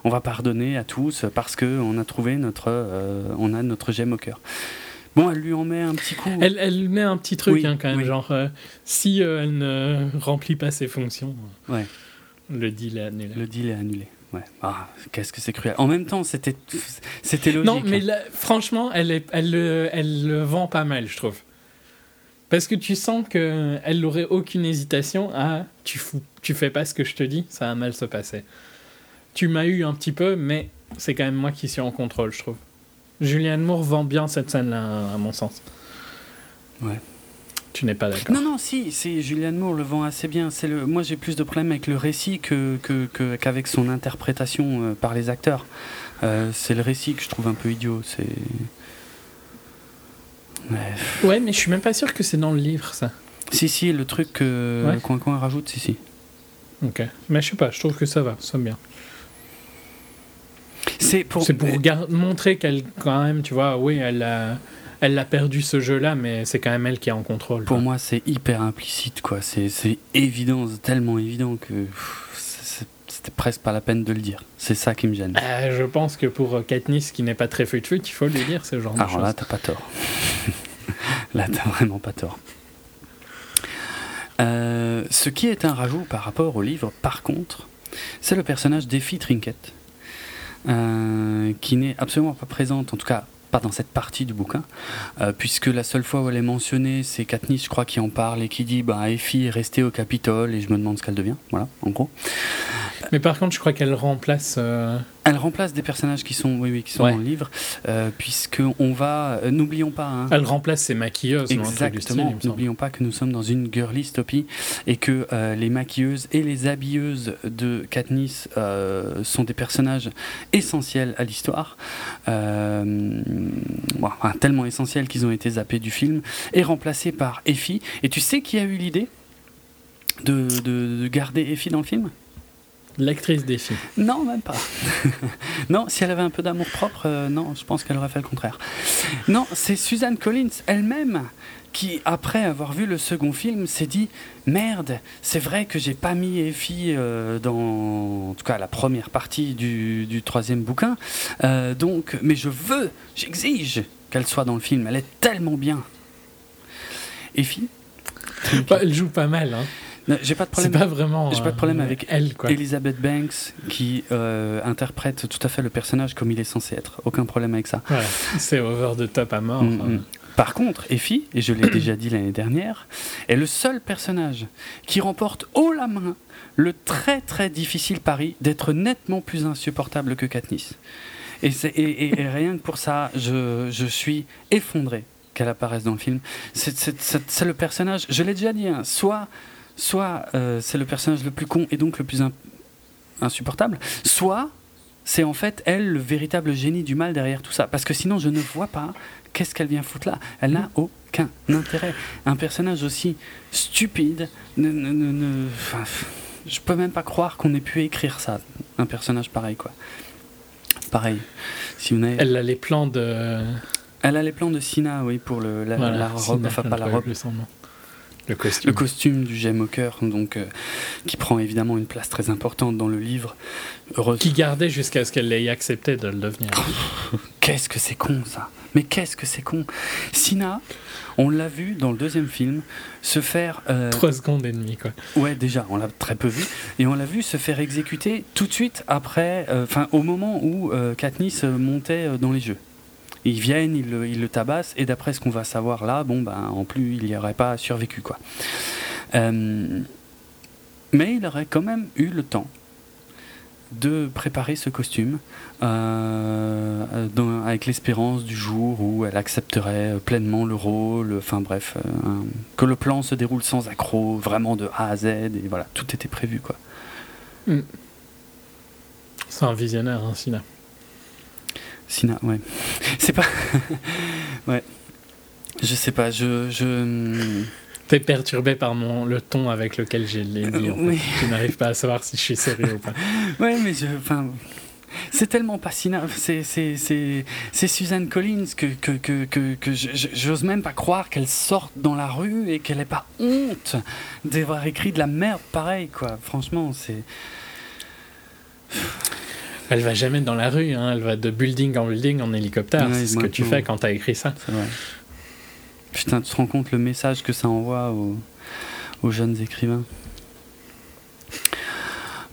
on va pardonner à tous parce que on a trouvé notre, euh, on a notre gemme au cœur. Bon, elle lui en met un petit coup. Elle, elle met un petit truc Oui, hein, quand même, oui. genre euh, si elle ne remplit pas ses fonctions, Ouais. le deal est annulé. Le deal est annulé. Ouais. Ah, qu'est-ce que c'est cruel. En même temps, c'était, c'était logique. Non, mais là, franchement, elle, est, elle, le- elle le vend pas mal, je trouve. Parce que tu sens qu'elle n'aurait aucune hésitation à tu, fous, tu fais pas ce que je te dis, ça va mal se passer. Tu m'as eu un petit peu, mais c'est quand même moi qui suis en contrôle, je trouve. Julianne Moore vend bien cette scène-là, à mon sens. Ouais. Tu n'es pas d'accord. Non, non, si, c'est Julianne Moore le vend assez bien. C'est le, moi, j'ai plus de problèmes avec le récit que, que- que- qu'avec son interprétation euh, par les acteurs. Euh, c'est le récit que je trouve un peu idiot. C'est. Ouais. Ouais, mais je suis même pas sûr que c'est dans le livre, ça. Si, si, le truc que Ouais. Coin Coin rajoute, si, si. Ok. Mais je sais pas, je trouve que ça va, ça va bien. C'est pour. C'est pour gar- montrer qu'elle, quand même, tu vois, oui, elle a, elle a perdu ce jeu-là, mais c'est quand même elle qui est en contrôle. Pour moi, c'est hyper implicite, quoi. C'est, c'est évident, c'est tellement évident que c'était presque pas la peine de le dire. C'est ça qui me gêne. Euh, je pense que pour euh, Katniss, qui n'est pas très fut il faut lui dire ce genre de Alors choses. là, t'as pas tort. [laughs] là, t'as vraiment pas tort. Euh, ce qui est un rajout par rapport au livre, par contre, c'est le personnage d'Effie Trinket, euh, qui n'est absolument pas présente, en tout cas pas dans cette partie du bouquin, euh, puisque la seule fois où elle est mentionnée, c'est Katniss, je crois, qui en parle et qui dit bah, Effie est restée au Capitole et je me demande ce qu'elle devient. Voilà, en gros. Mais par contre, je crois qu'elle remplace. euh, Elle remplace des personnages qui sont, oui, oui, qui sont Ouais. dans le livre, euh, puisque on va, euh, n'oublions pas, hein, Elle remplace ses maquilleuses. style, Exactement. N'oublions pas que nous sommes dans une girlistopie et que euh, les maquilleuses et les habilleuses de Katniss euh, sont des personnages essentiels à l'histoire. Euh, bon, enfin, tellement essentiels qu'ils ont été zappés du film et remplacés par Effie. Et tu sais qui a eu l'idée de, de- de garder Effie dans le film? L'actrice des filles. non, même pas. [laughs] non, si elle avait un peu d'amour propre, euh, non, je pense qu'elle aurait fait le contraire. Non, c'est Suzanne Collins elle-même qui, après avoir vu le second film, s'est dit merde, c'est vrai que j'ai pas mis Effie euh, dans, en tout cas, la première partie du, du troisième bouquin. Euh, donc, mais je veux, j'exige qu'elle soit dans le film. Elle est tellement bien. Effie? Bah, elle joue pas mal. Hein. J'ai pas de problème. pas vraiment. j'ai pas de problème euh, avec elle, quoi. Elizabeth Banks qui euh, interprète tout à fait le personnage comme il est censé être. Aucun problème avec ça. Ouais, c'est over the top à mort. Mm, euh. mm. Par contre, Effie, et je l'ai [clears throat] déjà dit l'année dernière, est le seul personnage qui remporte haut la main le très très difficile pari d'être nettement plus insupportable que Katniss. Et, rien que pour ça, je, je suis effondré qu'elle apparaisse dans le film. C'est le personnage, je l'ai déjà dit, hein, soit, soit euh, c'est le personnage le plus con et donc le plus in- insupportable, soit c'est en fait elle le véritable génie du mal derrière tout ça. Parce que sinon, je ne vois pas qu'est-ce qu'elle vient foutre là. Elle n'a aucun intérêt. Un personnage aussi stupide, ne, ne- je peux même pas croire qu'on ait pu écrire ça, un personnage pareil quoi. Pareil. Si vous n'avez- Elle a les plans de. Elle a les plans de Sina, oui, pour le, la, Voilà, la robe, Sina, enfin pas la robe. Le le costume. costume du gemme au cœur, donc euh, qui prend évidemment une place très importante dans le livre. Heureuse. Qui gardait jusqu'à ce qu'elle ait accepté de le devenir. [laughs] Qu'est-ce que c'est con ça Mais qu'est-ce que c'est con Sina, on l'a vu dans le deuxième film se faire. euh, Trois secondes et demie, quoi. Ouais, déjà, on l'a très peu vu. Et on l'a vu se faire exécuter tout de suite après, euh, enfin, au moment où euh, Katniss montait euh, dans les jeux. Ils viennent, ils le, le tabassent, et d'après ce qu'on va savoir là, bon, ben, en plus, il n'y aurait pas survécu, quoi. Euh, mais il aurait quand même eu le temps de préparer ce costume euh, dans- avec l'espérance du jour où elle accepterait pleinement le rôle, enfin bref, euh, que le plan se déroule sans accroc, vraiment de A à Z, et voilà, tout était prévu quoi. C'est un visionnaire, hein, Sina. Sina, ouais. [laughs] C'est pas. [laughs] ouais. Je sais pas, je. je... T'es perturbé par mon, le ton avec lequel j'ai les dit. En oui. fait. Tu n'arrives pas à savoir si je suis sérieux ou pas. [laughs] Ouais, mais je. Enfin. C'est tellement pas Sina, c'est, c'est, c'est, c'est Suzanne Collins que, que, que, que, que j'ose même pas croire qu'elle sorte dans la rue et qu'elle ait pas honte d'avoir écrit de la merde pareil, quoi. Franchement, c'est. Elle va jamais dans la rue, hein. elle va de building en building en hélicoptère. Ouais, c'est ce que tu fais quand t'as écrit ça. Putain, tu te rends compte le message que ça envoie aux, aux jeunes écrivains.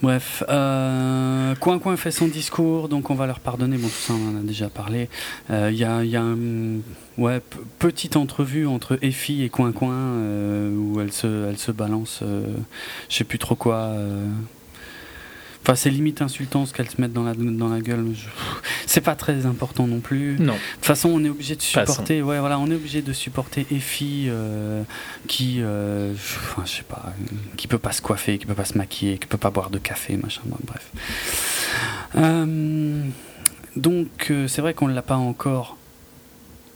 Bref, euh, Coin Coin fait son discours, donc on va leur pardonner. Bon, tout ça, on en a déjà parlé. Euh, Il y a, il y a un- ouais, petite entrevue entre Effie et Coin Coin euh, où elle se, elle se balance, euh, je sais plus trop quoi. Enfin, c'est limite insultant ce qu'elles se mettent dans la, dans la gueule. Je- C'est pas très important non plus. Non. De toute façon, on est obligé de supporter. Ouais, voilà, on est obligé de supporter Effie euh, qui, euh, je- enfin, je sais pas, qui peut pas se coiffer, qui peut pas se maquiller, qui peut pas boire de café, machin. bref. Euh, donc, euh, c'est vrai qu'on ne l'a pas encore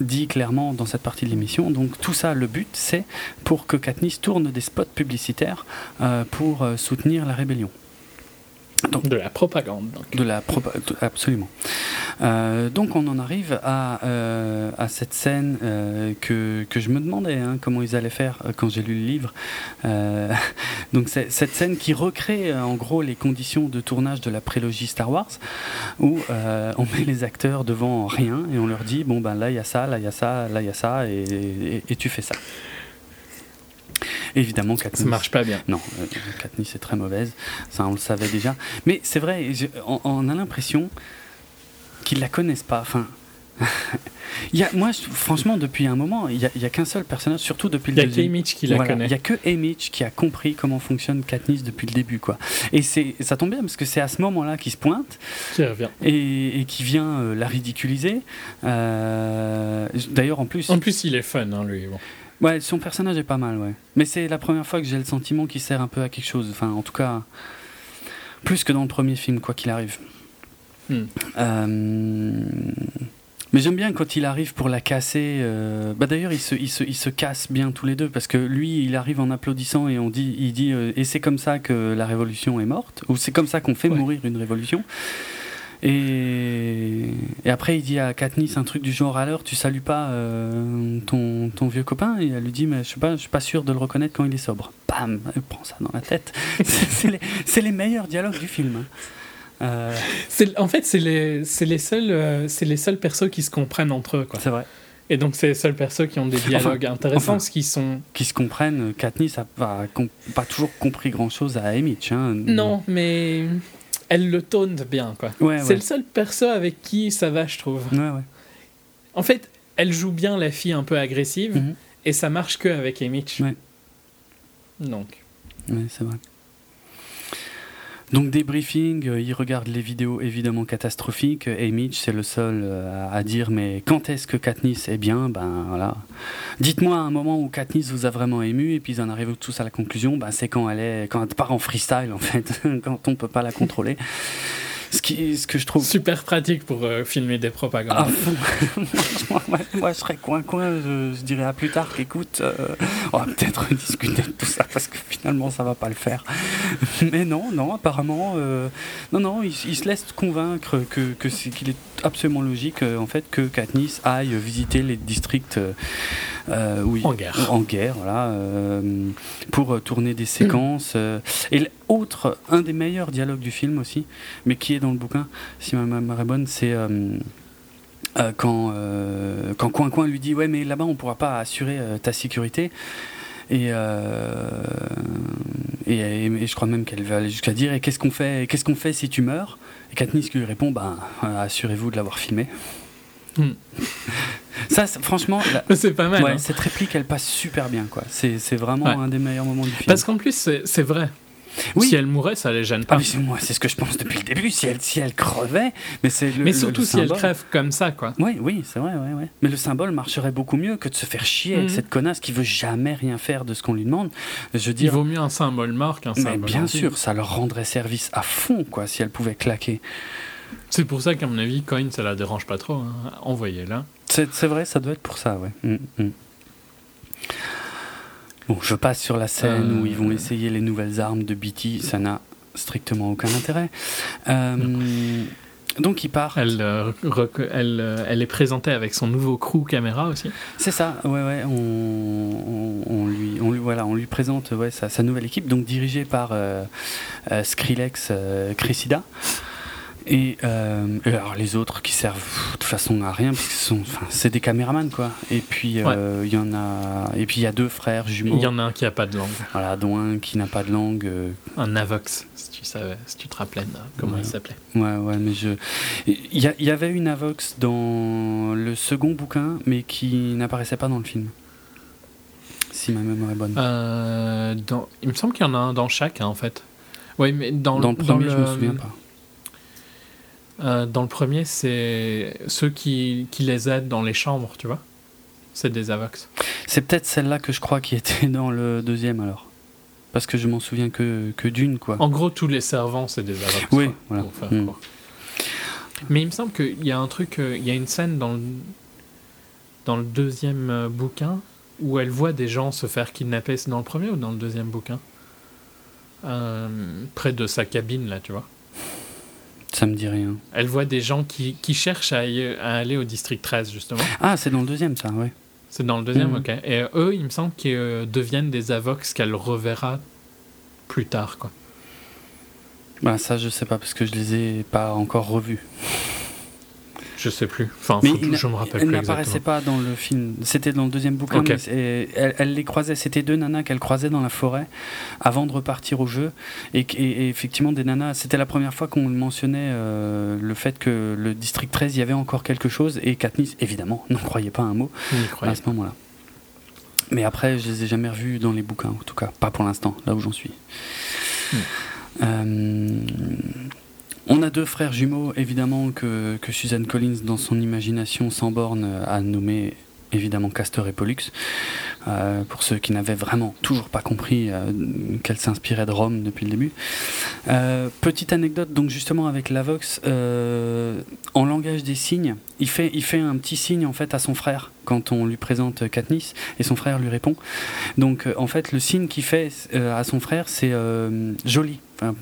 dit clairement dans cette partie de l'émission. Donc, tout ça, le but, c'est pour que Katniss tourne des spots publicitaires euh, pour euh, soutenir la rébellion. De la propagande. donc. De la absolument. Euh, donc on en arrive à, euh, à cette scène euh, que, que je me demandais hein, comment ils allaient faire quand j'ai lu le livre. [laughs] Donc c'est cette scène qui recrée en gros les conditions de tournage de la prélogie Star Wars, où on met les acteurs devant rien et on leur dit bon ben là il y a ça, là il y a ça, là il y a ça et, et- et tu fais ça. Évidemment, Ça Katniss- marche pas bien. non, euh, Katniss est très mauvaise, ça on le savait déjà. Mais c'est vrai, je- on, on a l'impression qu'ils la connaissent pas. Enfin, [laughs] il y a, moi, je- franchement, depuis un moment, il y a, il a qu'un seul personnage, surtout depuis Il y a le deuxième. Mitch qui la Voilà, connaît. Il y a que Mitch qui a compris comment fonctionne Katniss depuis le début, quoi. Et c'est, ça tombe bien parce que c'est à ce moment-là qu'il se pointe Qui revient. et, et qui vient euh, la ridiculiser. Euh, D'ailleurs, en plus, En plus, il est fun, hein, lui. Bon. Ouais, son personnage est pas mal, ouais. Mais c'est la première fois que j'ai le sentiment qu'il sert un peu à quelque chose. Enfin, en tout cas, plus que dans le premier film, quoi qu'il arrive. Hmm. Euh, Mais j'aime bien quand il arrive pour la casser. euh, Bah d'ailleurs, il se, il, se, il se casse bien tous les deux parce que lui, il arrive en applaudissant et on dit, il dit, euh, et c'est comme ça que la révolution est morte, ou c'est comme ça qu'on fait Ouais. mourir une révolution. Et, et après, il dit à Katniss un truc du genre alors, tu salues pas euh, ton, ton vieux copain? Et elle lui dit, mais je suis pas, je suis pas sûr de le reconnaître quand il est sobre. Bam Elle prend ça dans la tête. [laughs] C'est les, meilleurs dialogues du film. hein. Euh, En fait, c'est les, les seuls, euh, c'est les seuls persos qui se comprennent entre eux, c'est vrai. Et donc, c'est les seuls persos qui ont des dialogues intéressants, enfin. qui sont. Qui se comprennent, Katniss a pas, toujours compris grand chose à Emmett. Hein. Non, mais elle le tonne bien, quoi. Ouais, c'est ouais. le seul perso avec qui ça va, je trouve. Ouais. En fait, elle joue bien la fille un peu agressive, Mhm. et ça marche que avec. Donc, Ouais, c'est vrai. Donc débriefing, euh, il regarde les vidéos évidemment catastrophiques et Mitch c'est le seul euh, à, dire mais quand est-ce que Katniss est bien? Ben voilà. Dites-moi un moment où Katniss vous a vraiment ému et puis ils en arrivent tous à la conclusion, ben, c'est quand elle est quand elle part en freestyle en fait, [laughs] quand on peut pas la contrôler. Ce qui ce que je trouve super pratique pour euh, filmer des propagandes. fond. [laughs] Franchement, moi, moi, je serais coin-coin, je, je dirais à plus tard qu'écoute, euh, on va peut-être [laughs] discuter de tout ça parce que finalement ça va pas le faire. Mais non, non, apparemment, euh, non, non, il, il se laisse convaincre que, que c'est, qu'il est absolument logique en fait que Katniss aille visiter les districts où il- En guerre. en guerre, voilà, pour tourner des séquences. et un des meilleurs dialogues du film aussi, mais qui est dans le bouquin, si ma mémoire est bonne, c'est euh, euh, quand, euh, quand Coin Coin lui dit Ouais, mais là-bas, on pourra pas assurer euh, ta sécurité. Et, et, et- et je crois même qu'elle va aller jusqu'à dire Et qu'est-ce qu'on fait, qu'est-ce qu'on fait si tu meurs? Et Katniss lui répond Ben, assurez-vous de l'avoir filmé. Hmm. [laughs] Ça, franchement, la- [laughs] c'est pas mal. ouais, hein. cette réplique, elle passe super bien. quoi. C'est vraiment Ouais. un des meilleurs moments du film. Parce qu'en plus, c'est vrai. Oui. Si elle mourait, ça les gêne Ah pas. c'est moi, c'est ce que je pense depuis le début. Si elle, si elle crevait, mais c'est le- mais surtout le si elle crève comme ça, quoi. Oui, oui, c'est vrai, ouais, ouais. Mais le symbole marcherait beaucoup mieux que de se faire chier avec Mhm. cette connasse qui veut jamais rien faire de ce qu'on lui demande. Je veux Il dire, vaut mieux un symbole mort qu'un mais symbole. bien anti. sûr, ça leur rendrait service à fond, quoi, si elle pouvait claquer. C'est pour ça qu'à mon avis, Coin, ça la dérange pas trop. Hein. Envoyez-la. C'est c'est vrai, ça doit être pour ça, ouais. Mm, mm. Bon, je passe sur la scène Euh, où ils vont essayer les nouvelles armes de BT, ça n'a strictement aucun intérêt. Euh, donc il part. Elle, euh, elle, euh, elle est présentée avec son nouveau crew caméra aussi. C'est ça, ouais, ouais. On, on- on lui, on lui, voilà, on lui présente ouais, sa, sa nouvelle équipe, donc dirigée par euh, euh, Skrillex euh, Cressida. Et, euh, et alors les autres qui servent de toute façon à rien, parce que sont, c'est des caméramans quoi. Et puis euh, il y en a, et puis il y a deux frères jumeaux, Il y en a un qui a pas de langue. voilà, dont un qui n'a pas de langue. euh, Un Avox, si tu savais, si tu te rappelais de comment Ouais. il s'appelait. Ouais, ouais, mais je. Il y, avait une Avox dans le second bouquin, mais qui n'apparaissait pas dans le film. Si ma mémoire est bonne. Dans- il me semble qu'il y en a un dans chaque, hein, en fait. Oui, mais dans, dans le premier, je me le- souviens pas. Euh, dans le premier, c'est ceux qui, qui les aident dans les chambres, tu vois. C'est des Avox. C'est peut-être celle-là que je crois qui était dans le deuxième alors. Parce que je m'en souviens que, que d'une, quoi. En gros, tous les servants, c'est des Avox. Oui, quoi, voilà. pour faire Mm. court. Mais il me semble qu'il y a un truc, euh, il y a une scène dans le, dans le deuxième euh, bouquin où elle voit des gens se faire kidnapper. C'est dans le premier ou dans le deuxième bouquin? Euh, Près de sa cabine, là, tu vois. Ça me dit rien. Elle voit des gens qui, qui cherchent à, y- à aller au district 13, justement. Ah, c'est dans le deuxième, ça, ouais. C'est dans le deuxième, Mhm. ok. Et eux, il me semble qu'ils euh, deviennent des avox qu'elle reverra plus tard, quoi. Bah, ça, je sais pas, parce que je les ai pas encore revus. Je sais plus. Enfin, Mais il je me rappelle Elle plus n'apparaissait exactement. pas dans le film. C'était dans le deuxième bouquin. Mais elle, elle les croisait. C'était deux nanas qu'elle croisait dans la forêt avant de repartir au jeu. Et, que- et- et effectivement, des nanas. C'était la première fois qu'on mentionnait euh, le fait que le district 13, il y avait encore quelque chose. Et Katniss, évidemment, [laughs] n'en croyait pas un mot à ce moment-là. Mais après, je les ai jamais revus dans les bouquins, en tout cas, pas pour l'instant, là où j'en suis. Hmm. Euh, on a deux frères jumeaux, évidemment, que, que Suzanne Collins, dans son imagination sans borne, a nommé évidemment Castor et Pollux. Euh, pour ceux qui n'avaient vraiment toujours pas compris euh, qu'elle s'inspirait de Rome depuis le début. Euh, petite anecdote, donc justement avec Lavox, en langage des signes, il fait, il fait un petit signe en fait à son frère quand on lui présente Katniss et son frère lui répond. Donc en fait le signe qu'il fait à son frère c'est joli. Enfin,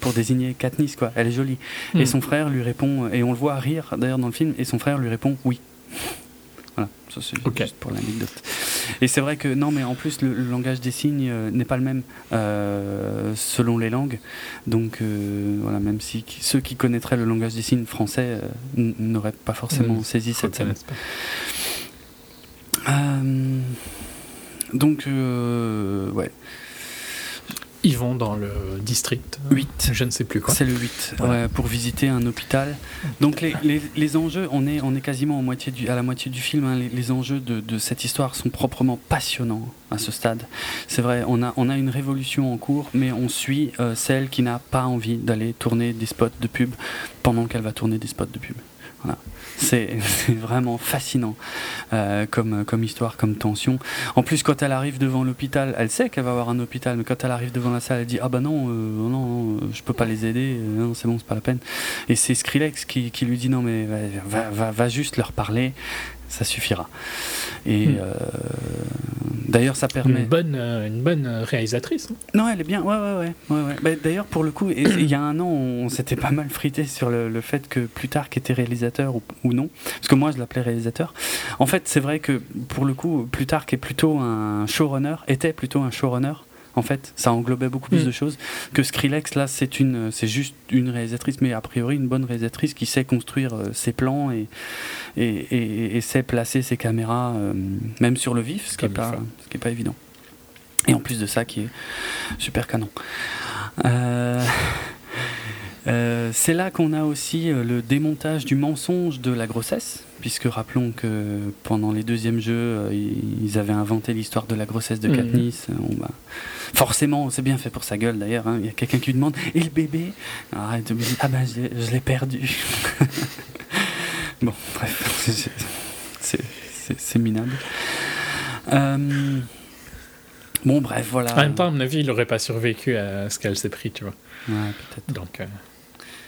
pour désigner Katniss quoi, elle est jolie. Et Hmm. son frère lui répond et on le voit rire d'ailleurs dans le film et son frère lui répond oui. Voilà, ça c'est juste pour l'anecdote. Et c'est vrai que non, mais en plus le, le langage des signes euh, n'est pas le même euh, selon les langues. Donc euh, voilà, même si qui- ceux qui connaîtraient le langage des signes français n'auraient pas forcément Hmm. saisi cette scène. Donc ouais, Ils vont dans le district. 8. Je ne sais plus quoi. C'est le 8, Voilà. ouais, pour visiter un hôpital. Donc les, les, les enjeux, on est, on est quasiment en moitié du, à la moitié du film, hein. les, les enjeux de, de cette histoire sont proprement passionnants à ce stade. C'est vrai, on a, on a une révolution en cours, mais on suit euh, celle qui n'a pas envie d'aller tourner des spots de pub pendant qu'elle va tourner des spots de pub. Voilà. [laughs] C'est vraiment fascinant euh, comme, histoire, comme tension. En plus, quand elle arrive devant l'hôpital, elle sait qu'elle va avoir un hôpital, mais quand elle arrive devant la salle, elle dit Ah bah non, euh, non, non, euh, je peux pas les aider, euh, non, c'est bon, c'est pas la peine. Et c'est Skrillex qui, lui dit Non, mais va juste leur parler, ça suffira. Et Hmm. euh, d'ailleurs, ça permet. Une bonne, euh, une bonne euh, réalisatrice. hein. Non, elle est bien. Ouais, ouais, ouais. ouais, ouais. Bah, D'ailleurs, pour le coup, il y a un an, on s'était pas mal frité sur le, le fait que Plutarque était réalisateur ou, ou non. Parce que moi, je l'appelais réalisateur. En fait, c'est vrai que pour le coup, Plutarque est plutôt un showrunner, était plutôt un showrunner. En fait, ça englobait beaucoup plus Mm. de choses que Skrillex. Là, c'est une, c'est juste une réalisatrice, mais a priori une bonne réalisatrice qui sait construire euh, ses plans et, et, et- et sait placer ses caméras, euh, même sur le vif, ce qui est Comme il pas, ce qui est pas évident. Et en plus de ça, qui est super canon. Euh, euh, c'est là qu'on a aussi euh, le démontage du mensonge de la grossesse, puisque rappelons que pendant les deuxièmes jeux, euh, ils avaient inventé l'histoire de la grossesse de Mhm. Katniss. Euh, on va- Forcément, c'est bien fait pour sa gueule d'ailleurs. hein. Il y a quelqu'un qui lui demande Et le bébé? Arrête de me dire Ah ben je l'ai- perdu. [laughs] bon, bref, c'est- minable. Euh, Bon, bref, voilà. En même temps, à mon avis, il n'aurait pas survécu à ce qu'elle s'est pris, tu vois. Ouais, peut-être. Donc, euh,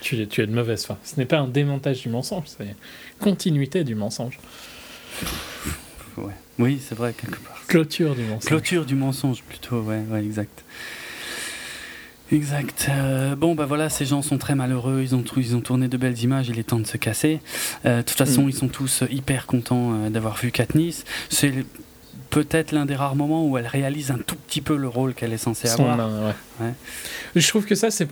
tu, es- tu es de mauvaise foi. Ce n'est pas un démontage du mensonge, c'est continuité du mensonge. Ouais. Oui, c'est vrai, quelque part. Clôture du mensonge. Clôture du mensonge, plutôt, ouais, ouais, exact. Exact. Euh, bon, bah voilà, ces gens sont très malheureux, ils ont, ils ont tourné de belles images, il est temps de se casser. Euh, de toute façon, Mm. ils sont tous hyper contents euh, d'avoir vu Katniss. C'est peut-être l'un des rares moments où elle réalise un tout petit peu le rôle qu'elle est censée Son avoir. main, ouais. Ouais. Je trouve que ça, c'est.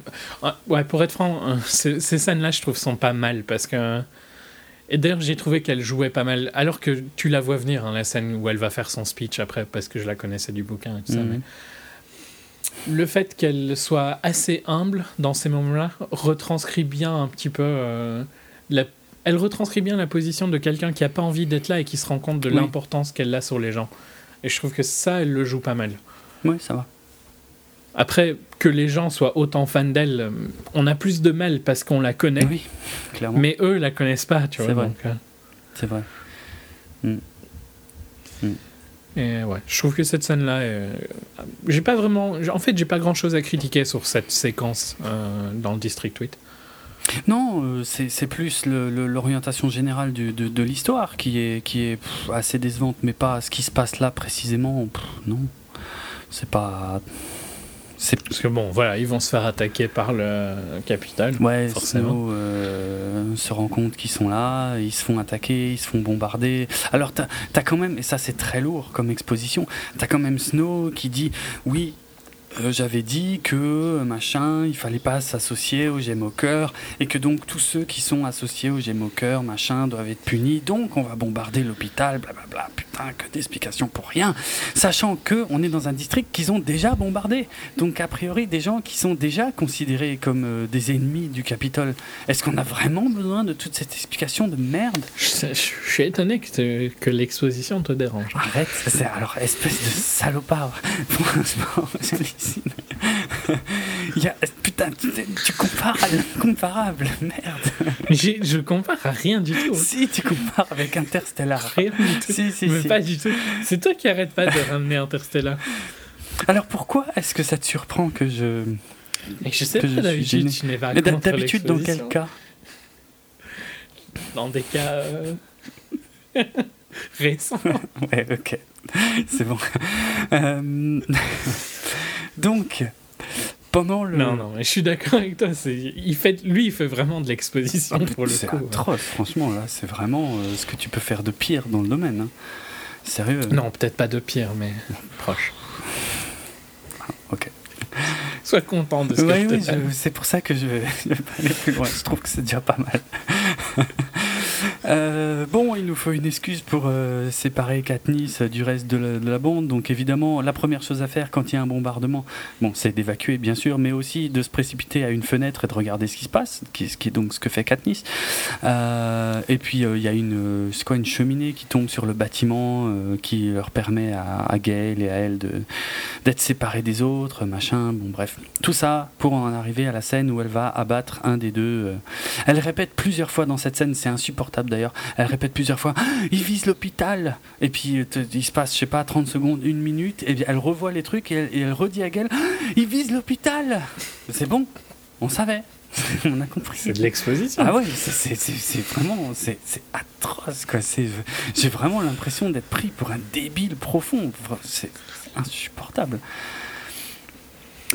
Ouais, pour être franc, euh, ces, ces scènes-là, je trouve, sont pas mal parce que. Et d'ailleurs, j'ai trouvé qu'elle jouait pas mal. Alors que tu la vois venir, hein, la scène où elle va faire son speech après, parce que je la connaissais du bouquin et tout ça. Mhm. mais Le fait qu'elle soit assez humble dans ces moments-là retranscrit bien un petit peu. euh, la... Elle retranscrit bien la position de quelqu'un qui a pas envie d'être là et qui se rend compte de Oui. l'importance qu'elle a sur les gens. Et je trouve que ça, elle le joue pas mal. Oui, ça va. Après, que les gens soient autant fans d'elle, euh, on a plus de mal parce qu'on la connaît, Oui, clairement. mais eux la connaissent pas, tu vois. C'est vrai. euh, C'est vrai. et ouais, je trouve que cette scène-là, euh, j'ai pas vraiment. En fait, j'ai pas grand-chose à critiquer sur cette séquence euh, dans le District 8. Non, euh, c'est plus l'orientation générale du- de, de l'histoire qui est, qui est pff, assez décevante, mais pas ce qui se passe là précisément. pff, non, c'est pas. C'est Parce que bon, voilà, ils vont se faire attaquer par le capital. Ouais, Forcément. Snow euh, se rend compte qu'ils sont là, ils se font attaquer, ils se font bombarder. Alors t'as as quand même, et ça c'est très lourd comme exposition, t'as quand même Snow qui dit oui. Euh, J'avais dit que euh, machin, il fallait pas s'associer aux cœur et que donc tous ceux qui sont associés aux cœur, machin, doivent être punis. Donc on va bombarder l'hôpital, blablabla. Putain, que d'explications pour rien. Sachant que on est dans un district qu'ils ont déjà bombardé. Donc a priori des gens qui sont déjà considérés comme euh, des ennemis du Capitole. Est-ce qu'on a vraiment besoin de toute cette explication de merde? Je, suis étonné que, que l'exposition te dérange. Arrête, c'est alors espèce de salopard. [laughs] Franchement. [laughs] [laughs] Il y a, putain, tu, tu compares à l'incomparable, merde. Je compare à rien du tout. Si tu compares avec Interstellar. Rien du tout. Si, si, Mais si. pas du tout. C'est toi qui arrête pas de ramener Interstellar. Alors pourquoi est-ce que ça te surprend que je. Et je sais Que pas, je suis d'habitude, tu n'es pas D'habitude, dans quel cas Dans des cas euh, [laughs] récents. Ouais, ok. C'est bon. Euh, [laughs] Donc, pendant le. Non, non, je suis d'accord avec toi. c'est- Il fait, lui, il fait vraiment de l'exposition Ah, pour le c'est coup. atroce, franchement, là, c'est vraiment euh, ce que tu peux faire de pire dans le domaine. hein. Sérieux Non, peut-être pas de pire, mais proche. Ok. Sois content de ce Ouais, que je oui, je- c'est pour ça que je vais, [laughs] je vais pas aller plus loin. Je trouve que c'est déjà pas mal. [laughs] Euh, bon, il nous faut une excuse pour euh, séparer Katniss du reste de la, de bande. Donc évidemment, la première chose à faire quand il y a un bombardement, bon, c'est d'évacuer bien sûr, mais aussi de se précipiter à une fenêtre et de regarder ce qui se passe, ce qui est donc ce que fait Katniss. Euh, et puis il y a une, quoi, une cheminée qui tombe sur le bâtiment, qui leur permet à, à Gail et à elle d'être séparés des autres, machin. Bon, bref, tout ça pour en arriver à la scène où elle va abattre un des deux. Elle répète plusieurs fois dans cette scène, c'est insupportable d'ailleurs. Elle répète plusieurs fois il vise l'hôpital Et puis euh, il se passe, je sais pas, 30 secondes, une minute, et bien elle revoit les trucs et elle, et elle redit à Gail Ah, il vise l'hôpital C'est bon, on savait, [laughs] on a compris. C'est de l'exposition. Ah ouais, c'est- vraiment, c'est atroce quoi. J'ai vraiment l'impression d'être pris pour un débile profond. C'est insupportable.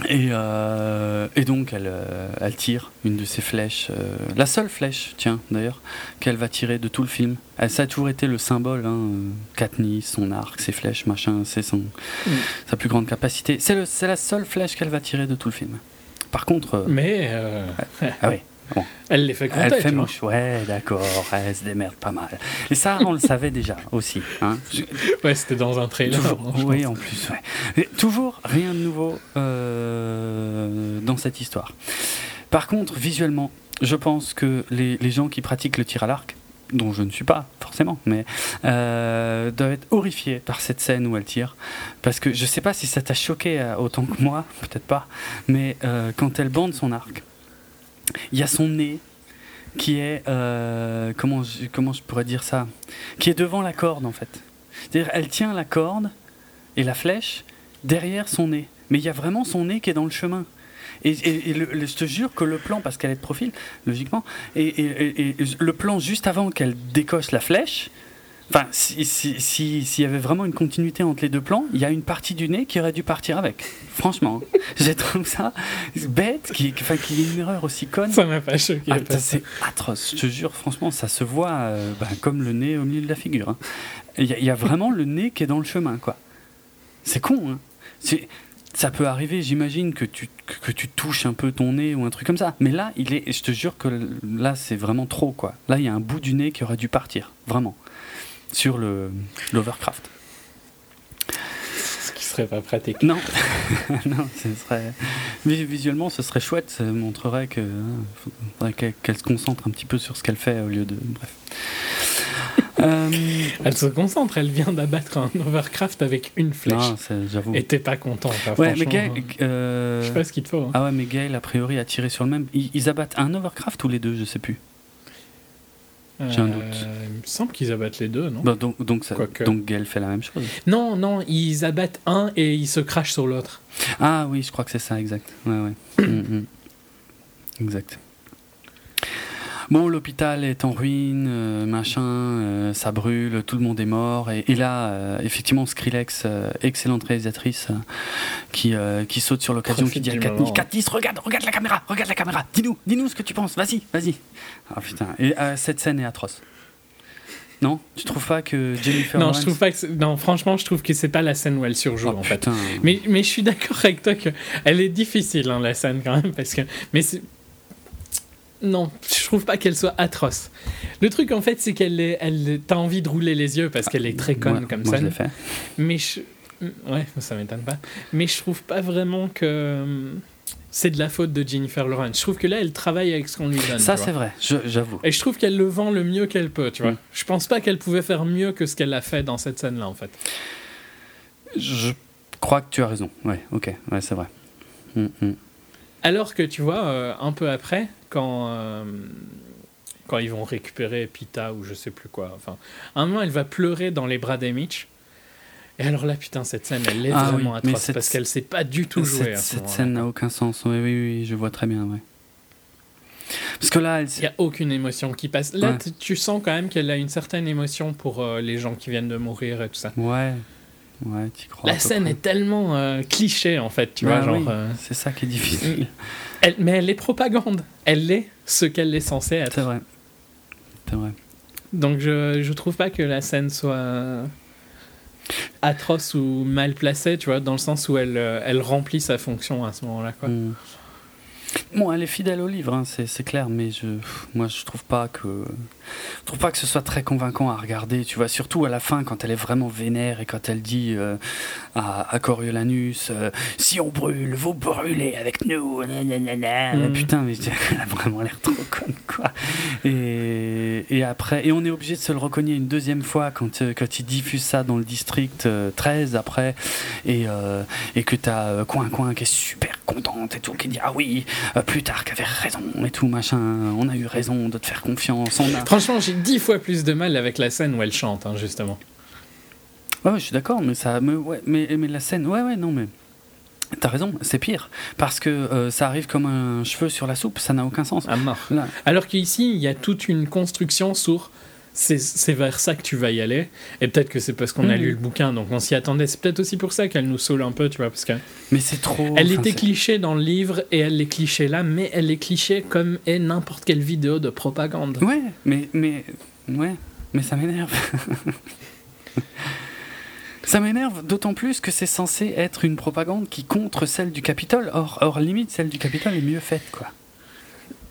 Et, euh, et donc elle, euh, elle tire une de ses flèches, euh, la seule flèche, tiens d'ailleurs, qu'elle va tirer de tout le film. Elle, ça a toujours été le symbole, hein, Katniss, son arc, ses flèches, machin, c'est son, Mm. sa plus grande capacité. C'est la seule flèche qu'elle va tirer de tout le film. Par contre, euh, Mais ah ouais, [laughs] elle les fait compter. elle fait mouche, ouais, d'accord, elle se démerde pas mal. Et ça, on le savait déjà aussi. Hein. Ouais, c'était dans un trailer. toujours, hein, oui, pense. en plus, ouais. Et toujours rien de nouveau euh, dans cette histoire. Par contre, visuellement, je pense que les, les gens qui pratiquent le tir à l'arc, dont je ne suis pas forcément, mais euh, doivent être horrifiés par cette scène où elle tire. Parce que je sais pas si ça t'a choqué euh, autant que moi, peut-être pas, mais euh, quand elle bande son arc, il y a son nez qui est euh, comment je, comment je pourrais dire ça? Qui est devant la corde en fait. C'est-à-dire elle tient la corde et la flèche derrière son nez. Mais il y a vraiment son nez qui est dans le chemin. Et, le- je te jure que le plan, parce qu'elle est de profil, logiquement, et le plan juste avant qu'elle décoche la flèche, enfin, si- si- si- s'il y avait vraiment une continuité entre les deux plans, il y a une partie du nez qui aurait dû partir avec. Franchement, hein. [laughs] je trouve ça bête, qu'il enfin, qu'il y ait une erreur aussi conne. Ça m'a pas choqué. Ah, c'est atroce, je te jure, franchement, ça se voit euh, bah, comme le nez au milieu de la figure. hein. Il y, a- il y a vraiment le nez qui est dans le chemin, quoi. C'est con, hein. Ça peut arriver, j'imagine, que tu, que tu touches un peu ton nez ou un truc comme ça. Mais là, il est, je te jure que là, c'est vraiment trop, quoi. Là, il y a un bout du nez qui aurait dû partir, vraiment, sur le l'Overcraft. Ce qui serait pas pratique. Non, [laughs] non, ce serait vi- visuellement, ce serait chouette. Ça montrerait hein, qu'elle se concentre un petit peu sur ce qu'elle fait au lieu de. Bref. [laughs] Euh, Elle se concentre, elle vient d'abattre un Overcraft avec une flèche. c'est- j'avoue. Et t'es pas content, Ouais, mais franchement. Gaël, hein. euh, Je sais pas ce qu'il te faut. hein. ah ouais, mais Gaël a priori a tiré sur le même. Ils, ils abattent un Overcraft ou les deux, je sais plus. J'ai un Euh, doute. Il me semble qu'ils abattent les deux, non Bah, donc, donc, ça, donc Gaël fait la même chose. Non, non, ils abattent un et ils se crachent sur l'autre. Ah oui, je crois que c'est ça, exact. Ouais, ouais. [coughs] Mm, mm. Exact. Bon, l'hôpital est en ruine, euh, machin, euh, ça brûle, tout le monde est mort. Et, et là, euh, effectivement, Skrillex, euh, excellente réalisatrice, euh, qui, euh, qui saute sur l'occasion, qui dit à Katniss, moment. Katniss, regarde, regarde la caméra, regarde la caméra, dis-nous, dis-nous ce que tu penses, vas-y, vas-y. Ah putain, et euh, cette scène est atroce. Non? Tu trouves pas que Jennifer non, Lawrence... je trouve pas que c'est- non, franchement, je trouve que c'est pas la scène où elle surjoue Oh, en fait. Mais, mais je suis d'accord avec toi que elle est difficile hein, la scène quand même parce que mais non, je trouve pas qu'elle soit atroce. Le truc en fait, c'est qu'elle est, elle, t'as envie de rouler les yeux parce qu'elle est très conne Moi- comme moi, je scène. l'ai fait. Mais je... Ouais, ça m'étonne pas. Mais je trouve pas vraiment que hum, c'est de la faute de Jennifer Lawrence. Je trouve que là, elle travaille avec ce qu'on lui donne. Ça, c'est vrai, je- j'avoue. Et je trouve qu'elle le vend le mieux qu'elle peut, tu vois. Mm. Je pense pas qu'elle pouvait faire mieux que ce qu'elle a fait dans cette scène-là, en fait. Je crois que tu as raison. Ouais, ok, ouais, c'est vrai. Mm, mm. Alors que, tu vois, euh, un peu après, quand, euh, quand ils vont récupérer Pita ou je sais plus quoi, enfin, à un moment, elle va pleurer dans les bras d'Emitch. Et alors là, putain, cette scène, elle est Ah vraiment oui, atroce cette- parce qu'elle sait pas du tout jouer Cette, à ce cette moment-là, scène n'a aucun sens. Oui, oui, oui, je vois très bien. Ouais. Parce que là, elle, Il n'y a aucune émotion qui passe. Là, Ouais. tu sens quand même qu'elle a une certaine émotion pour euh, les gens qui viennent de mourir et tout ça. ouais, ouais, crois. La scène est tellement euh, cliché, en fait, tu Bah vois, genre... oui, euh, C'est ça qui est difficile. elle- mais elle est propagande. Elle est ce qu'elle est censée être. C'est vrai. C'est vrai. Donc je, je trouve pas que la scène soit atroce ou mal placée, tu vois, dans le sens où elle, euh, elle remplit sa fonction à ce moment-là, quoi. Mm. Bon, elle est fidèle au livre, hein, c'est clair, mais je, moi je trouve pas que, je trouve pas que ce soit très convaincant à regarder. Tu vois, surtout à la fin quand elle est vraiment vénère et quand elle dit euh, à, à Coriolanus, euh, si on brûle, vous brûlez avec nous. nanana. Mhm. Putain, mais elle a vraiment l'air trop conne, quoi. Et, et après, et on est obligé de se le recogner une deuxième fois quand, euh, quand il diffuse ça dans le district euh, 13 après, et, euh, et que t'as euh, Coin Coin qui est super contente et tout, qui dit ah oui, euh, Plutarque avait raison et tout machin, on a eu raison de te faire confiance, on a. Franchement, j'ai dix fois plus de mal avec la scène où elle chante, hein, justement. Ouais, je suis d'accord, mais ça, mais, ouais, mais, mais la scène, ouais, ouais, non, mais t'as raison, c'est pire parce que euh, ça arrive comme un cheveu sur la soupe, ça n'a aucun sens. À mort. Là, Alors qu'ici, il y a toute une construction sur c'est- vers ça que tu vas y aller. Et peut-être que c'est parce qu'on a Mhm. lu le bouquin, donc on s'y attendait. C'est peut-être aussi pour ça qu'elle nous saoule un peu, tu vois, parce qu'elle mais c'est trop. elle enfin, était cliché dans le livre et elle est cliché là, mais elle est cliché comme est n'importe quelle vidéo de propagande. Ouais, mais, mais, ouais, mais ça m'énerve. [laughs] ça m'énerve d'autant plus que c'est censé être une propagande qui contre celle du Capitole. Or, or limite, celle du Capitole est mieux faite, quoi.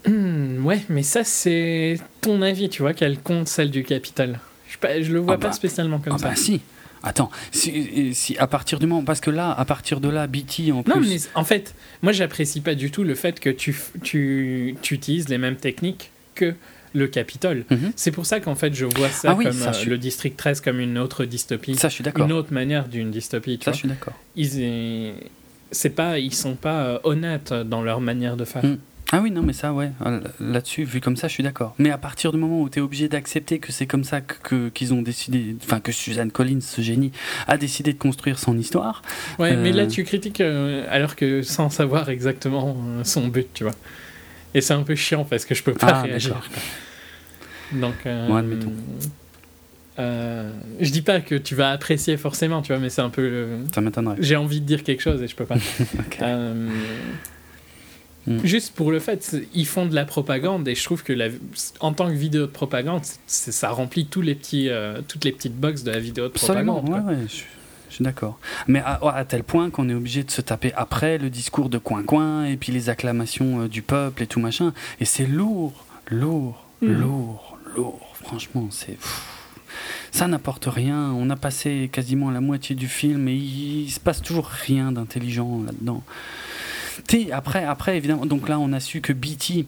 Hmm, ouais, mais ça, c'est ton avis, tu vois, qu'elle compte celle du Capitole. Je, je le vois Ah pas bah, spécialement comme Ah ça. bah si. Attends, si, si à partir du moment, parce que là, à partir de là, BT en plus. Non, mais en fait, moi, j'apprécie pas du tout le fait que tu, tu, tu utilises les mêmes techniques que le Capitole. Mhm. C'est pour ça qu'en fait, je vois ça Ah oui, comme ça, euh, suis- le District 13 comme une autre dystopie, Ça, je suis d'accord. une autre manière d'une dystopie. Tu Ça, vois. je suis d'accord. Ils, c'est pas, ils sont pas euh, honnêtes dans leur manière de faire. Mm. Ah oui, non, mais ça, ouais, euh, là-dessus, vu comme ça, je suis d'accord. Mais à partir du moment où tu es obligé d'accepter que c'est comme ça que qu'ils ont décidé, enfin que Suzanne Collins, ce génie, a décidé de construire son histoire. Ouais, mais là euh, tu critiques euh, alors que sans savoir exactement euh, son but, tu vois. Et c'est un peu chiant parce que je peux pas Ah, réagir. Donc, Bon, admettons. je dis pas que tu vas apprécier forcément, tu vois, mais c'est un peu. Ça m'étonnerait. J'ai envie de dire quelque chose et je peux pas. [laughs] Mm. Juste pour le fait, ils font de la propagande et je trouve que la, en tant que vidéo de propagande, c'est- ça remplit tous les petits, euh, toutes les petites boxes de la vidéo de Absolument, propagande. ouais, je, je suis d'accord. Mais à, à tel point qu'on est obligé de se taper après le discours de coin-coin et puis les acclamations euh, du peuple et tout machin. Et c'est lourd, lourd, Mhm. lourd, lourd. Franchement, c'est. Ça n'apporte rien. On a passé quasiment la moitié du film et il, il se passe toujours rien d'intelligent là-dedans. Après, après, évidemment, donc là, on a su que BT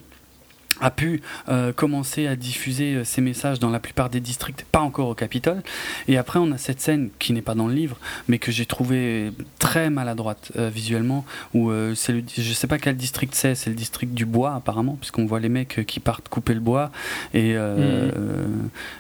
a pu euh, commencer à diffuser euh, ces messages dans la plupart des districts, pas encore au Capitole. Et après, on a cette scène qui n'est pas dans le livre, mais que j'ai trouvé très maladroite euh, visuellement, où c'est le, je sais pas quel district c'est, c'est le district du bois apparemment, puisqu'on voit les mecs qui partent couper le bois, et, euh,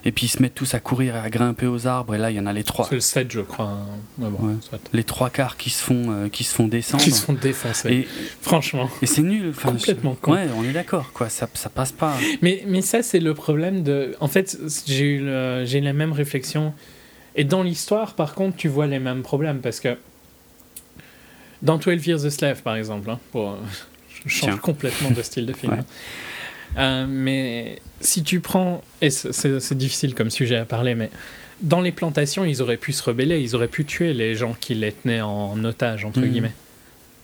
et puis ils se mettent tous à courir et à grimper aux arbres, et là, il y en a les trois, C'est le 7, je crois. hein. Bon, Ouais. les trois quarts qui se font, qui se font descendre. Qui se font défoncer. Et, Franchement. et c'est nul. Complètement je- con. Ouais, on est d'accord, quoi. Ça, ça passe pas. Mais, mais ça, c'est le problème de. En fait, j'ai eu le- j'ai la même réflexion. Et dans l'histoire, par contre, tu vois les mêmes problèmes parce que. Dans 12 Years a Slave, par exemple, hein, pour, [laughs] je change Tiens. complètement de style de film. Ouais. hein. Euh, mais si tu prends. Et c'est difficile comme sujet à parler, mais dans les plantations, ils auraient pu se rebeller, ils auraient pu tuer les gens qui les tenaient en otage, entre Mhm. guillemets.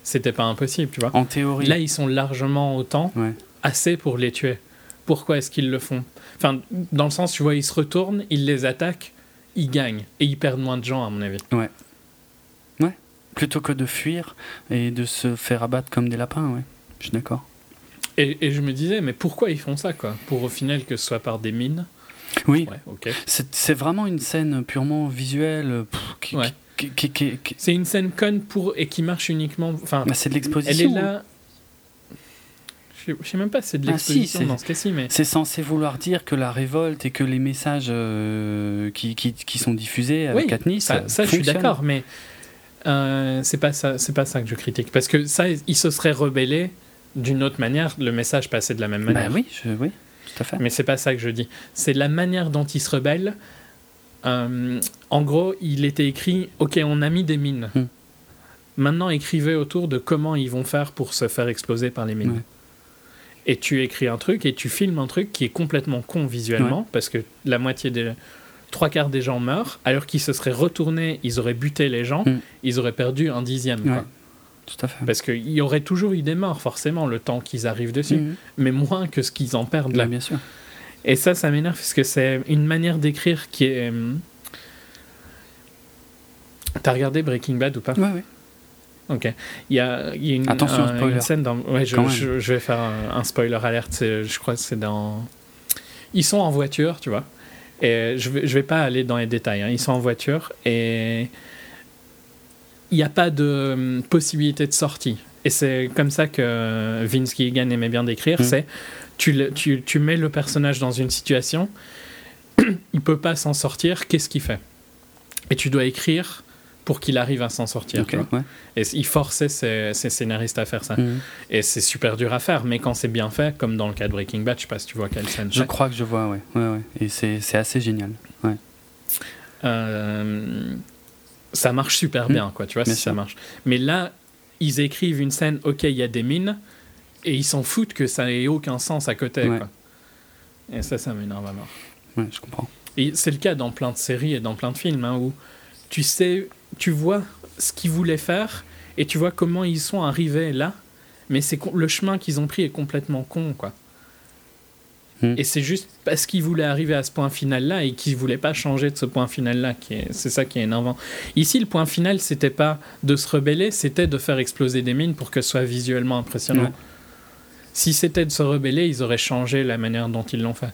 C'était pas impossible, tu vois. En théorie. Là, ils sont largement autant Ouais. Assez pour les tuer. Pourquoi est-ce qu'ils le font? Enfin, dans le sens, tu vois, ils se retournent, ils les attaquent, ils gagnent. Et ils perdent moins de gens, à mon avis. Plutôt que de fuir et de se faire abattre comme des lapins, ouais. Je suis d'accord. Et, et je me disais, mais pourquoi ils font ça, quoi? Pour au final que ce soit par des mines? Oui, Ouais, ok. c'est vraiment une scène purement visuelle. pff, qui, Ouais. qui- qui- C'est une scène conne pour, et qui marche uniquement. Enfin, bah, c'est de elle est l'exposition. là. Je je sais même pas si c'est de Ah, si, l'exposition c'est- dans ce cas-ci, mais. C'est censé vouloir dire que la révolte et que les messages euh, qui, qui, qui sont diffusés avec Oui, Katniss. ça, ça, je suis d'accord, mais euh, c'est pas ça, pas ça que je critique, parce que ça, ils se seraient rebellés d'une autre manière, le message passait de la même Bah manière. oui, je- oui, tout à fait. Mais c'est pas ça que je dis. C'est la manière dont ils se rebellent. Euh, en gros, il était écrit Ok, on a mis des mines. Hmm. Maintenant, écrivez autour de comment ils vont faire pour se faire exploser par les mines. Ouais. Et tu écris un truc et tu filmes un truc qui est complètement con visuellement parce que la moitié des. Trois quarts des gens meurent, alors qu'ils se seraient retournés, ils auraient buté les gens, Hmm. ils auraient perdu un dixième. Ouais, quoi. tout à fait. Parce qu'il y aurait toujours eu des morts, forcément, le temps qu'ils arrivent dessus, Mhm. mais moins que ce qu'ils en perdent là. Bien sûr. Et ça, ça m'énerve parce que c'est une manière d'écrire qui est. hum, T'as regardé Breaking Bad ou pas? Ouais, ouais. Ok. Il y a, il y a une, Attention, un- spoiler. une scène dans. Ouais, je, je- je vais faire un, un spoiler alerte. Je crois que c'est dans. Ils sont en voiture, tu vois. Et je vais, je vais pas aller dans les détails. hein. Ils sont en voiture et il n'y a pas de hum, possibilité de sortie. Et c'est comme ça que Vince Gilligan aimait bien décrire. Mhm. C'est tu, le- tu, tu mets le personnage dans une situation, [clears throat] il peut pas s'en sortir. Qu'est-ce qu'il fait? Et tu dois écrire pour qu'il arrive à s'en sortir. Ouais. Et il forçait ses, ses scénaristes à faire ça. Mhm. Et c'est super dur à faire, mais quand c'est bien fait, comme dans le cas de Breaking Bad, je sais pas si tu vois quelle scène Je crois que je vois, ouais. ouais, ouais. Et c'est assez génial. Ouais. Euh, ça marche super Mm. bien, quoi, tu vois, Bien si ça marche. Mais là, ils écrivent une scène, ok, il y a des mines, et ils s'en foutent que ça ait aucun sens à côté, quoi. Et ça, ça m'énerve à mort. Ouais, je comprends. Et c'est le cas dans plein de séries et dans plein de films, hein, où tu sais, tu vois ce qu'ils voulaient faire, et tu vois comment ils sont arrivés là, mais c'est le chemin qu'ils ont pris est complètement con, quoi. Hmm. Et c'est juste parce qu'ils voulaient arriver à ce point final-là et qu'ils voulaient pas changer de ce point final-là, c'est ça qui est énervant. Ici, le point final, c'était pas de se rebeller, c'était de faire exploser des mines pour que ce soit visuellement impressionnant. Si c'était de se rebeller, ils auraient changé la manière dont ils l'ont fait.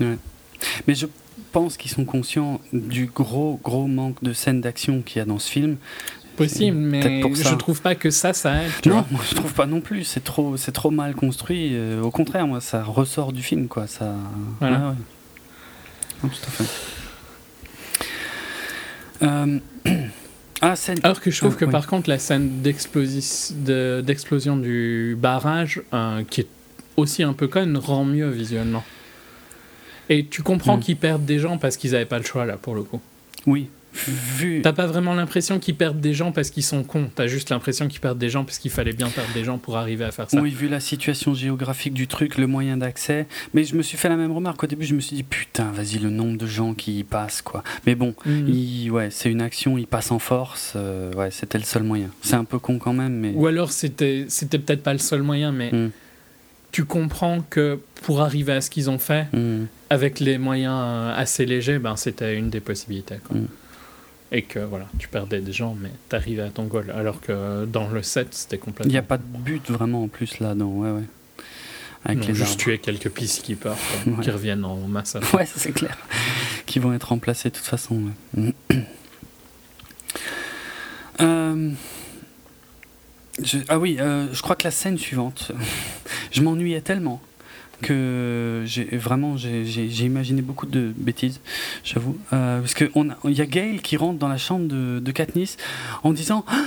Mais je pense qu'ils sont conscients du gros, gros manque de scènes d'action qu'il y a dans ce film. possible, mais pour ça. je trouve pas que ça, ça aide. Non, [laughs] moi je trouve pas non plus. C'est trop, c'est trop mal construit. Euh, au contraire, moi, ça ressort du film, quoi. Ça. Voilà. Ouais, ouais. Non, tout à fait. Euh, [clears throat] Ah, scène. Alors que je trouve Ah, que oui. par contre, la scène d'explosi- de- d'explosion du barrage, euh, qui est aussi un peu conne, rend mieux visuellement. Et tu comprends Mm. qu'ils perdent des gens parce qu'ils n'avaient pas le choix, là, pour le coup. Oui. Vu. T'as pas vraiment l'impression qu'ils perdent des gens parce qu'ils sont cons. T'as juste l'impression qu'ils perdent des gens parce qu'il fallait bien perdre des gens pour arriver à faire ça. Oui, vu la situation géographique du truc, le moyen d'accès. Mais je me suis fait la même remarque. Au début, je me suis dit, putain, vas-y, le nombre de gens qui y passent, quoi. Mais bon, Mm. il- ouais, c'est une action, il passe en force. euh, ouais, c'était le seul moyen. C'est un peu con quand même, mais. Ou alors c'était c'était peut-être pas le seul moyen, mais Mm. Tu comprends que pour arriver à ce qu'ils ont fait, Mm. avec les moyens euh, assez légers, ben, c'était une des possibilités. quoi. Mm. Et que voilà, tu perdais des gens, mais t'arrivais à ton goal. Alors que dans le set, c'était Il complètement. n'y a pas de but vraiment en plus là-dedans, ouais, ouais. Avec Non, les juste arbres. tuer quelques peacekeepers quoi, Ouais. qui reviennent en masse. Ouais, ça, c'est clair. [laughs] Qui vont être remplacés de toute façon. ouais. [clears throat] Euh, ah oui, euh, je crois que la scène suivante, [laughs] je m'ennuyais tellement que j'ai vraiment j'ai imaginé beaucoup de bêtises, j'avoue. Euh, parce qu'il y a Gail qui rentre dans la chambre de, Katniss en disant Ah,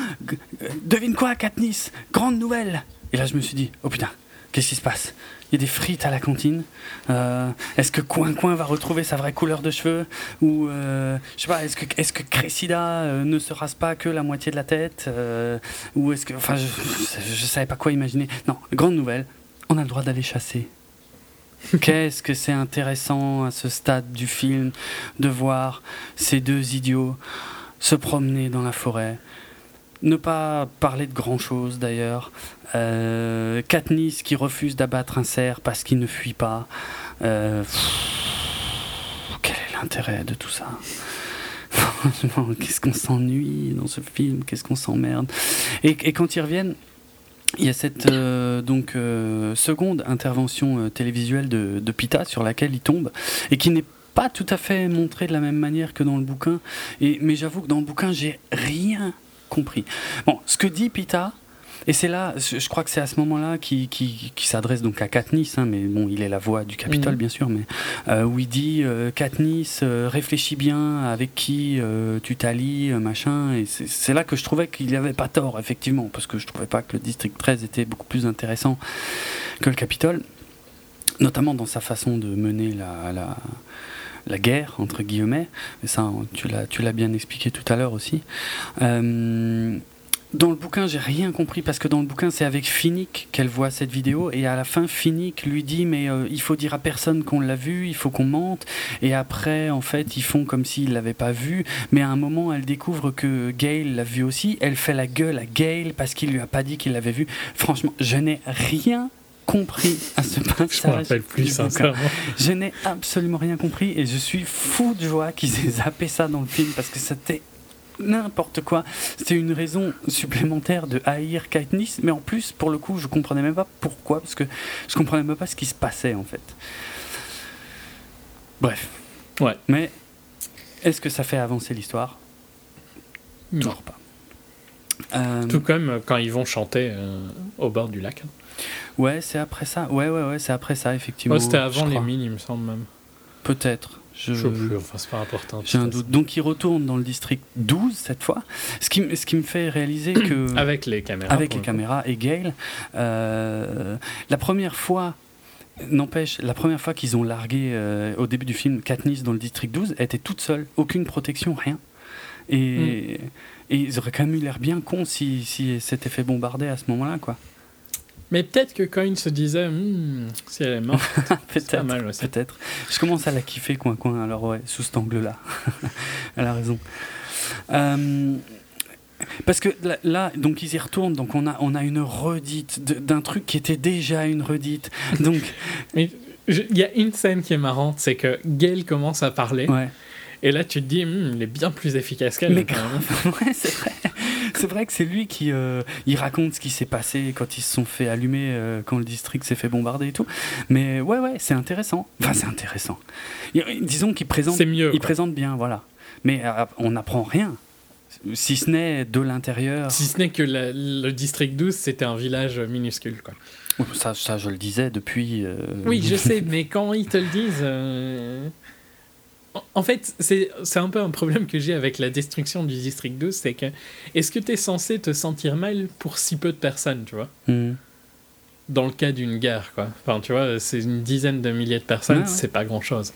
Devine quoi, Katniss Grande nouvelle Et là, je me suis dit Oh putain, qu'est-ce qui se passe? Y a des frites à la cantine. Euh, est-ce que Coin Coin va retrouver sa vraie couleur de cheveux Ou euh, je sais pas, est-ce que, Cressida euh, ne se rase pas que la moitié de la tête Ou est-ce que. Enfin, je, je, je savais pas quoi imaginer. Non, grande nouvelle, on a le droit d'aller chasser. [laughs] Qu'est-ce que c'est intéressant à ce stade du film de voir ces deux idiots se promener dans la forêt. Ne pas parler de grand chose d'ailleurs. Euh, Katniss qui refuse d'abattre un cerf parce qu'il ne fuit pas. Euh, quel est l'intérêt de tout ça? [laughs] Qu'est-ce qu'on s'ennuie dans ce film, qu'est-ce qu'on s'emmerde? Et, et quand ils reviennent, il y a cette euh, donc seconde intervention télévisuelle de, Pita sur laquelle il tombe et qui n'est pas tout à fait montrée de la même manière que dans le bouquin. Mais j'avoue que dans le bouquin, j'ai rien compris. Bon, ce que dit Pita, et c'est là, je crois que c'est à ce moment-là qui, qui, qui s'adresse donc à Katniss, hein, mais bon, il est la voix du Capitole, Mhm. bien sûr, mais euh, où il dit euh, Katniss, euh, réfléchis bien avec qui tu t'allies, machin, et c'est c'est là que je trouvais qu'il n'avait pas tort, effectivement, parce que je trouvais pas que le District 13 était beaucoup plus intéressant que le Capitole, notamment dans sa façon de mener la, la, la guerre, entre guillemets, et ça, tu l'as tu l'as bien expliqué tout à l'heure aussi. Euh, dans le bouquin, j'ai rien compris parce que dans le bouquin, c'est avec Finnick qu'elle voit cette vidéo et à la fin, Finnick lui dit mais euh, il faut dire à personne qu'on l'a vu, il faut qu'on mente. Et après, en fait, ils font comme s'ils l'avaient pas vu. Mais à un moment, elle découvre que Gail l'a vu aussi. Elle fait la gueule à Gail parce qu'il lui a pas dit qu'il l'avait vu. Franchement, je n'ai rien compris à ce Je me passage. rappelle plus, sincèrement. Je n'ai absolument rien compris et je suis fou de joie qu'ils aient zappé ça dans le film parce que c'était n'importe quoi. C'était une raison supplémentaire de haïr Katniss, mais en plus, pour le coup, je comprenais même pas pourquoi, parce que je comprenais même pas ce qui se passait en fait. Bref. Ouais. Mais est-ce que ça fait avancer l'histoire? Non. Toujours pas. Euh, Tout comme quand ils vont chanter euh, au bord du lac. Ouais, c'est après ça. Ouais, ouais, ouais, c'est après ça, effectivement. Ouais, C'était avant les mines, il me semble même. Peut-être. Je... Je sais plus, enfin, c'est pas important. J'ai un doute. Donc il retourne dans le district 12 cette fois. Ce qui, ce qui me fait réaliser que. [clears throat] Avec les caméras. avec les caméras et Gale, euh, la première fois. N'empêche, la première fois qu'ils ont largué euh, au début du film Katniss dans le district 12, elle était toute seule, aucune protection, rien. Et, Mm. et ils auraient quand même eu l'air bien cons si, si s'était fait bombarder à ce moment-là, quoi. Mais peut-être que Coin se disait, Hmm, si elle est morte, [laughs] c'est pas mal aussi. Peut-être. Je commence à la kiffer, coin coin. Alors ouais, sous cet angle-là, [laughs] elle a raison. Euh, parce que là, donc ils y retournent, donc on a, on a une redite d'un truc qui était déjà une redite. [laughs] Donc, il y a une scène qui est marrante, c'est que Gail commence à parler, ouais. et là tu te dis, Hmm, il est bien plus efficace qu'elle. Mais grave, ouais, c'est vrai. C'est vrai que c'est lui qui euh, il raconte ce qui s'est passé quand ils se sont fait allumer, euh, quand le district s'est fait bombarder et tout. Mais ouais, ouais, c'est intéressant. Enfin, c'est intéressant. Il- Disons qu'il présente mieux. Il présente bien, voilà. Mais euh, on n'apprend rien. Si ce n'est de l'intérieur. Si ce n'est que la- le district 12, c'était un village minuscule, quoi. Ça, ça, je le disais depuis. Oui, je [laughs] sais, mais quand ils te le disent. En- fait, c'est un peu un problème que j'ai avec la destruction du district 12, c'est que est-ce que tu es censé te sentir mal pour si peu de personnes, tu vois? Hmm. Dans le cas d'une guerre, quoi. Enfin, tu vois, c'est une dizaine de milliers de personnes, ouais. c'est pas grand-chose.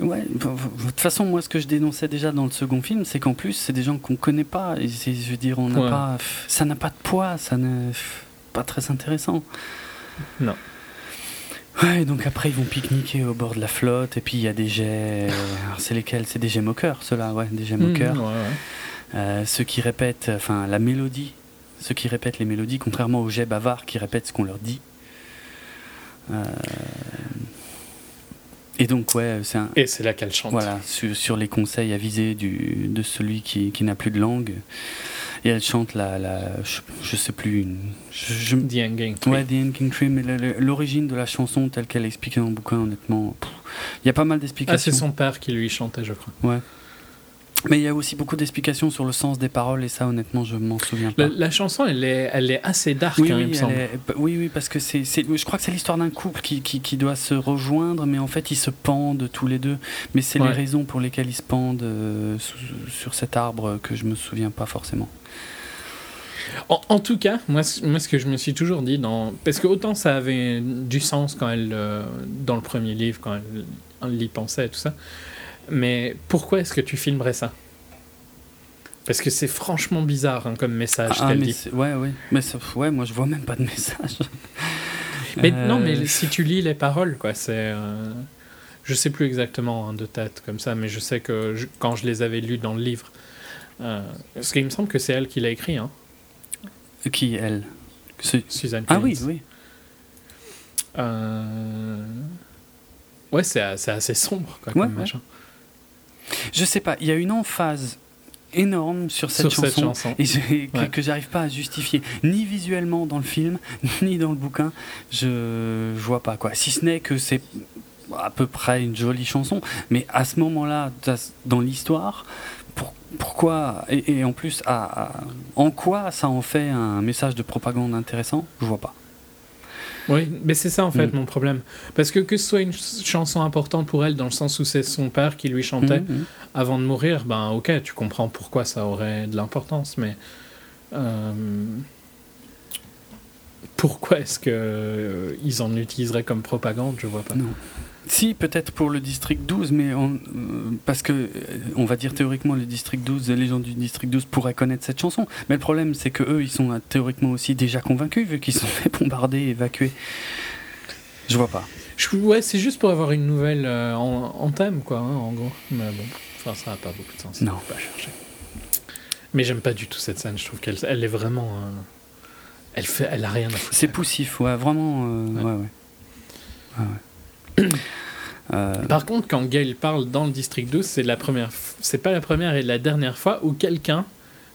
Ouais, de toute façon, moi, ce que je dénonçais déjà dans le second film, c'est qu'en plus, c'est des gens qu'on connaît pas. Et je veux dire, on n'a Ouais. pas, ça n'a pas de poids, ça n'est pas très intéressant. Non. Ouais, donc après, ils vont pique-niquer au bord de la flotte, et puis il y a des jets. Alors, c'est lesquels? C'est des jets moqueurs, ceux-là, ouais, des jets moqueurs. Mmh, ouais, ouais. Euh, ceux qui répètent, enfin, la mélodie, ceux qui répètent les mélodies, contrairement aux jets bavards qui répètent ce qu'on leur dit. Euh, Et donc, ouais, c'est un. Et c'est là qu'elle chante. Voilà, sur, sur les conseils avisés du, de celui qui, qui n'a plus de langue. Et elle chante la. la je, je sais plus. Une, je, je- The Hanging Tree. ouais, The King Tree, mais l'origine de la chanson telle qu'elle est expliquée dans le bouquin, honnêtement, il y a pas mal Ah, d'explications. c'est son père qui lui chantait, je crois. Ouais. Mais il y a aussi beaucoup d'explications sur le sens des paroles, et ça, honnêtement, je m'en souviens pas. La, la chanson, elle est, elle est assez dark, Oui, hein, oui, il me semble. est- oui, oui, parce que c'est, je crois que c'est l'histoire d'un couple qui, qui, qui doit se rejoindre, mais en fait ils se pendent tous les deux. Mais c'est Ouais. les raisons pour lesquelles ils se pendent euh, sous- sur cet arbre que je me souviens pas forcément. En, en tout cas, moi, ce que je me suis toujours dit, dans... parce que autant ça avait du sens quand elle, euh, dans le premier livre, quand elle, elle y pensait et tout ça, mais pourquoi est-ce que tu filmerais ça? Parce que c'est franchement bizarre hein, comme message Ah, qu'elle dit. ouais, ouais, mais ouais, moi je vois même pas de message. [laughs] Mais Euh, non, mais si tu lis les paroles, quoi, c'est. euh, Je sais plus exactement hein, de tête comme ça, mais je sais que je- quand je les avais lus dans le livre, euh, parce qu'il me semble que c'est elle qui l'a écrit, hein, Qui elle? Ce- Suzanne Ah oui, Collins. oui. Euh, Ouais, c'est assez sombre, quoi, Ouais, comme ouais. machin. Je sais pas, il y a une emphase énorme sur cette Sur chanson. cette chanson. Et que, Ouais. que j'arrive pas à justifier, ni visuellement dans le film, ni dans le bouquin, je, je vois pas quoi. Si ce n'est que c'est à peu près une jolie chanson, mais à ce moment-là, dans- dans l'histoire, pour- pourquoi, et, et en plus, à- à- en quoi ça en fait un message de propagande intéressant, je vois pas. Oui, mais c'est ça en fait Mm. mon problème. Parce que que ce soit une ch- chanson importante pour elle, dans le sens où c'est son père qui lui chantait Mhm. avant de mourir, ben ok, tu comprends pourquoi ça aurait de l'importance, mais euh, pourquoi est-ce que euh, en utiliseraient comme propagande, je vois pas. Non. Si, peut-être pour le district 12, mais on- euh, parce que, euh, on va dire théoriquement, le district 12, les gens du district 12 pourraient connaître cette chanson. Mais le problème, c'est que eux, ils sont euh, théoriquement aussi déjà convaincus, vu qu'ils sont [laughs] fait bombarder, évacuer. Je vois pas. Je- ouais, c'est juste pour avoir une nouvelle euh, en, en thème, quoi, hein, en gros. Mais bon, enfin, ça n'a pas beaucoup de sens. Non. Pas chercher. Mais j'aime pas du tout cette scène. Je trouve qu'elle elle est vraiment. euh, elle fait, elle a rien à foutre. C'est poussif, ouais, vraiment. euh, Ouais. ouais, ouais. Ouais, ouais. Euh, Par contre, quand Gail parle dans le district 12, c'est la première, f- c'est pas la première et la dernière fois où quelqu'un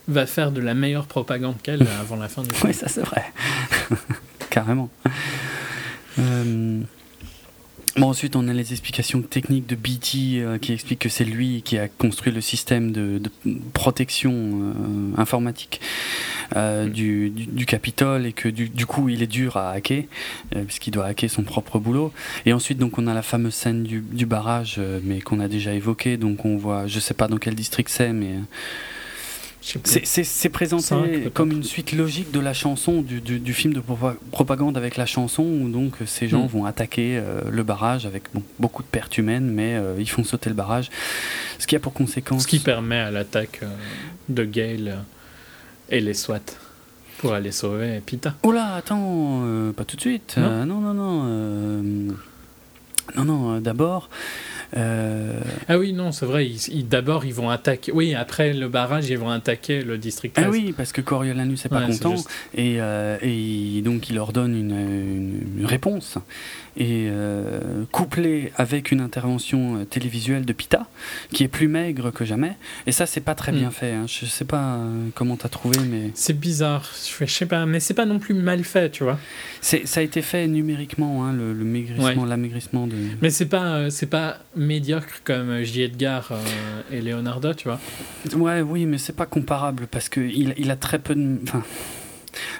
va faire de la meilleure propagande qu'elle avant la fin du [laughs] film. Oui, ça c'est vrai. [laughs] Carrément. Euh, Bon, ensuite, on a les explications techniques de BT euh, qui expliquent que c'est lui qui a construit le système de, de protection euh, informatique euh, du, du, du Capitole et que du, du coup, il est dur à hacker euh, puisqu'il doit hacker son propre boulot. Et ensuite, donc, on a la fameuse scène du, du barrage, euh, mais qu'on a déjà évoquée. Donc, on voit, je sais pas dans quel district c'est, mais euh, Je sais plus. C'est- présenté comme une suite logique de la chanson, du, du- du film de propa- propagande avec la chanson, où donc euh, ces gens Mm. vont attaquer euh, le barrage avec bon, beaucoup de pertes humaines, mais euh, ils font sauter le barrage. Ce qui a pour conséquence. Ce qui permet à l'attaque euh, de Gail euh, et les SWAT pour aller sauver Pita. Oh là, attends, euh, pas tout de suite. Non Euh, non, non, non. Non, non, euh, d'abord. euh, Ah oui, non, c'est vrai. ils- ils- D'abord, ils vont attaquer. Oui, après le barrage, ils vont attaquer le district 13. Ah oui, parce que Coriolanus n'est pas Ouais, content et, euh, et donc il leur donne une- une réponse et euh, couplé avec une intervention euh, télévisuelle de Pita qui est plus maigre que jamais et ça c'est pas très Mm. bien fait. hein. Je sais pas euh, comment t'as trouvé mais C'est bizarre. Je sais pas, mais c'est pas non plus mal fait, tu vois. c'est ça a été fait numériquement hein, le, le maigrissement, Ouais. l'amaigrissement de. Mais c'est pas, euh, c'est pas médiocres comme J. Edgar euh, et Leonardo, tu vois. Ouais, oui, mais c'est pas comparable parce que il, il a très peu de. Enfin,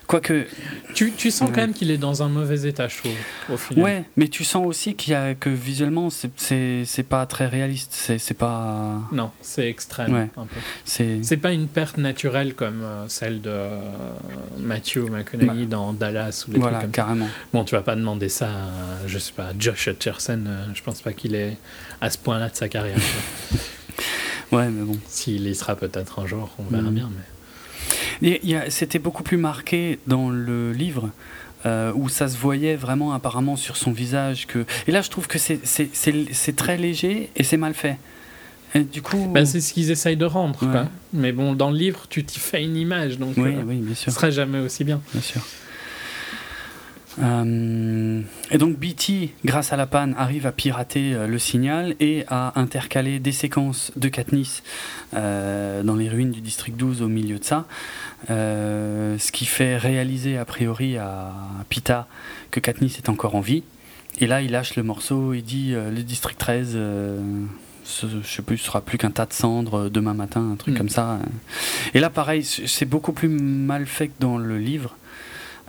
quoique. Tu, tu sens quand même qu'il est dans un mauvais état, je trouve, au final. Ouais, mais tu sens aussi qu'il y a que visuellement, c'est- pas très réaliste. C'est pas. Non, c'est extrême. Ouais. un peu. C'est. Pas une perte naturelle comme euh, celle de euh, Matthew McConaughey dans Dallas ou des Voilà, trucs comme ça. carrément. Bon, tu vas pas demander ça à, je sais pas, Josh Hutcherson. euh, je pense pas qu'il est à ce point-là de sa carrière. [laughs] Ouais, mais bon. S'il y sera peut-être un jour, on verra Mhm. bien. Mais... C'était beaucoup plus marqué dans le livre. euh, où ça se voyait vraiment apparemment sur son visage que et là je trouve que c'est très léger et c'est mal fait et du coup Bah, c'est ce qu'ils essayent de rendre. Ouais. Quoi. Mais bon, dans le livre, tu t'y fais une image, donc oui euh, oui bien ce sûr sera jamais aussi bien. bien sûr Euh, et donc BT, grâce à la panne, arrive à pirater euh, le signal et à intercaler des séquences de Katniss euh, dans les ruines du district 12 au milieu de ça, ce qui fait réaliser a priori à Pita que Katniss est encore en vie. Et là, il lâche le morceau, il dit le district 13, euh, ce, je sais plus, sera plus qu'un tas de cendres demain matin, un truc Mm. comme ça. Et là, pareil, c'est beaucoup plus mal fait que dans le livre.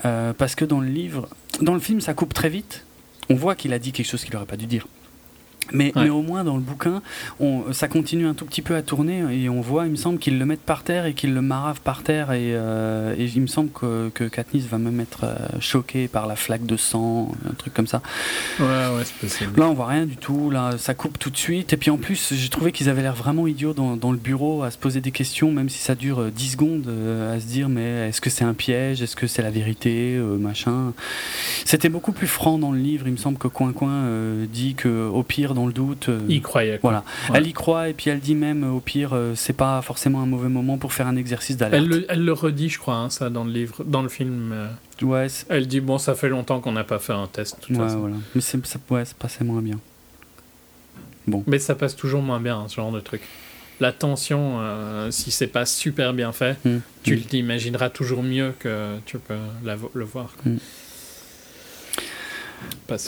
Euh, parce que dans le livre, dans le film, ça coupe très vite. On voit qu'il a dit quelque chose qu'il n'aurait pas dû dire. Mais, Ouais. mais au moins dans le bouquin, on, ça continue un tout petit peu à tourner et on voit, il me semble, qu'ils le mettent par terre et qu'ils le maravent par terre. Et, euh, et il me semble que, que Katniss va même être euh, choquée par la flaque de sang, un truc comme ça. Ouais, ouais, c'est possible. Là, on voit rien du tout. Là, ça coupe tout de suite. Et puis en plus, j'ai trouvé qu'ils avaient l'air vraiment idiots dans, dans le bureau à se poser des questions, même si ça dure euh, 10 secondes, euh, à se dire mais est-ce que c'est un piège? Est-ce que c'est la vérité? Euh, Machin. C'était beaucoup plus franc dans le livre. Il me semble que Coin Coin euh, dit que au pire, dans le doute. euh, Il croyait. Quoi. voilà. Ouais. Elle y croit et puis elle dit même euh, au pire, euh, c'est pas forcément un mauvais moment pour faire un exercice d'alerte. Elle le, elle le redit, je crois, hein, ça, dans le livre, dans le film. euh, Ouais, Elle dit bon, ça fait longtemps qu'on n'a pas fait un test. toute ouais, façon. voilà. Mais c'est, ça, ouais, c'est passé moins bien. Mais ça passe toujours moins bien, hein, ce genre de truc. La tension, euh, si c'est pas super bien fait, Mm. tu Mm. l'imagineras toujours mieux que tu peux la le voir. quoi. Mm.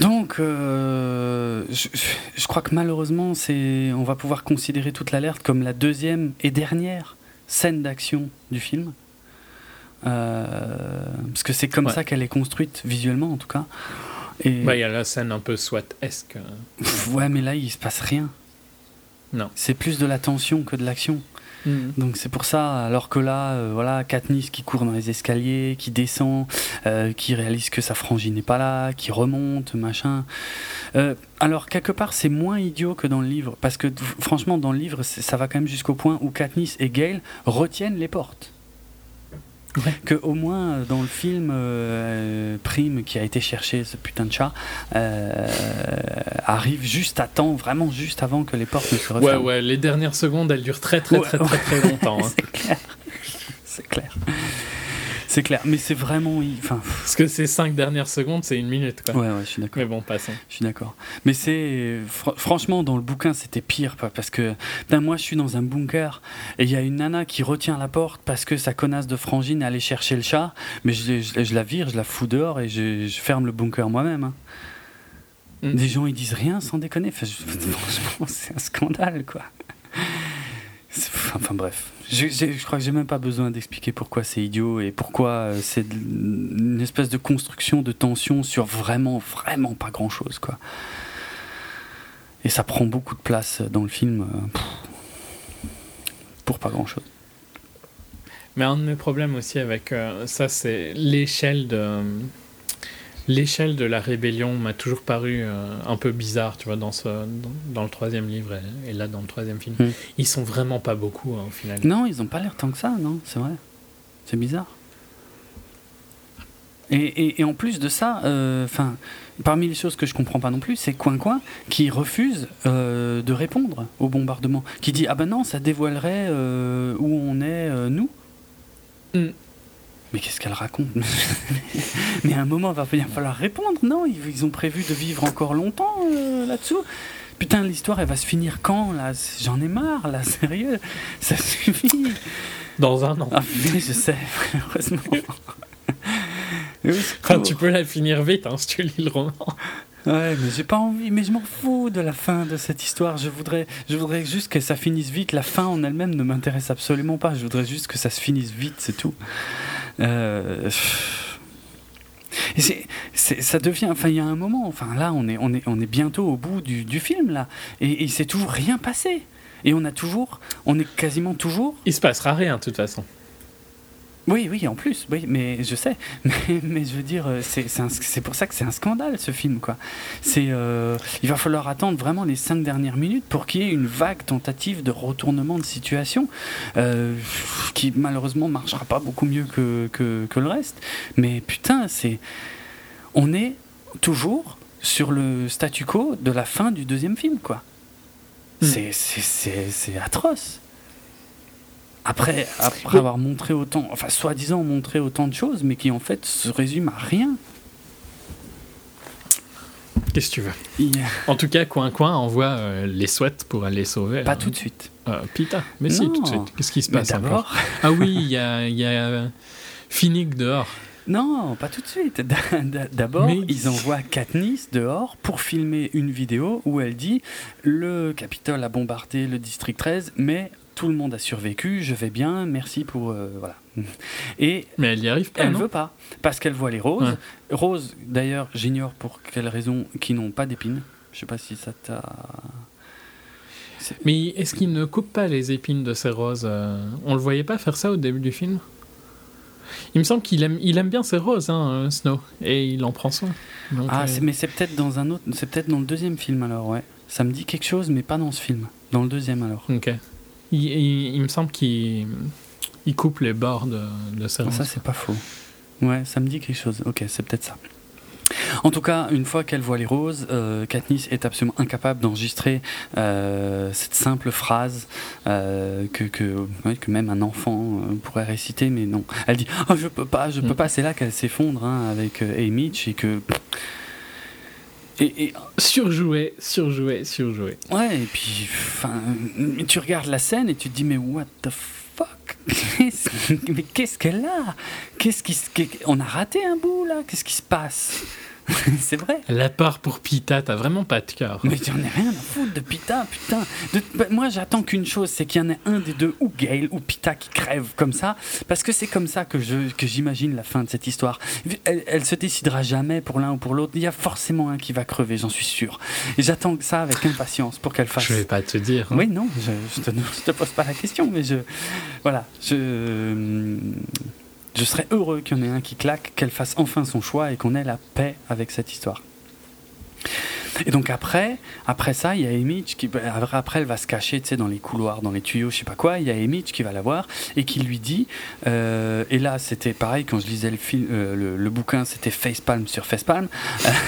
Donc, euh, je, je crois que malheureusement, c'est, on va pouvoir considérer toute l'alerte comme la deuxième et dernière scène d'action du film. Euh, parce que c'est comme Ouais. ça qu'elle est construite, visuellement en tout cas. Bah, Il y a la scène un peu SWAT-esque. ouais, mais là, il se passe rien. Non. C'est plus de la tension que de l'action. Donc c'est pour ça, alors que là, euh, voilà, Katniss qui court dans les escaliers, qui descend, euh, qui réalise que sa frangine n'est pas là, qui remonte, machin. Euh, alors quelque part, c'est moins idiot que dans le livre, parce que franchement, dans le livre, ça va quand même jusqu'au point où Katniss et Gale retiennent les portes. Ouais. Que au moins euh, dans le film, euh, Prime qui a été chercher ce putain de chat euh, arrive juste à temps, vraiment juste avant que les portes ne se Ouais, referment. ouais, les dernières secondes, elles durent très, très, Ouais, très, très, très longtemps. hein. [laughs] c'est clair. C'est clair. C'est clair. Mais c'est vraiment. Enfin. Parce que ces cinq dernières secondes, c'est une minute. Quoi. Ouais, ouais, je suis d'accord. Mais bon, passons. Je suis d'accord. Mais c'est. fr- franchement, dans le bouquin, c'était pire. Parce que. putain, moi, je suis dans un bunker. Et il y a une nana qui retient la porte parce que sa connasse de frangine est allée chercher le chat. Mais je, je- je la vire, je la fous dehors et je, je ferme le bunker moi-même. hein. Mm. Des gens, ils disent rien sans déconner. Enfin, [laughs] franchement, c'est un scandale, quoi. Enfin bref, je, crois que j'ai même pas besoin d'expliquer pourquoi c'est idiot et pourquoi euh, c'est une espèce de construction de tension sur vraiment, vraiment pas grand chose quoi. Et ça prend beaucoup de place dans le film euh, pour pas grand chose. Mais un de mes problèmes aussi avec euh, ça, c'est l'échelle de l'échelle de la rébellion m'a toujours paru euh, un peu bizarre, tu vois, dans ce dans, dans le troisième livre et, et là dans le troisième film. Mm. Ils sont vraiment pas beaucoup hein, au final. Non, ils ont pas l'air tant que ça, non, c'est vrai. C'est bizarre. Et, et- et en plus de ça, euh, parmi les choses que je comprends pas non plus, c'est Coin Coin qui refuse euh, de répondre au bombardement, qui dit ah ben non, ça dévoilerait où on est nous. Mm. Mais qu'est-ce qu'elle raconte [laughs] Mais à un moment, il va bien falloir répondre, non? Ils, ont prévu de vivre encore longtemps euh, là-dessous. Putain, l'histoire, elle va se finir quand là? J'en ai marre là, sérieux, ça suffit. Dans un an. Ah, mais je sais, heureusement. [laughs] Enfin, tu peux la finir vite hein, si tu lis le roman. Ouais, mais j'ai pas envie, mais je m'en fous de la fin de cette histoire. Je voudrais, je voudrais juste que ça finisse vite. La fin en elle-même ne m'intéresse absolument pas. Je voudrais juste que ça se finisse vite, c'est tout. Euh... C'est, ça devient, enfin, il y a un moment, enfin, là, on est, on est, on est bientôt au bout du, du film, là, et, et il s'est toujours rien passé. Et on a toujours, on est quasiment toujours. Il se passera rien, de toute façon. Oui, oui, en plus, oui, mais je sais. [laughs] Mais, mais je veux dire, euh, c'est, pour ça que c'est un scandale, ce film, quoi. C'est, euh, il va falloir attendre vraiment les cinq dernières minutes pour qu'il y ait une vague tentative de retournement de situation, euh, qui malheureusement marchera pas beaucoup mieux que, que, que le reste. Mais putain, c'est, on est toujours sur le statu quo de la fin du deuxième film, quoi. C'est, c'est atroce. Après, après avoir montré autant, enfin soi-disant montré autant de choses, mais qui en fait se résument à rien. Qu'est-ce que tu veux? En tout cas, Coin Coin envoie euh, les souhaits pour aller sauver. Pas euh, tout de suite. euh, Pita. Mais si, tout de suite. Qu'est-ce qui se Mais passe encore? d'abord, Ah oui, il y a, y a Finnick dehors. non, pas tout de suite. D'abord, Mais- ils envoient Katniss dehors pour filmer une vidéo où elle dit le Capitole a bombardé le district 13, mais tout le monde a survécu, je vais bien, merci pour euh, voilà. [laughs] Et Mais elle y arrive pas, Elle non veut pas, parce qu'elle voit les roses. Ouais. Roses, d'ailleurs, j'ignore pour quelle raison, qui n'ont pas d'épines. Je sais pas si ça t'a. Mais est-ce qu'il ne coupe pas les épines de ses roses euh, On le voyait pas faire ça au début du film? Il me semble qu'il aime, il aime bien ses roses, hein, euh, Snow, et il en prend soin. Donc, Ah, euh, mais c'est peut-être dans un autre. C'est peut-être dans le deuxième film alors, ouais. Ça me dit quelque chose, mais pas dans ce film. Dans le deuxième alors. Ok. Il, il- il me semble qu'il il coupe les bords de, de Ah, roses. ça, c'est pas faux. Ouais, ça me dit quelque chose. Ok, c'est peut-être ça. En tout cas, une fois qu'elle voit les roses, euh, Katniss est absolument incapable d'enregistrer euh, cette simple phrase euh, que, que, ouais, que même un enfant pourrait réciter, mais non. Elle dit oh, Je peux pas, je peux Mm. pas. C'est là qu'elle s'effondre hein, avec Haymitch et que. Et, et- Surjoué, surjoué, surjoué. ouais, et puis, tu regardes la scène et tu te dis Mais what the fuck? [laughs] Mais qu'est-ce qu'elle a? Qu'est-ce qui, On a raté un bout là? Qu'est-ce qui se passe? [laughs] C'est vrai La part pour Pita, t'as vraiment pas de cœur. Mais j'en ai rien à foutre de Pita, putain. De- bah, moi, j'attends qu'une chose, c'est qu'il y en ait un des deux, ou Gale, ou Pita, qui crève comme ça, parce que c'est comme ça que je que j'imagine la fin de cette histoire. Elle, elle se décidera jamais pour l'un ou pour l'autre. Il y a forcément un qui va crever, j'en suis sûr. Et j'attends ça avec impatience pour qu'elle fasse. Je vais pas te dire. hein. Oui, non, je, je, te, [laughs] je te pose pas la question, mais je. Voilà, je. Je serais heureux qu'il y en ait un qui claque, qu'elle fasse enfin son choix et qu'on ait la paix avec cette histoire. Et donc après, après ça, il y a Emmett qui, après elle va se cacher, tu sais, dans les couloirs, dans les tuyaux, je sais pas quoi. Il y a Emmett qui va la voir et qui lui dit, euh, et là c'était pareil quand je lisais le film, euh, le, bouquin, c'était facepalm sur facepalm,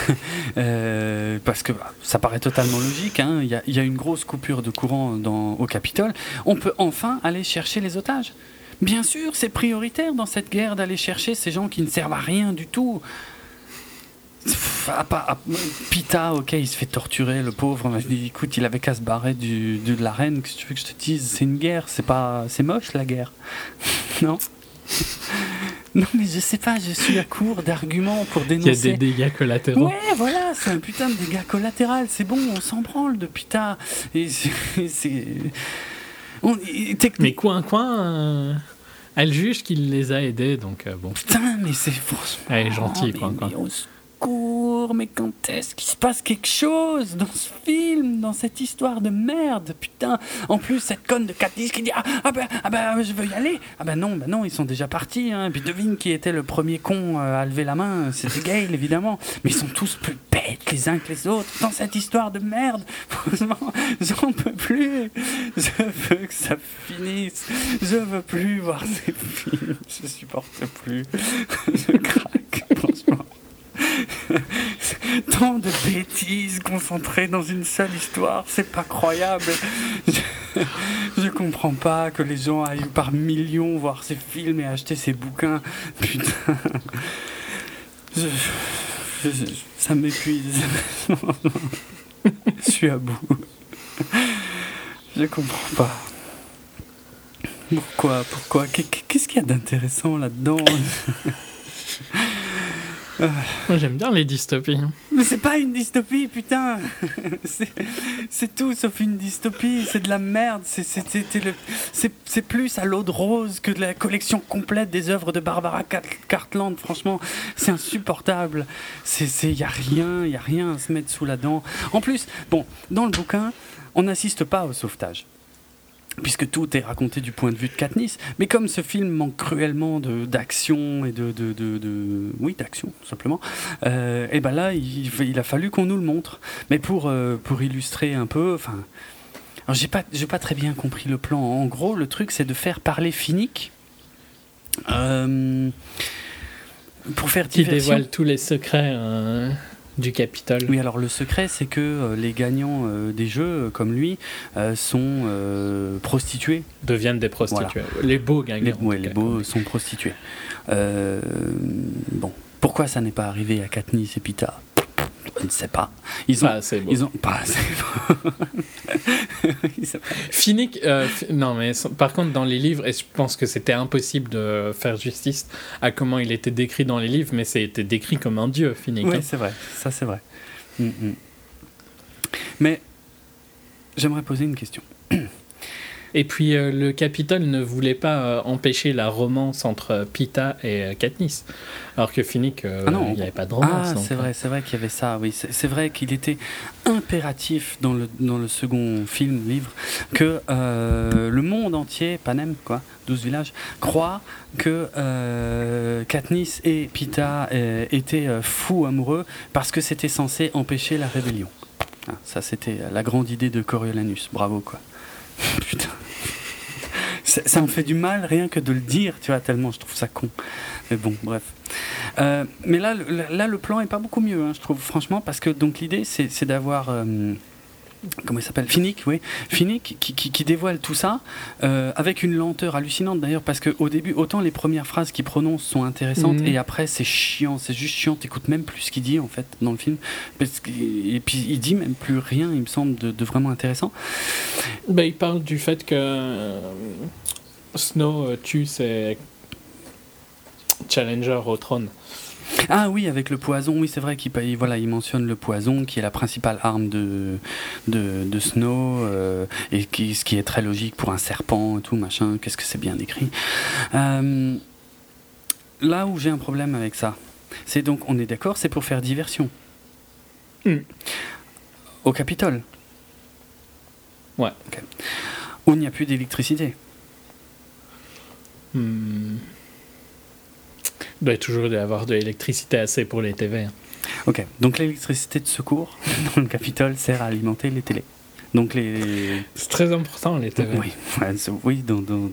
[laughs] euh, parce que bah, ça paraît totalement logique. hein. Il y, a, une grosse coupure de courant au Capitole. On peut enfin aller chercher les otages. Bien sûr, c'est prioritaire dans cette guerre d'aller chercher ces gens qui ne servent à rien du tout. À à- Pita, ok, il se fait torturer, le pauvre. Mais je dis, écoute, il avait qu'à se barrer du, du- de la reine. Qu'est-ce que tu veux que je te dise? C'est une guerre, c'est pas, c'est moche la guerre, [laughs] non? [laughs] Non, mais je sais pas, je suis à court d'arguments pour Il y a dénoncer. des dégâts collatéraux. Ouais, voilà, c'est un putain de dégât collatéral. C'est bon, on s'en branle de Pita. Et c'est, c'est- on- et technique- Mais coin coin, euh, elle juge qu'il les a aidés, donc euh, bon. Putain, mais c'est franchement. Elle est gentille, quoi, quoi. mais mais quand est-ce qu'il se passe quelque chose dans ce film, dans cette histoire de merde, putain. En plus, cette conne de Katniss qui dit ah, ah ben ah ben je veux y aller. Ah ben non, ben non, ils sont déjà partis. Hein. Puis devine qui était le premier con euh, à lever la main, c'était Gale évidemment. Mais ils sont tous plus bêtes les uns que les autres dans cette histoire de merde. [laughs] Franchement, j'en peux plus. Je veux que ça finisse. Je veux plus voir ces films. Je supporte plus. [laughs] Je craque, franchement. [laughs] Tant de bêtises concentrées dans une seule histoire, c'est pas croyable. Je, comprends pas que les gens aillent par millions voir ces films et acheter ces bouquins. Putain. Ça m'épuise. Je suis à bout. Je comprends pas. Pourquoi Pourquoi? Qu'est- Qu'est-ce qu'il y a d'intéressant là-dedans? Moi j'aime bien les dystopies. Mais c'est pas une dystopie, putain [laughs] C'est- tout sauf une dystopie, c'est de la merde, c'est- plus à l'eau de rose que de la collection complète des œuvres de Barbara Car- Cartland, franchement, c'est insupportable. Il n'y a rien, il y a rien à se mettre sous la dent. En plus, bon, dans le bouquin, on n'assiste pas au sauvetage. Puisque tout est raconté du point de vue de Katniss, mais comme ce film manque cruellement de- d'action et de, de, de- de- oui d'action simplement, euh, et ben là il, il a fallu qu'on nous le montre. Mais pour euh, pour illustrer un peu, enfin, alors j'ai pas j'ai pas très bien compris le plan. En gros, le truc c'est de faire parler Finnick. euh, pour faire Qui diversion. dévoile tous les secrets euh, du Capitole. Oui, alors le secret, c'est que euh, les gagnants euh, des jeux, euh, comme lui, euh, sont euh, prostitués. Deviennent des prostituées. Les beaux gagnants. Les, ouais, les cas, beaux sont prostitués. Euh, bon, pourquoi ça n'est pas arrivé à Katniss et Pita? Je ne sais pas. Ils ont, Pas assez beau. ils ont pas assez. Ont- Finnick, euh, non mais par contre dans les livres, et je pense que c'était impossible de faire justice à comment il était décrit dans les livres, mais c'était décrit comme un dieu, Finnick. Ouais, hein. c'est vrai. Ça, c'est vrai. Mm, mm. Mais j'aimerais poser une question. [clears throat] Et puis euh, le Capitole ne voulait pas euh, empêcher la romance entre euh, Pita et Katniss, alors que Finnick, Ah il n'y avait pas de romance. Ah, c'est vrai, c'est vrai qu'il y avait ça. Oui, c'est vrai qu'il était impératif dans le, dans le second film, livre, que le monde entier, Panem, quoi, 12 villages, croit que euh, Katniss et Pita euh, étaient euh, fous amoureux parce que c'était censé empêcher la rébellion. Ah, ça, c'était la grande idée de Coriolanus. Bravo, quoi. [laughs] Putain. Ça, me fait du mal rien que de le dire, tu vois, tellement je trouve ça con. Mais bon, bref. Euh, mais là, là, le plan est pas beaucoup mieux, hein, je trouve, franchement, parce que donc l'idée, c'est c'est d'avoir. euh, comment il s'appelle? Finnick, oui. Finnick qui, qui- qui dévoile tout ça euh, avec une lenteur hallucinante d'ailleurs, parce qu'au début, autant les premières phrases qu'il prononce sont intéressantes, Mhm. et après, c'est chiant, c'est juste chiant, t'écoutes même plus ce qu'il dit en fait dans le film. Parce et puis il dit même plus rien, il me semble, de, de vraiment intéressant. bah, il parle du fait que euh, Snow tue ses challengers au trône. Ah oui, avec le poison, oui, c'est vrai qu'il voilà, il mentionne le poison qui est la principale arme de, de, de Snow, euh, et qui, ce qui est très logique pour un serpent et tout, machin, qu'est-ce que c'est bien décrit. Euh, là où j'ai un problème avec ça, c'est donc, on est d'accord, c'est pour faire diversion. Hmm. Au Capitole. Ouais. Ok. Où il n'y a plus d'électricité. Hmm. Il doit toujours y avoir de l'électricité assez pour les TV. hein. Ok, donc l'électricité de secours [laughs] dans le Capitole sert à alimenter les télés. Donc les, C'est très important les TV. Oui, ouais, oui dans, dans,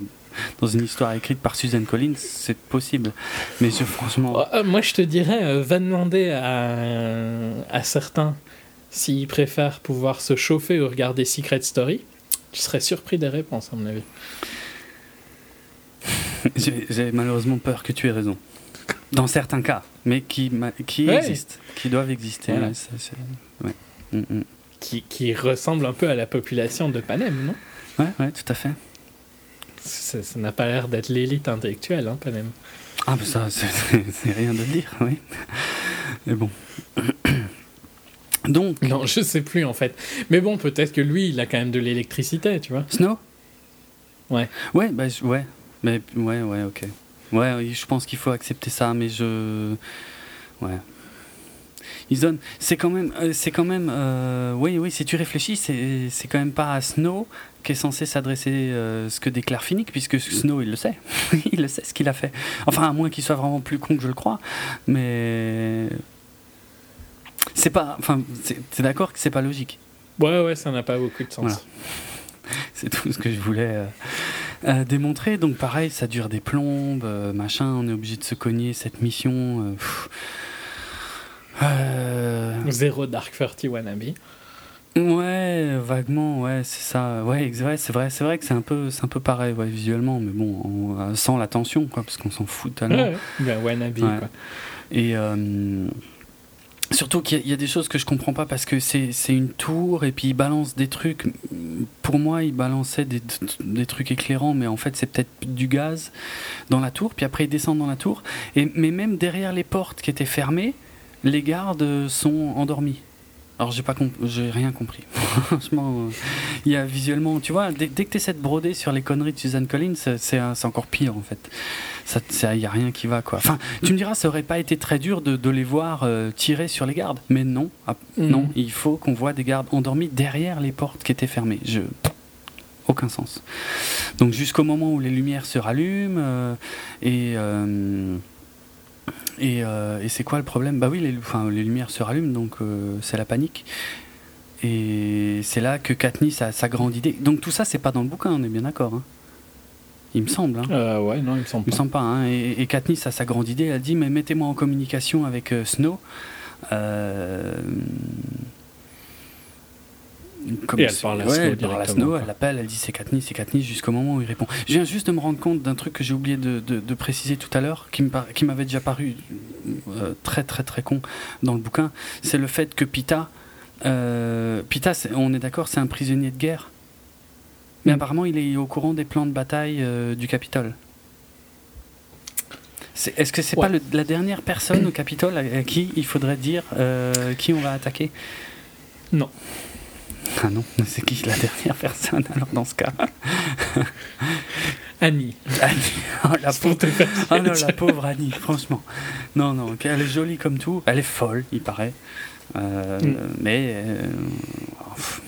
dans une histoire écrite par Susan Collins, c'est possible. Mais je, franchement. Euh, moi, je te dirais, euh, va demander à, à certains s'ils préfèrent pouvoir se chauffer ou regarder Secret Story. Tu serais surpris des réponses, à mon avis. [laughs] J'ai malheureusement peur que tu aies raison. Dans certains cas, mais qui, qui Ouais. existent, qui doivent exister. Voilà. ouais, ça, c'est- ouais. Mm, mm. Qui, qui ressemble un peu à la population de Panem, non? Ouais, ouais, tout à fait. Ça n'a pas l'air d'être l'élite intellectuelle, hein, Panem. Ah, mais ça, [laughs] c'est- rien de dire, oui. Mais bon. Donc, Non, je sais plus en fait. Mais bon, peut-être que lui, il a quand même de l'électricité, tu vois. Snow? Ouais. Ouais, bah, ouais. Mais, ouais, ouais, ok. Ouais, je pense qu'il faut accepter ça, mais je. Ouais. Ils donnent. C'est quand même. euh, c'est quand même. euh, oui, oui, si tu réfléchis, c'est c'est quand même pas à Snow qui est censé s'adresser euh, ce que déclare Finnick, puisque Snow, il le sait. [laughs] il le sait ce qu'il a fait. Enfin, à moins qu'il soit vraiment plus con que je le crois. Mais. C'est pas. Enfin, t'es d'accord que c'est pas logique? Ouais, ouais, ça n'a pas beaucoup de sens. Voilà. [laughs] C'est tout ce que je voulais euh, euh, démontrer. Donc pareil, ça dure des plombes, euh, machin, on est obligé de se cogner cette mission. Zéro Dark 30 wannabe. ouais, vaguement, ouais, c'est ça. Ouais, c'est vrai, c'est vrai que c'est un peu, c'est un peu pareil, ouais, visuellement, mais bon, on- sans la tension, quoi, parce qu'on s'en fout tellement. Ouais, ouais. Ben, wannabe, Ouais. quoi. Et euh, Surtout qu'il y, a- des choses que je comprends pas parce que c'est une tour et puis il balance des trucs. Pour moi, il balançait des, trucs éclairants, mais en fait, c'est peut-être du gaz dans la tour. Puis après, ils descendent dans la tour. Mais même derrière les portes qui étaient fermées, les gardes sont endormis. Alors j'ai pas j'ai rien compris. [laughs] Franchement, euh, il y a visuellement, tu vois, dès, dès que tu essaies de broder sur les conneries de Suzanne Collins, c'est c'est encore pire en fait. Ça, ça- y a rien qui va quoi. Enfin, tu me diras, ça aurait pas été très dur de, de les voir euh, tirer sur les gardes, mais non, ah, non, Mhm. il faut qu'on voit des gardes endormis derrière les portes qui étaient fermées. Je aucun sens. Donc jusqu'au moment où les lumières se rallument euh, et euh, et, euh, et c'est quoi le problème? Bah oui, les, enfin, les lumières se rallument, donc euh, c'est la panique. Et c'est là que Katniss a sa grande idée. Donc tout ça, c'est pas dans le bouquin, on est bien d'accord. hein il me semble. Hein. Euh, ouais, non, il me semble Il me pas. semble pas. Hein. Et, et Katniss a sa grande idée. Elle dit mais mettez-moi en communication avec Snow. Euh, comme Et elle parle à Snow elle parle à Snow, elle l'appelle, elle dit c'est Katniss, c'est Katniss jusqu'au moment où il répond. Je viens juste de me rendre compte d'un truc que j'ai oublié de, de- de préciser tout à l'heure, qui par- m'avait déjà paru euh, très très très con dans le bouquin. C'est le fait que Pita, euh, Pita, on est d'accord, c'est un prisonnier de guerre. Mais Mm. apparemment, il est au courant des plans de bataille euh, du Capitole. Est-ce que c'est Ouais. pas le- la dernière personne au Capitole à, à qui il faudrait dire qui on va attaquer? Non. Ah non, c'est qui la dernière personne alors dans ce cas [laughs] Annie. Annie. Oh, la pauvre, oh non, dire. la pauvre Annie, franchement. Non, non, elle est jolie comme tout. Elle est folle, il paraît. Euh, Mm. Mais. euh.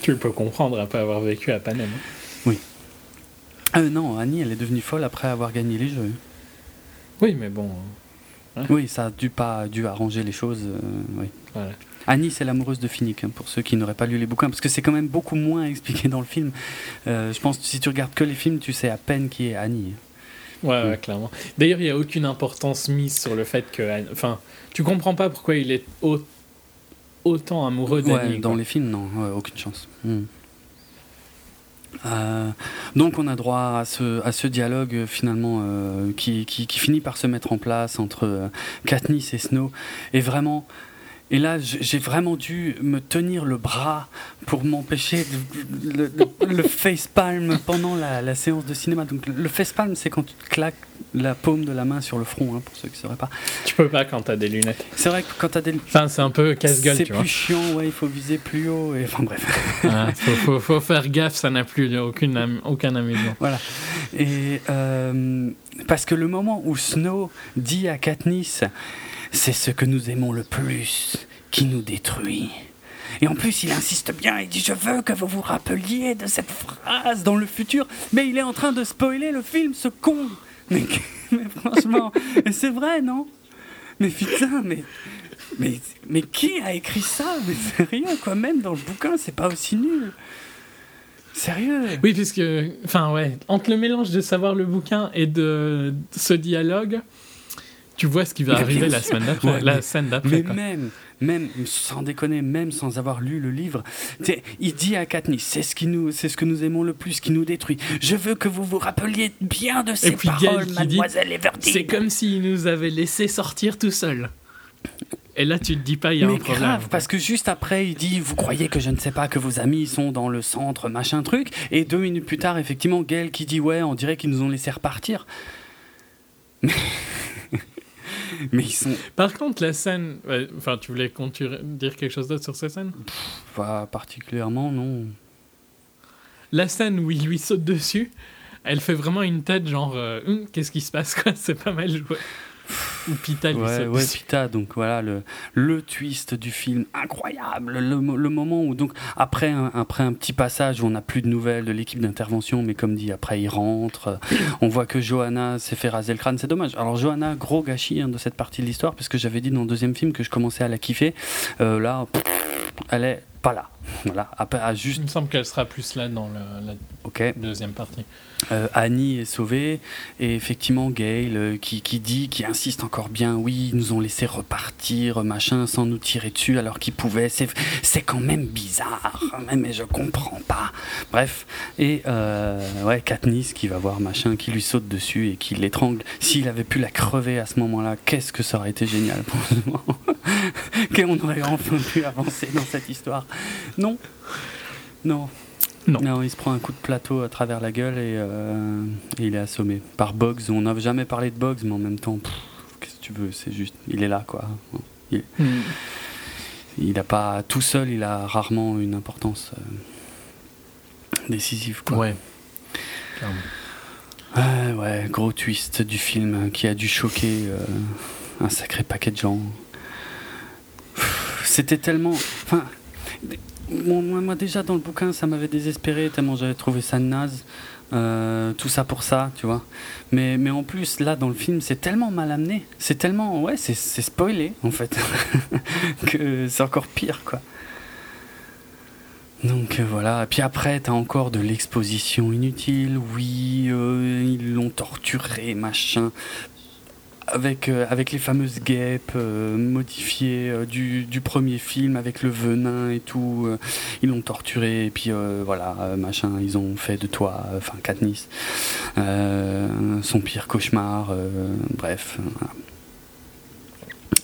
Tu peux comprendre après avoir vécu à Panem. hein. Euh, non, Annie, elle est devenue folle après avoir gagné les jeux. Oui, mais bon. Hein Oui, ça a dû pas dû arranger les choses. euh, oui. Voilà. Annie, c'est l'amoureuse de Finnick, hein, pour ceux qui n'auraient pas lu les bouquins, parce que c'est quand même beaucoup moins [laughs] expliqué dans le film. Euh, je pense que si tu regardes que les films, tu sais à peine qui est Annie. Ouais, Mm. ouais, clairement. D'ailleurs, il n'y a aucune importance mise sur le fait que. Enfin, tu comprends pas pourquoi il est au- autant amoureux d'Annie. Ouais, dans quoi. les films, non, ouais, aucune chance. Hmm. Euh, donc on a droit à ce, à ce dialogue euh, finalement euh, qui, qui, qui finit par se mettre en place entre euh, Katniss et Snow. Et vraiment, et là j'ai vraiment dû me tenir le bras pour m'empêcher de- le, le, facepalm pendant la, la séance de cinéma. Donc le facepalm c'est quand tu te claques la paume de la main sur le front, hein, pour ceux qui ne sauraient pas. Tu peux pas quand t'as des lunettes. C'est vrai que quand tu as des... Enfin, c'est un peu casse-gueule, C'est tu plus vois. chiant, ouais, il faut viser plus haut. Et... Enfin bref. [laughs] Ah, faut, faut- faut faire gaffe, ça n'a plus aucune aucun amusement. Voilà. Et euh, parce que le moment où Snow dit à Katniss, c'est ce que nous aimons le plus qui nous détruit. Et en plus, il insiste bien, il dit Je veux que vous vous rappeliez de cette phrase dans le futur. Mais il est en train de spoiler le film, ce con Mais, [laughs] franchement, c'est vrai, non? Mais putain, mais, mais, mais qui a écrit ça? Mais sérieux, quoi, même dans le bouquin, c'est pas aussi nul. Sérieux? Oui, puisque, enfin ouais, entre le mélange de savoir le bouquin et de ce dialogue, tu vois ce qui va arriver la semaine d'après, Ouais, la mais- scène d'après. Mais quoi. même, même sans déconner, même sans avoir lu le livre, il dit à Katniss, c'est ce qui nous, c'est ce que nous aimons le plus, qui nous détruit. Je veux que vous vous rappeliez bien de ces puis paroles, Gail qui dit, mademoiselle Everdeen. C'est comme s'il nous avait laissé sortir tout seul. Et là, tu te dis pas, il y a Mais un problème. grave, parce que juste après, il dit Vous croyez que je ne sais pas que vos amis sont dans le centre, machin truc Et deux minutes plus tard, effectivement, Gail qui dit Ouais, on dirait qu'ils nous ont laissé repartir. Mais, [laughs] Mais ils sont Par contre, la scène. Enfin, tu voulais dire quelque chose d'autre sur cette scène? Pas particulièrement, non. La scène où il lui saute dessus, elle fait vraiment une tête genre. euh, Hum, Qu'est-ce qui se passe quoi? [laughs] C'est pas mal joué. Ou Pita lui Ouais, saute ouais, dessus. Pita, donc voilà le, le twist du film, incroyable, le, mo- le moment où donc après un, après un petit passage où on n'a plus de nouvelles de l'équipe d'intervention, mais comme dit après il rentre, euh, on voit que Johanna s'est fait raser le crâne, c'est dommage. Alors Johanna, gros gâchis hein, de cette partie de l'histoire, parce que j'avais dit dans le deuxième film que je commençais à la kiffer, Euh, là, elle est pas là. voilà, à, à juste. Il me semble qu'elle sera plus là dans le- la deuxième partie. Euh, Annie est sauvée et effectivement Gail euh, qui, qui dit, qui insiste encore bien, oui, ils nous ont laissé repartir, machin, sans nous tirer dessus alors qu'ils pouvaient. C'est, quand même bizarre, mais, mais je comprends pas. Bref, et euh, ouais, Katniss qui va voir machin, qui lui saute dessus et qui l'étrangle. S'il avait pu la crever à ce moment-là, qu'est-ce que ça aurait été génial pour moment. [laughs] Qu'on aurait enfin pu avancer dans cette histoire. Non, non. Non. il se prend un coup de plateau à travers la gueule et, euh, et il est assommé par Boggs. On n'a jamais parlé de Boggs, mais en même temps, qu'est-ce que tu veux C'est juste, il est là, quoi. Hmm. Il n'a pas tout seul, il a rarement une importance euh, décisive, quoi. Ouais. Clairement. Ouais, ouais, gros twist du film qui a dû choquer euh, un sacré paquet de gens. C'était tellement. Enfin, moi, déjà dans le bouquin, ça m'avait désespéré tellement j'avais trouvé ça naze. Euh, tout ça pour ça, tu vois. Mais, mais en plus, là, dans le film, c'est tellement mal amené. C'est tellement. Ouais, c'est c'est spoilé, en fait. [laughs] que c'est encore pire, quoi. Donc euh, voilà, et puis après t'as encore de l'exposition inutile, oui, euh, ils l'ont torturé, machin, avec, euh, avec les fameuses guêpes euh, modifiées euh, du, du premier film, avec le venin et tout, ils l'ont torturé, et puis voilà, machin, ils ont fait de toi, enfin Katniss, son pire cauchemar, bref, voilà.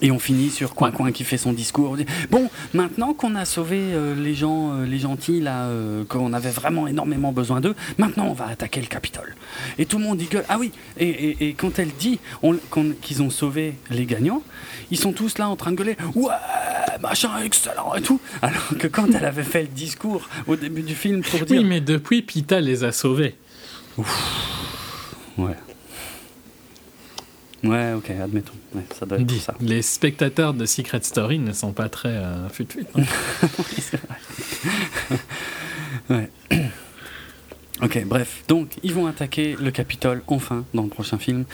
Et on finit sur Coin Coin qui fait son discours. Bon, maintenant qu'on a sauvé euh, les gens, euh, les gentils là, euh, qu'on avait vraiment énormément besoin d'eux, maintenant on va attaquer le Capitole. Et tout le monde dit gueule. Ah oui. Et, et- et quand elle dit on- qu'on- qu'ils ont sauvé les gagnants, ils sont tous là en train de gueuler. Ouais, machin excellent et tout. Alors que quand elle avait fait le discours au début du film pour dire Oui, mais depuis, Pita les a sauvés. ouais. Ouais, ok, admettons. Ouais, ça doit être Dis, ça. les spectateurs de Secret Story ne sont pas très euh, fut-fut, hein. [laughs] Ouais. [coughs] Ok, bref. Donc, ils vont attaquer le Capitole, enfin, dans le prochain film.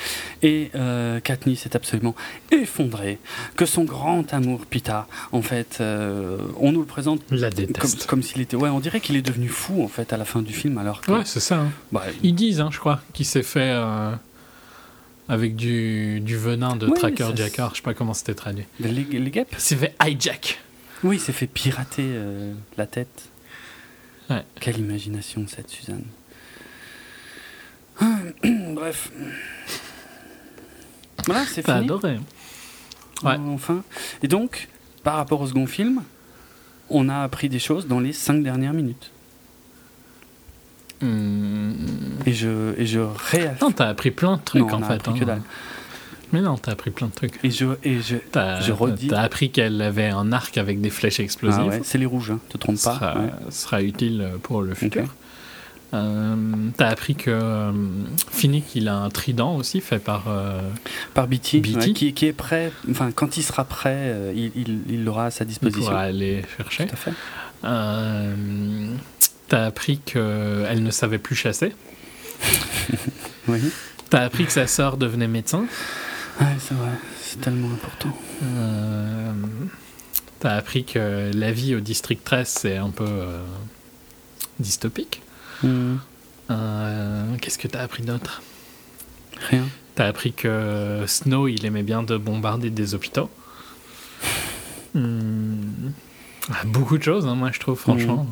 Et euh, Katniss est absolument effondrée. Que son grand amour, Pita, en fait, euh, on nous le présente La comme, déteste. comme s'il était... Ouais, on dirait qu'il est devenu fou, en fait, à la fin du film, alors que... Ouais, c'est ça. hein. bah, Ils disent, hein, je crois, qu'il s'est fait euh, avec du, du venin de Oui, Tracker Jackar. Je sais pas comment c'était traduit. les, les guêpes Il s'est fait hijack. Oui, il s'est fait pirater euh, la tête. Ouais. Quelle imagination, cette Suzanne. [clears throat] Bref. Voilà, c'est T'as fini. adoré. Ouais. Enfin. Et donc, par rapport au second film, on a appris des choses dans les cinq dernières minutes. Hmm. Et je, et je réaffirme. Non, t'as appris plein de trucs Non, en fait. appris hein. que dalle. Mais non, t'as appris plein de trucs. Et je, et je, T'as Je redis- t'as appris qu'elle avait un arc avec des flèches explosives. ah ouais, c'est les rouges, hein, te trompe pas. sera, ouais. sera utile pour le futur. Euh, T'as appris que euh, Finnick, il a un trident aussi fait par. euh, Par Beatty, Beatty. ouais, qui, qui est prêt. Enfin, quand il sera prêt, euh, il, il, il l'aura à sa il disposition. pourra aller chercher. Tout à fait. T'as appris qu'elle ne savait plus chasser. [laughs] Oui. T'as appris que sa sœur devenait médecin. Ouais, c'est vrai. C'est tellement important. Euh, T'as appris que la vie au district 13 c'est un peu euh, dystopique. Hmm. Euh, Qu'est-ce que t'as appris d'autre? Rien. T'as appris que Snow il aimait bien de bombarder des hôpitaux. [laughs] Hmm. Ah, Beaucoup de choses, hein, moi je trouve, franchement.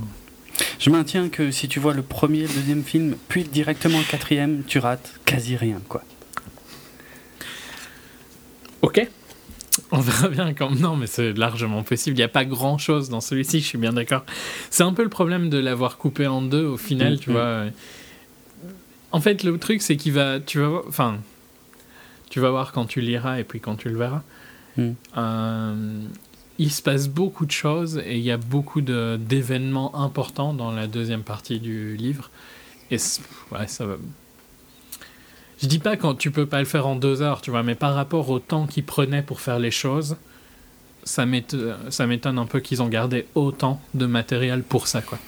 Je maintiens que si tu vois le premier, le deuxième film, puis directement le quatrième, tu rates quasi rien, quoi. Ok. On verra bien quand Non, mais c'est largement possible. Il n'y a pas grand chose dans celui-ci, je suis bien d'accord. C'est un peu le problème de l'avoir coupé en deux au final, Mhm. tu vois. En fait, le truc, c'est qu'il va. Tu vas. Enfin. Tu vas voir quand tu liras et puis quand tu le verras. Mhm. Euh, il se passe beaucoup de choses et il y a beaucoup d'événements importants dans la deuxième partie du livre. Et ouais, ça va. Je dis pas quand tu peux pas le faire en deux heures, tu vois, mais par rapport au temps qu'ils prenaient pour faire les choses, ça m'étonne un peu qu'ils ont gardé autant de matériel pour ça, quoi.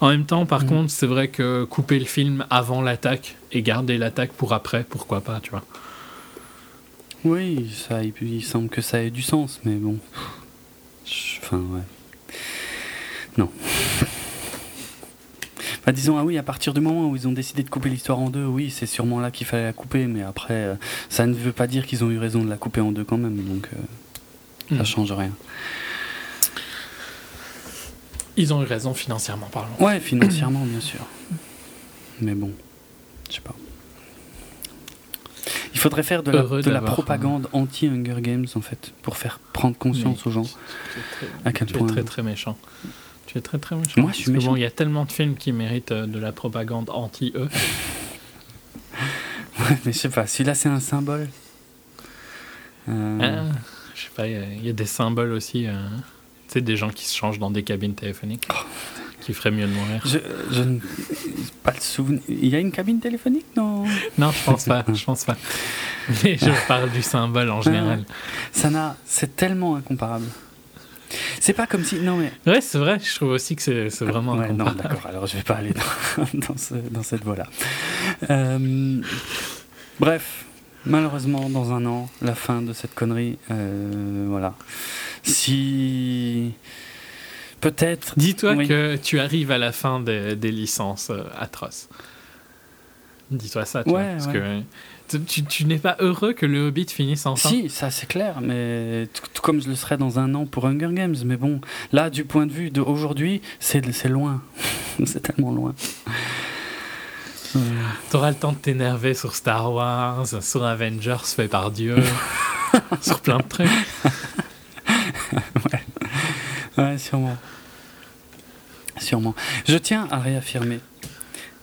En même temps, par Mhm. contre, c'est vrai que couper le film avant l'attaque et garder l'attaque pour après, pourquoi pas, tu vois. Oui, ça, il, il semble que ça ait du sens, mais bon. Enfin, ouais. Non. [laughs] Bah, disons, ah oui, à partir du moment où ils ont décidé de couper l'histoire en deux, oui, c'est sûrement là qu'il fallait la couper, mais après, euh, ça ne veut pas dire qu'ils ont eu raison de la couper en deux quand même, donc euh, ça Hmm. change rien. Ils ont eu raison financièrement parlant. Ouais, financièrement, bien sûr. Mais bon, je sais pas. Il faudrait faire de la, de propagande anti-Hunger Games, en fait, pour faire prendre conscience Mais aux gens tu es très- à quel Tu es point. très très méchant. Tu es très très méchant. Moi, je suis méchant. Bon, il y a tellement de films qui méritent euh, de la propagande anti-eux. [laughs] Mais je sais pas, celui-là, c'est un symbole. Euh, Ah, je sais pas, il y a- il y, a des symboles aussi. euh, tu sais, des gens qui se changent dans des cabines téléphoniques. Qui feraient mieux de mourir. Je, je. Pas le souvenir. Il y a une cabine téléphonique Non? Non, je pense pas. Je pense pas. Mais je parle du symbole en général. Ça n'a. C'est tellement incomparable. C'est pas comme si. Non, mais. Ouais, c'est vrai. Je trouve aussi que c'est c'est vraiment Ouais, non, d'accord. Alors, je vais pas aller dans, [laughs] dans, ce- dans cette voie-là. Euh, bref, malheureusement, dans un an, la fin de cette connerie. euh, voilà. Si. Peut-être. Dis-toi Oui. que tu arrives à la fin des, des licences euh, atroces. Dis-toi ça, tu Ouais, vois, parce ouais. que tu, n'es pas heureux que le Hobbit finisse enfin. Si, ça c'est clair, mais tout comme je le serais dans un an pour Hunger Games. Mais bon, là, du point de vue d'aujourd'hui, c'est loin. [laughs] c'est tellement loin. Euh, T'auras le temps de t'énerver sur Star Wars, sur Avengers fait par Dieu, [laughs] sur plein de trucs. [laughs] ouais, sûrement. Sûrement. Je tiens à réaffirmer,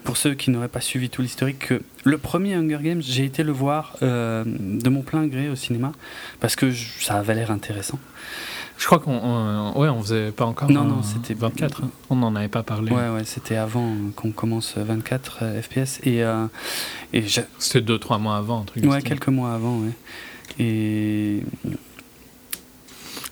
pour ceux qui n'auraient pas suivi tout l'historique, que le premier Hunger Games, j'ai été le voir euh, de mon plein gré au cinéma, parce que je- ça avait l'air intéressant. Je crois qu'on on- ouais, on faisait pas encore. Non, euh, non, c'était- 24. hein. On n'en avait pas parlé. Ouais, ouais, c'était avant euh, qu'on commence 24 euh, FPS. Et, euh, et C'était 2-3 mois avant, un truc. Ouais, quelques mois avant, ouais. Et.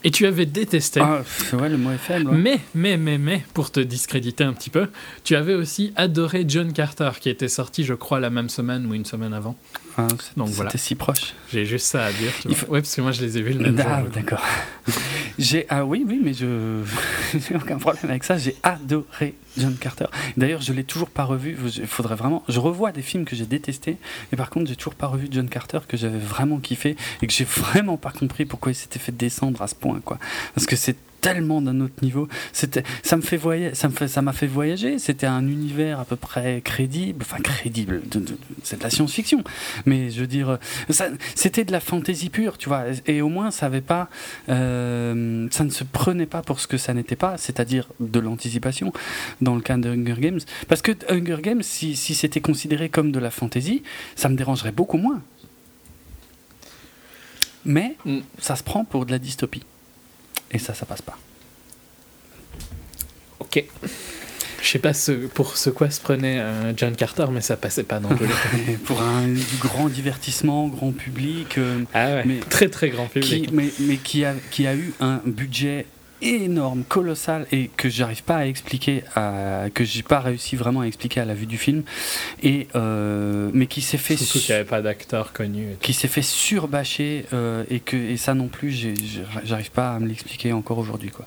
Et tu avais détesté. Ah, ouais, le mot est faible. ouais. Mais, mais, mais, mais, pour te discréditer un petit peu, tu avais aussi adoré John Carter, qui était sorti, je crois, la même semaine ou une semaine avant. Donc C'était voilà. si proche. J'ai juste ça à dire. Tu Il vois. faut- Ouais, parce que moi, je les ai vus le même Ah, jour. d'accord. [laughs] J'ai ah oui oui mais je [laughs] j'ai aucun problème avec ça. J'ai adoré John Carter. D'ailleurs je l'ai toujours pas revu. Il faudrait vraiment. Je revois des films que j'ai détestés et par contre j'ai toujours pas revu John Carter que j'avais vraiment kiffé et que j'ai [laughs] vraiment pas compris pourquoi il s'était fait descendre à ce point quoi. Parce que c'est tellement d'un autre niveau. C'était, ça me fait voyager, ça me fait, ça m'a fait voyager. C'était un univers à peu près crédible, enfin crédible. c'est de la science-fiction, mais je veux dire, ça, c'était de la fantaisie pure, tu vois. Et au moins, ça avait pas, euh, ça ne se prenait pas pour ce que ça n'était pas, c'est-à-dire de l'anticipation dans le cas de Hunger Games. Parce que Hunger Games, si, si c'était considéré comme de la fantaisie, ça me dérangerait beaucoup moins. Mais Mm. ça se prend pour de la dystopie. Et ça, ça passe pas. Ok. Je sais pas ce, pour ce quoi se prenait euh, John Carter, mais ça passait pas dans. Et [laughs] pour un grand divertissement, grand public, euh, Ah ouais. Mais- très très grand public. qui, mais, mais qui, a, qui a eu un budget énorme, colossal, et que j'arrive pas à expliquer, à, que j'ai pas réussi vraiment à expliquer à la vue du film, et, euh, mais qui s'est fait Surtout qu'il n'y avait pas d'acteur connu. qui s'est fait surbâcher euh, et que et ça non plus j'arrive pas à me l'expliquer encore aujourd'hui quoi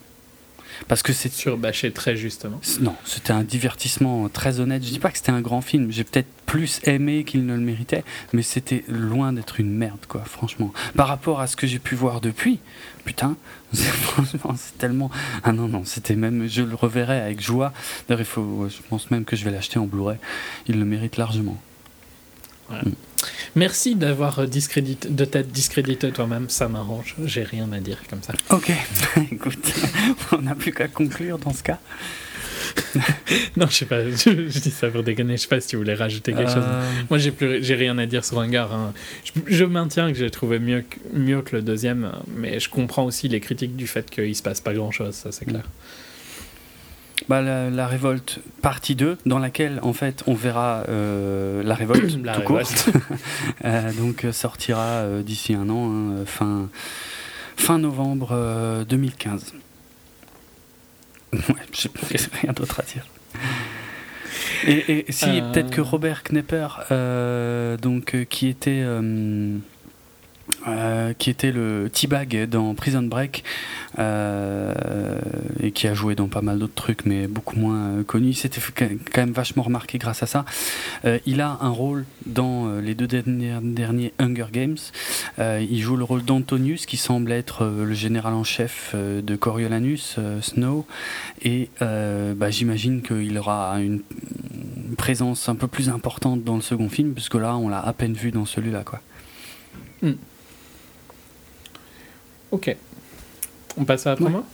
parce que c'est Surbâché très justement. non c'était un divertissement très honnête. Je dis pas que c'était un grand film. J'ai peut-être plus aimé qu'il ne le méritait mais c'était loin d'être une merde quoi franchement. Par rapport à ce que j'ai pu voir depuis putain [laughs] franchement c'est tellement ah non non c'était même je le reverrai avec joie. D'ailleurs il faut je pense même que je vais l'acheter en Blu-ray. Il le mérite largement Merci d'avoir euh, discrédité, de t'être discrédité toi-même, ça m'arrange. J'ai rien à dire comme ça. ok [laughs] écoute [laughs] on n'a plus qu'à conclure dans ce cas [laughs] Non, je sais pas, je, je dis ça pour déconner, je sais pas si tu voulais rajouter quelque chose. Euh, Moi, j'ai plus, j'ai rien à dire sur Hunger. hein. Je, je maintiens que j'ai trouvé mieux que, mieux que le deuxième, mais je comprends aussi les critiques du fait qu'il se passe pas grand-chose, ça c'est clair. Bah, la, la révolte partie 2 dans laquelle en fait on verra euh, la révolte [clears throat] La tout court. [laughs] Euh, donc euh, sortira euh, d'ici un an hein, fin fin novembre euh, 2015 ouais j'ai rien d'autre à dire. Et, et si peut-être que Robert Knepper donc qui était euh, euh, qui était le T-Bag dans Prison Break euh, et qui a joué dans pas mal d'autres trucs mais beaucoup moins euh, connu. C'était quand même vachement remarqué grâce à ça. il a un rôle dans les deux derniers, derniers Hunger Games. il joue le rôle d'Antonius qui semble être le général en chef de Coriolanus, Snow. Et bah, j'imagine qu'il aura une présence un peu plus importante dans le second film puisque là on l'a à peine vu dans celui-là. quoi. Hmm. Ok. On passe à après moi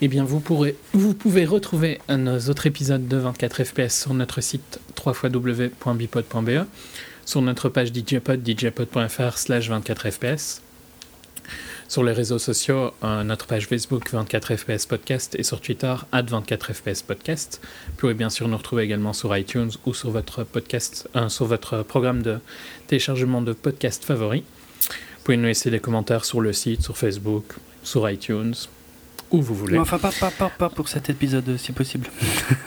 Eh bien, vous, pouvez retrouver nos autres épisodes de 24 FPS sur notre site www.bipod.be, sur notre page DJpod, djpod.fr slash 24 FPS, sur les réseaux sociaux, euh, notre page Facebook 24 FPS Podcast et sur Twitter, at 24 FPS Podcast. Vous pouvez bien sûr nous retrouver également sur iTunes ou sur votre, podcast, euh, sur votre programme de téléchargement de podcast favori. Vous pouvez nous laisser des commentaires sur le site, sur Facebook, sur iTunes, où vous voulez. enfin, pas, pas, pas, pas pour cet épisode, si possible.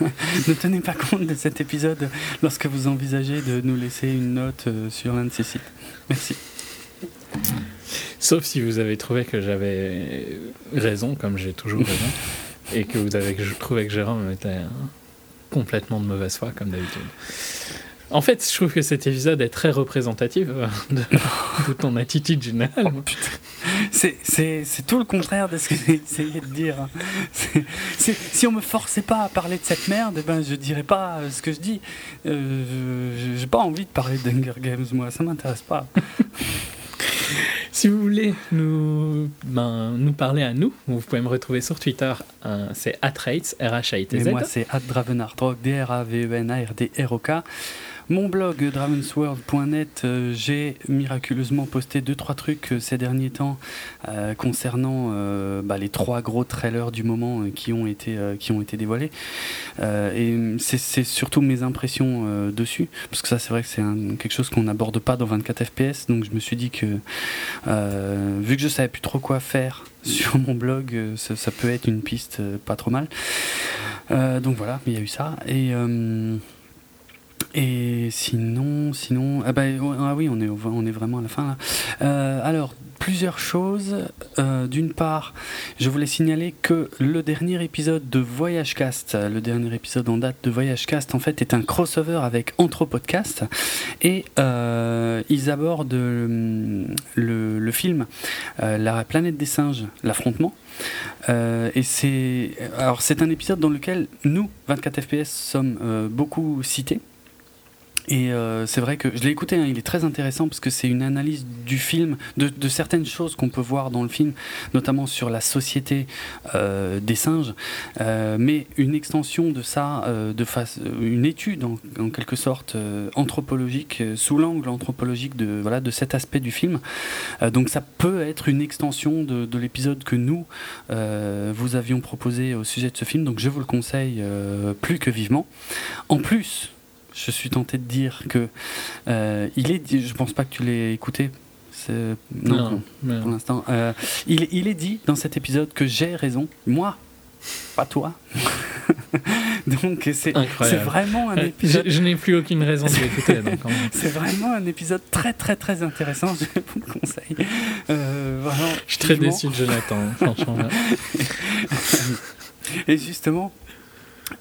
[laughs] ne tenez pas compte de cet épisode lorsque vous envisagez de nous laisser une note euh, sur l'un de ces sites. Merci. Sauf si vous avez trouvé que j'avais raison, comme j'ai toujours raison, et que vous avez trouvé que Jérôme était complètement de mauvaise foi, comme d'habitude. En fait, je trouve que cet épisode est très représentatif euh, de, ton attitude générale. Oh, c'est tout le contraire de ce que j'ai essayé de dire. si on me forçait pas à parler de cette merde, eh ben je dirais pas euh, ce que je dis. Euh, j'ai pas envie de parler d'Hunger Games, moi, ça m'intéresse pas. [laughs] si vous voulez nous, ben, nous parler à nous, vous pouvez me retrouver sur Twitter, c'est atrates, R-H-A-I-T-Z. Et moi, c'est dravenardrog, D-R-A-V-E-N-A-R-D-R-O-K. Mon blog dravensworld.net, euh, j'ai miraculeusement posté deux trois trucs euh, ces derniers temps euh, concernant bah, les trois gros trailers du moment qui ont été dévoilés. et c'est surtout mes impressions dessus, parce que ça c'est vrai que c'est quelque chose qu'on n'aborde pas dans 24 FPS. Donc je me suis dit que vu que je savais plus trop quoi faire [laughs] sur mon blog, ça, peut être une piste pas trop mal. donc voilà, il y a eu ça et et sinon, sinon, ah, bah, ah oui, on est, on est vraiment à la fin là. Euh, alors, plusieurs choses. Euh, d'une part, je voulais signaler que le dernier épisode de Voyage Cast, le dernier épisode en date de Voyage Cast, en fait, est un crossover avec Anthropodcast. Et euh, ils abordent le, film La planète des singes, l'affrontement. et c'est alors c'est un épisode dans lequel nous 24 FPS sommes beaucoup cités et euh, c'est vrai que je l'ai écouté, hein, il est très intéressant parce que c'est une analyse du film, de, de certaines choses qu'on peut voir dans le film, notamment sur la société euh, des singes, euh, mais une extension de ça, euh, de face, une étude en, en quelque sorte euh, anthropologique, sous l'angle anthropologique de, voilà, de cet aspect du film. donc ça peut être une extension de, de l'épisode que nous vous avions proposé au sujet de ce film, donc je vous le conseille plus que vivement. En plus, je suis tenté de dire que euh, il est. Je pense pas que tu l'aies écouté. Non, pour l'instant. Euh, il, il, est dit dans cet épisode que j'ai raison, moi, pas toi. [laughs] donc c'est vraiment un épisode. Je, n'ai plus aucune raison de l'écouter. [laughs] c'est vraiment un épisode très très très intéressant. Je vous le conseille. Euh, je suis très déçu de Jonathan, franchement. [laughs] Et justement,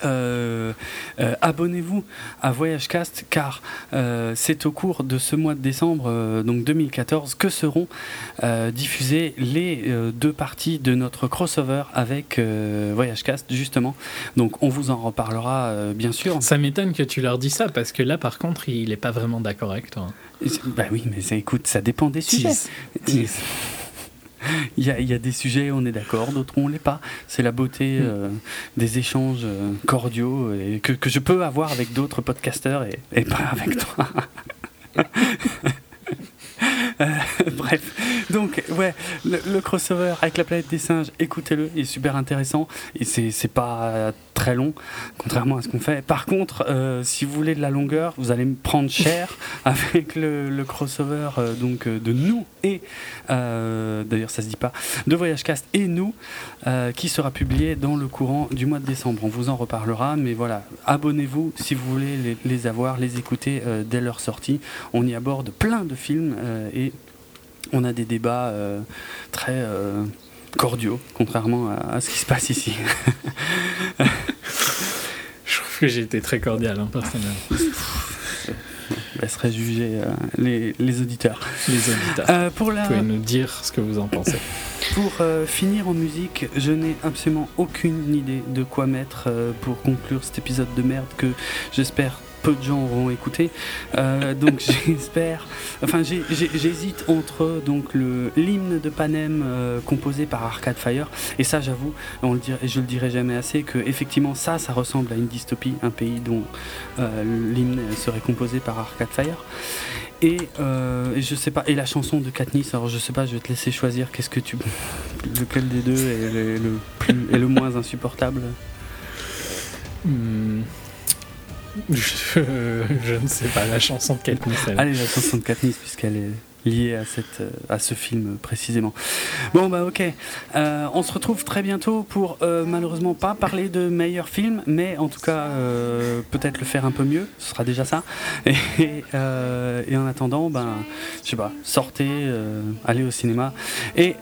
euh, euh, abonnez-vous à VoyageCast car euh, c'est au cours de ce mois de décembre donc 2014 que seront diffusées les deux parties de notre crossover avec VoyageCast justement. Donc on vous en reparlera bien sûr. Ça m'étonne que tu leur dis ça parce que là par contre il n'est pas vraiment d'accord avec toi. Bah oui mais écoute ça dépend des sujets [laughs] il, y a, il y, a, des sujets, on est d'accord, d'autres on l'est pas. C'est la beauté hmm. euh, des échanges euh, cordiaux et que, que, je peux avoir avec d'autres podcasteurs et, et pas avec [laughs] toi. [laughs] Euh, [laughs] bref, donc ouais, le, crossover avec la planète des singes, écoutez-le, il est super intéressant et c'est pas très long, contrairement à ce qu'on fait. Par contre, euh, si vous voulez de la longueur, vous allez me prendre cher [laughs] avec le, crossover euh, donc de nous et d'ailleurs ça se dit pas de Voyage Cast et nous qui sera publié dans le courant du mois de décembre. On vous en reparlera, mais voilà, abonnez-vous si vous voulez les, les avoir, les écouter dès leur sortie. On y aborde plein de films et on a des débats euh, très euh, cordiaux, contrairement à, à ce qui se passe ici. [laughs] Je trouve que j'ai été très cordial, hein, personnellement. Laisserait juger euh, les, les auditeurs. Les auditeurs. Euh, pour la, Vous pouvez nous dire ce que vous en pensez. Pour euh, finir en musique, je n'ai absolument aucune idée de quoi mettre euh, pour conclure cet épisode de merde que j'espère peu de gens auront écouté. Euh, donc [laughs] j'espère, enfin j'hésite entre donc le l'hymne de Panem euh, composé par Arcade Fire et ça j'avoue, on le dirait, je le dirai jamais assez que effectivement ça ça ressemble à une dystopie, un pays dont euh, l'hymne serait composé par Arcade Fire. Et, je sais pas, et la chanson de Katniss, alors je sais pas, je vais te laisser choisir, qu'est-ce que tu. [laughs] Lequel des deux est le, le plus, est le moins insupportable? Hmm. Je, [laughs] je ne sais pas, la chanson de Katniss. elle- Allez, la chanson de Katniss, puisqu'elle est liée à, cette, euh, à ce film précisément. Bon, bah ok. Euh, on se retrouve très bientôt pour euh, malheureusement pas parler de meilleurs films, mais en tout cas, euh, peut-être le faire un peu mieux, ce sera déjà ça. [laughs] Et, euh, et en attendant, ben, je sais pas, sortez, euh, allez au cinéma. Et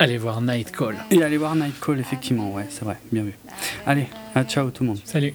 Allez voir Night Call. Et aller voir Night Call, effectivement, ouais, c'est vrai, bien vu. Allez, à ciao tout le monde. Salut.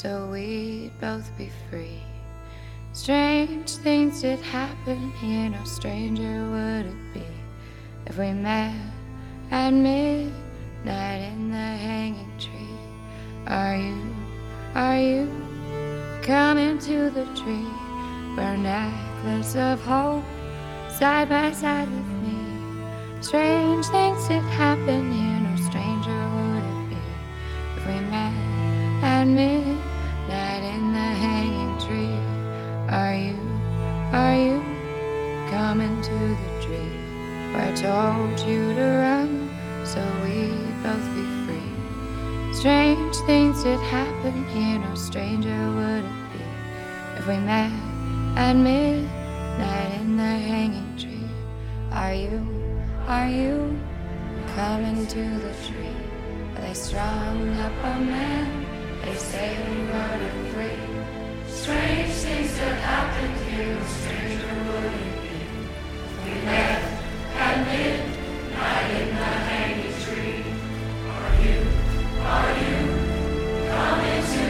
So we'd both be free. Strange things did happen here, no stranger would it be if we met at midnight in the hanging tree. Are you, are you coming to the tree where necklace of hope side by side with me? Strange things did happen here, no stranger would it be if we met at midnight Are you, are you coming to the tree where I told you to run so we'd both be free? Strange things did happen here, no stranger would it be if we met at midnight in the hanging tree. Are you, are you coming to the tree where they strung up a man? They say we were free. Strange things have happened here, no stranger would it be. We left and at midnight in the hanging tree. Are you, are you coming to